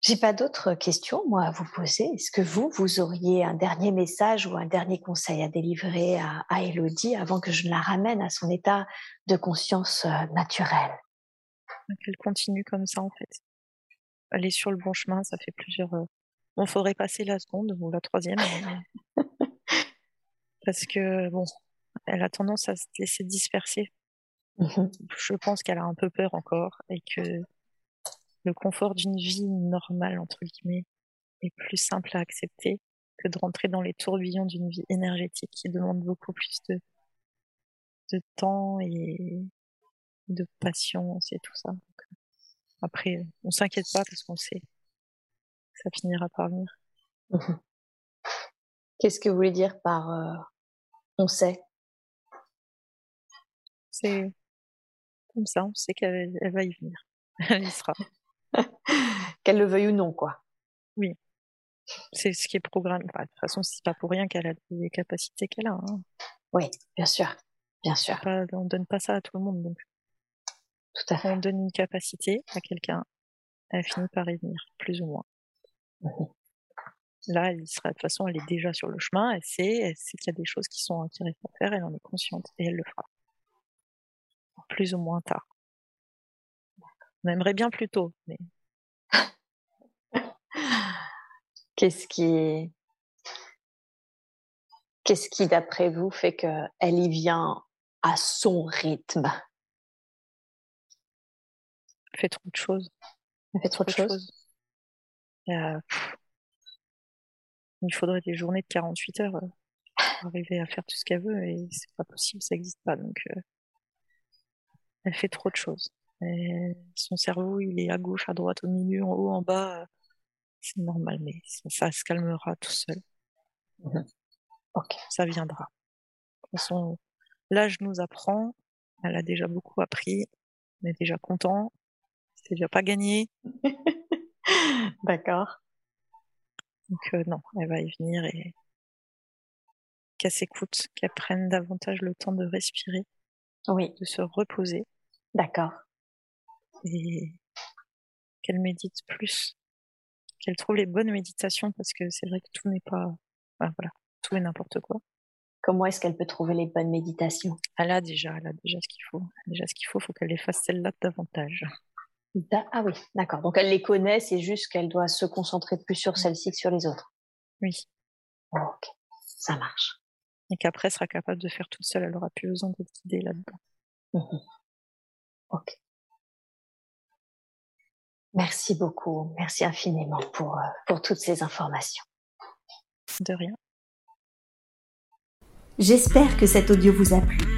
A: J'ai pas d'autres questions, moi, à vous poser. Est-ce que vous, vous auriez un dernier message ou un dernier conseil à délivrer à, à Elodie avant que je la ramène à son état de conscience euh, naturelle
B: Qu'elle continue comme ça, en fait. Elle est sur le bon chemin, ça fait plusieurs, euh, Bon, faudrait passer la seconde ou la troisième. parce que, bon, elle a tendance à se laisser disperser.
A: Mmh
B: Je pense qu'elle a un peu peur encore et que le confort d'une vie normale, entre guillemets, est plus simple à accepter que de rentrer dans les tourbillons d'une vie énergétique qui demande beaucoup plus de, de temps et de patience et tout ça. après, on s'inquiète pas parce qu'on sait ça finira par venir.
A: Qu'est-ce que vous voulez dire par euh, on sait?
B: C'est comme ça, on sait qu'elle va y venir. Elle y sera.
A: qu'elle le veuille ou non, quoi.
B: Oui. C'est ce qui est programmé. de toute façon, c'est pas pour rien qu'elle a les capacités qu'elle a. Hein.
A: Oui, bien sûr. Bien sûr.
B: Pas, on donne pas ça à tout le monde. Donc. Tout à fait. On donne une capacité à quelqu'un, elle finit par y venir, plus ou moins. Là, elle sera, de toute façon, elle est déjà sur le chemin, elle sait, elle sait qu'il y a des choses qui sont qui à faire, elle en est consciente et elle le fera. Plus ou moins tard. On aimerait bien plus tôt, mais.
C: Qu'est-ce qui, qu'est-ce qui, d'après vous, fait qu'elle y vient à son rythme?
B: Elle fait trop de choses.
C: Elle fait trop, de choses.
B: Il faudrait des journées de 48 heures euh, pour arriver à faire tout ce qu'elle veut et c'est pas possible, ça n'existe pas. Donc, euh, elle fait trop de choses. son cerveau, il est à gauche, à droite, au milieu, en haut, en bas. C'est normal, mais ça, se calmera tout seul. Mmh Ok, ça viendra. De toute façon, l'âge nous apprend. Elle a déjà beaucoup appris. On est déjà content. C'est déjà pas gagné.
C: D'accord.
B: Donc euh, non, elle va y venir et qu'elle s'écoute, qu'elle prenne davantage le temps de respirer,
C: oui,
B: de se reposer.
C: D'accord.
B: Et qu'elle médite plus, qu'elle trouve les bonnes méditations parce que c'est vrai que tout n'est pas, voilà, tout est n'importe quoi.
C: Comment est-ce qu'elle peut trouver les bonnes méditations?
B: Elle a déjà, elle a déjà ce qu'il faut. Déjà ce qu'il faut, faut qu'elle les fasse celles-là davantage.
C: Ah oui, d'accord. Donc elle les connaît, c'est juste qu'elle doit se concentrer plus sur celles-ci que sur les autres.
B: Oui.
C: ok, ça marche.
B: Et qu'après elle sera capable de faire toute seule, elle aura plus besoin d'être guidée là-dedans.
C: Mmh ok. Merci beaucoup, merci infiniment pour, euh, pour toutes ces informations.
B: De rien.
A: J'espère que cet audio vous a plu.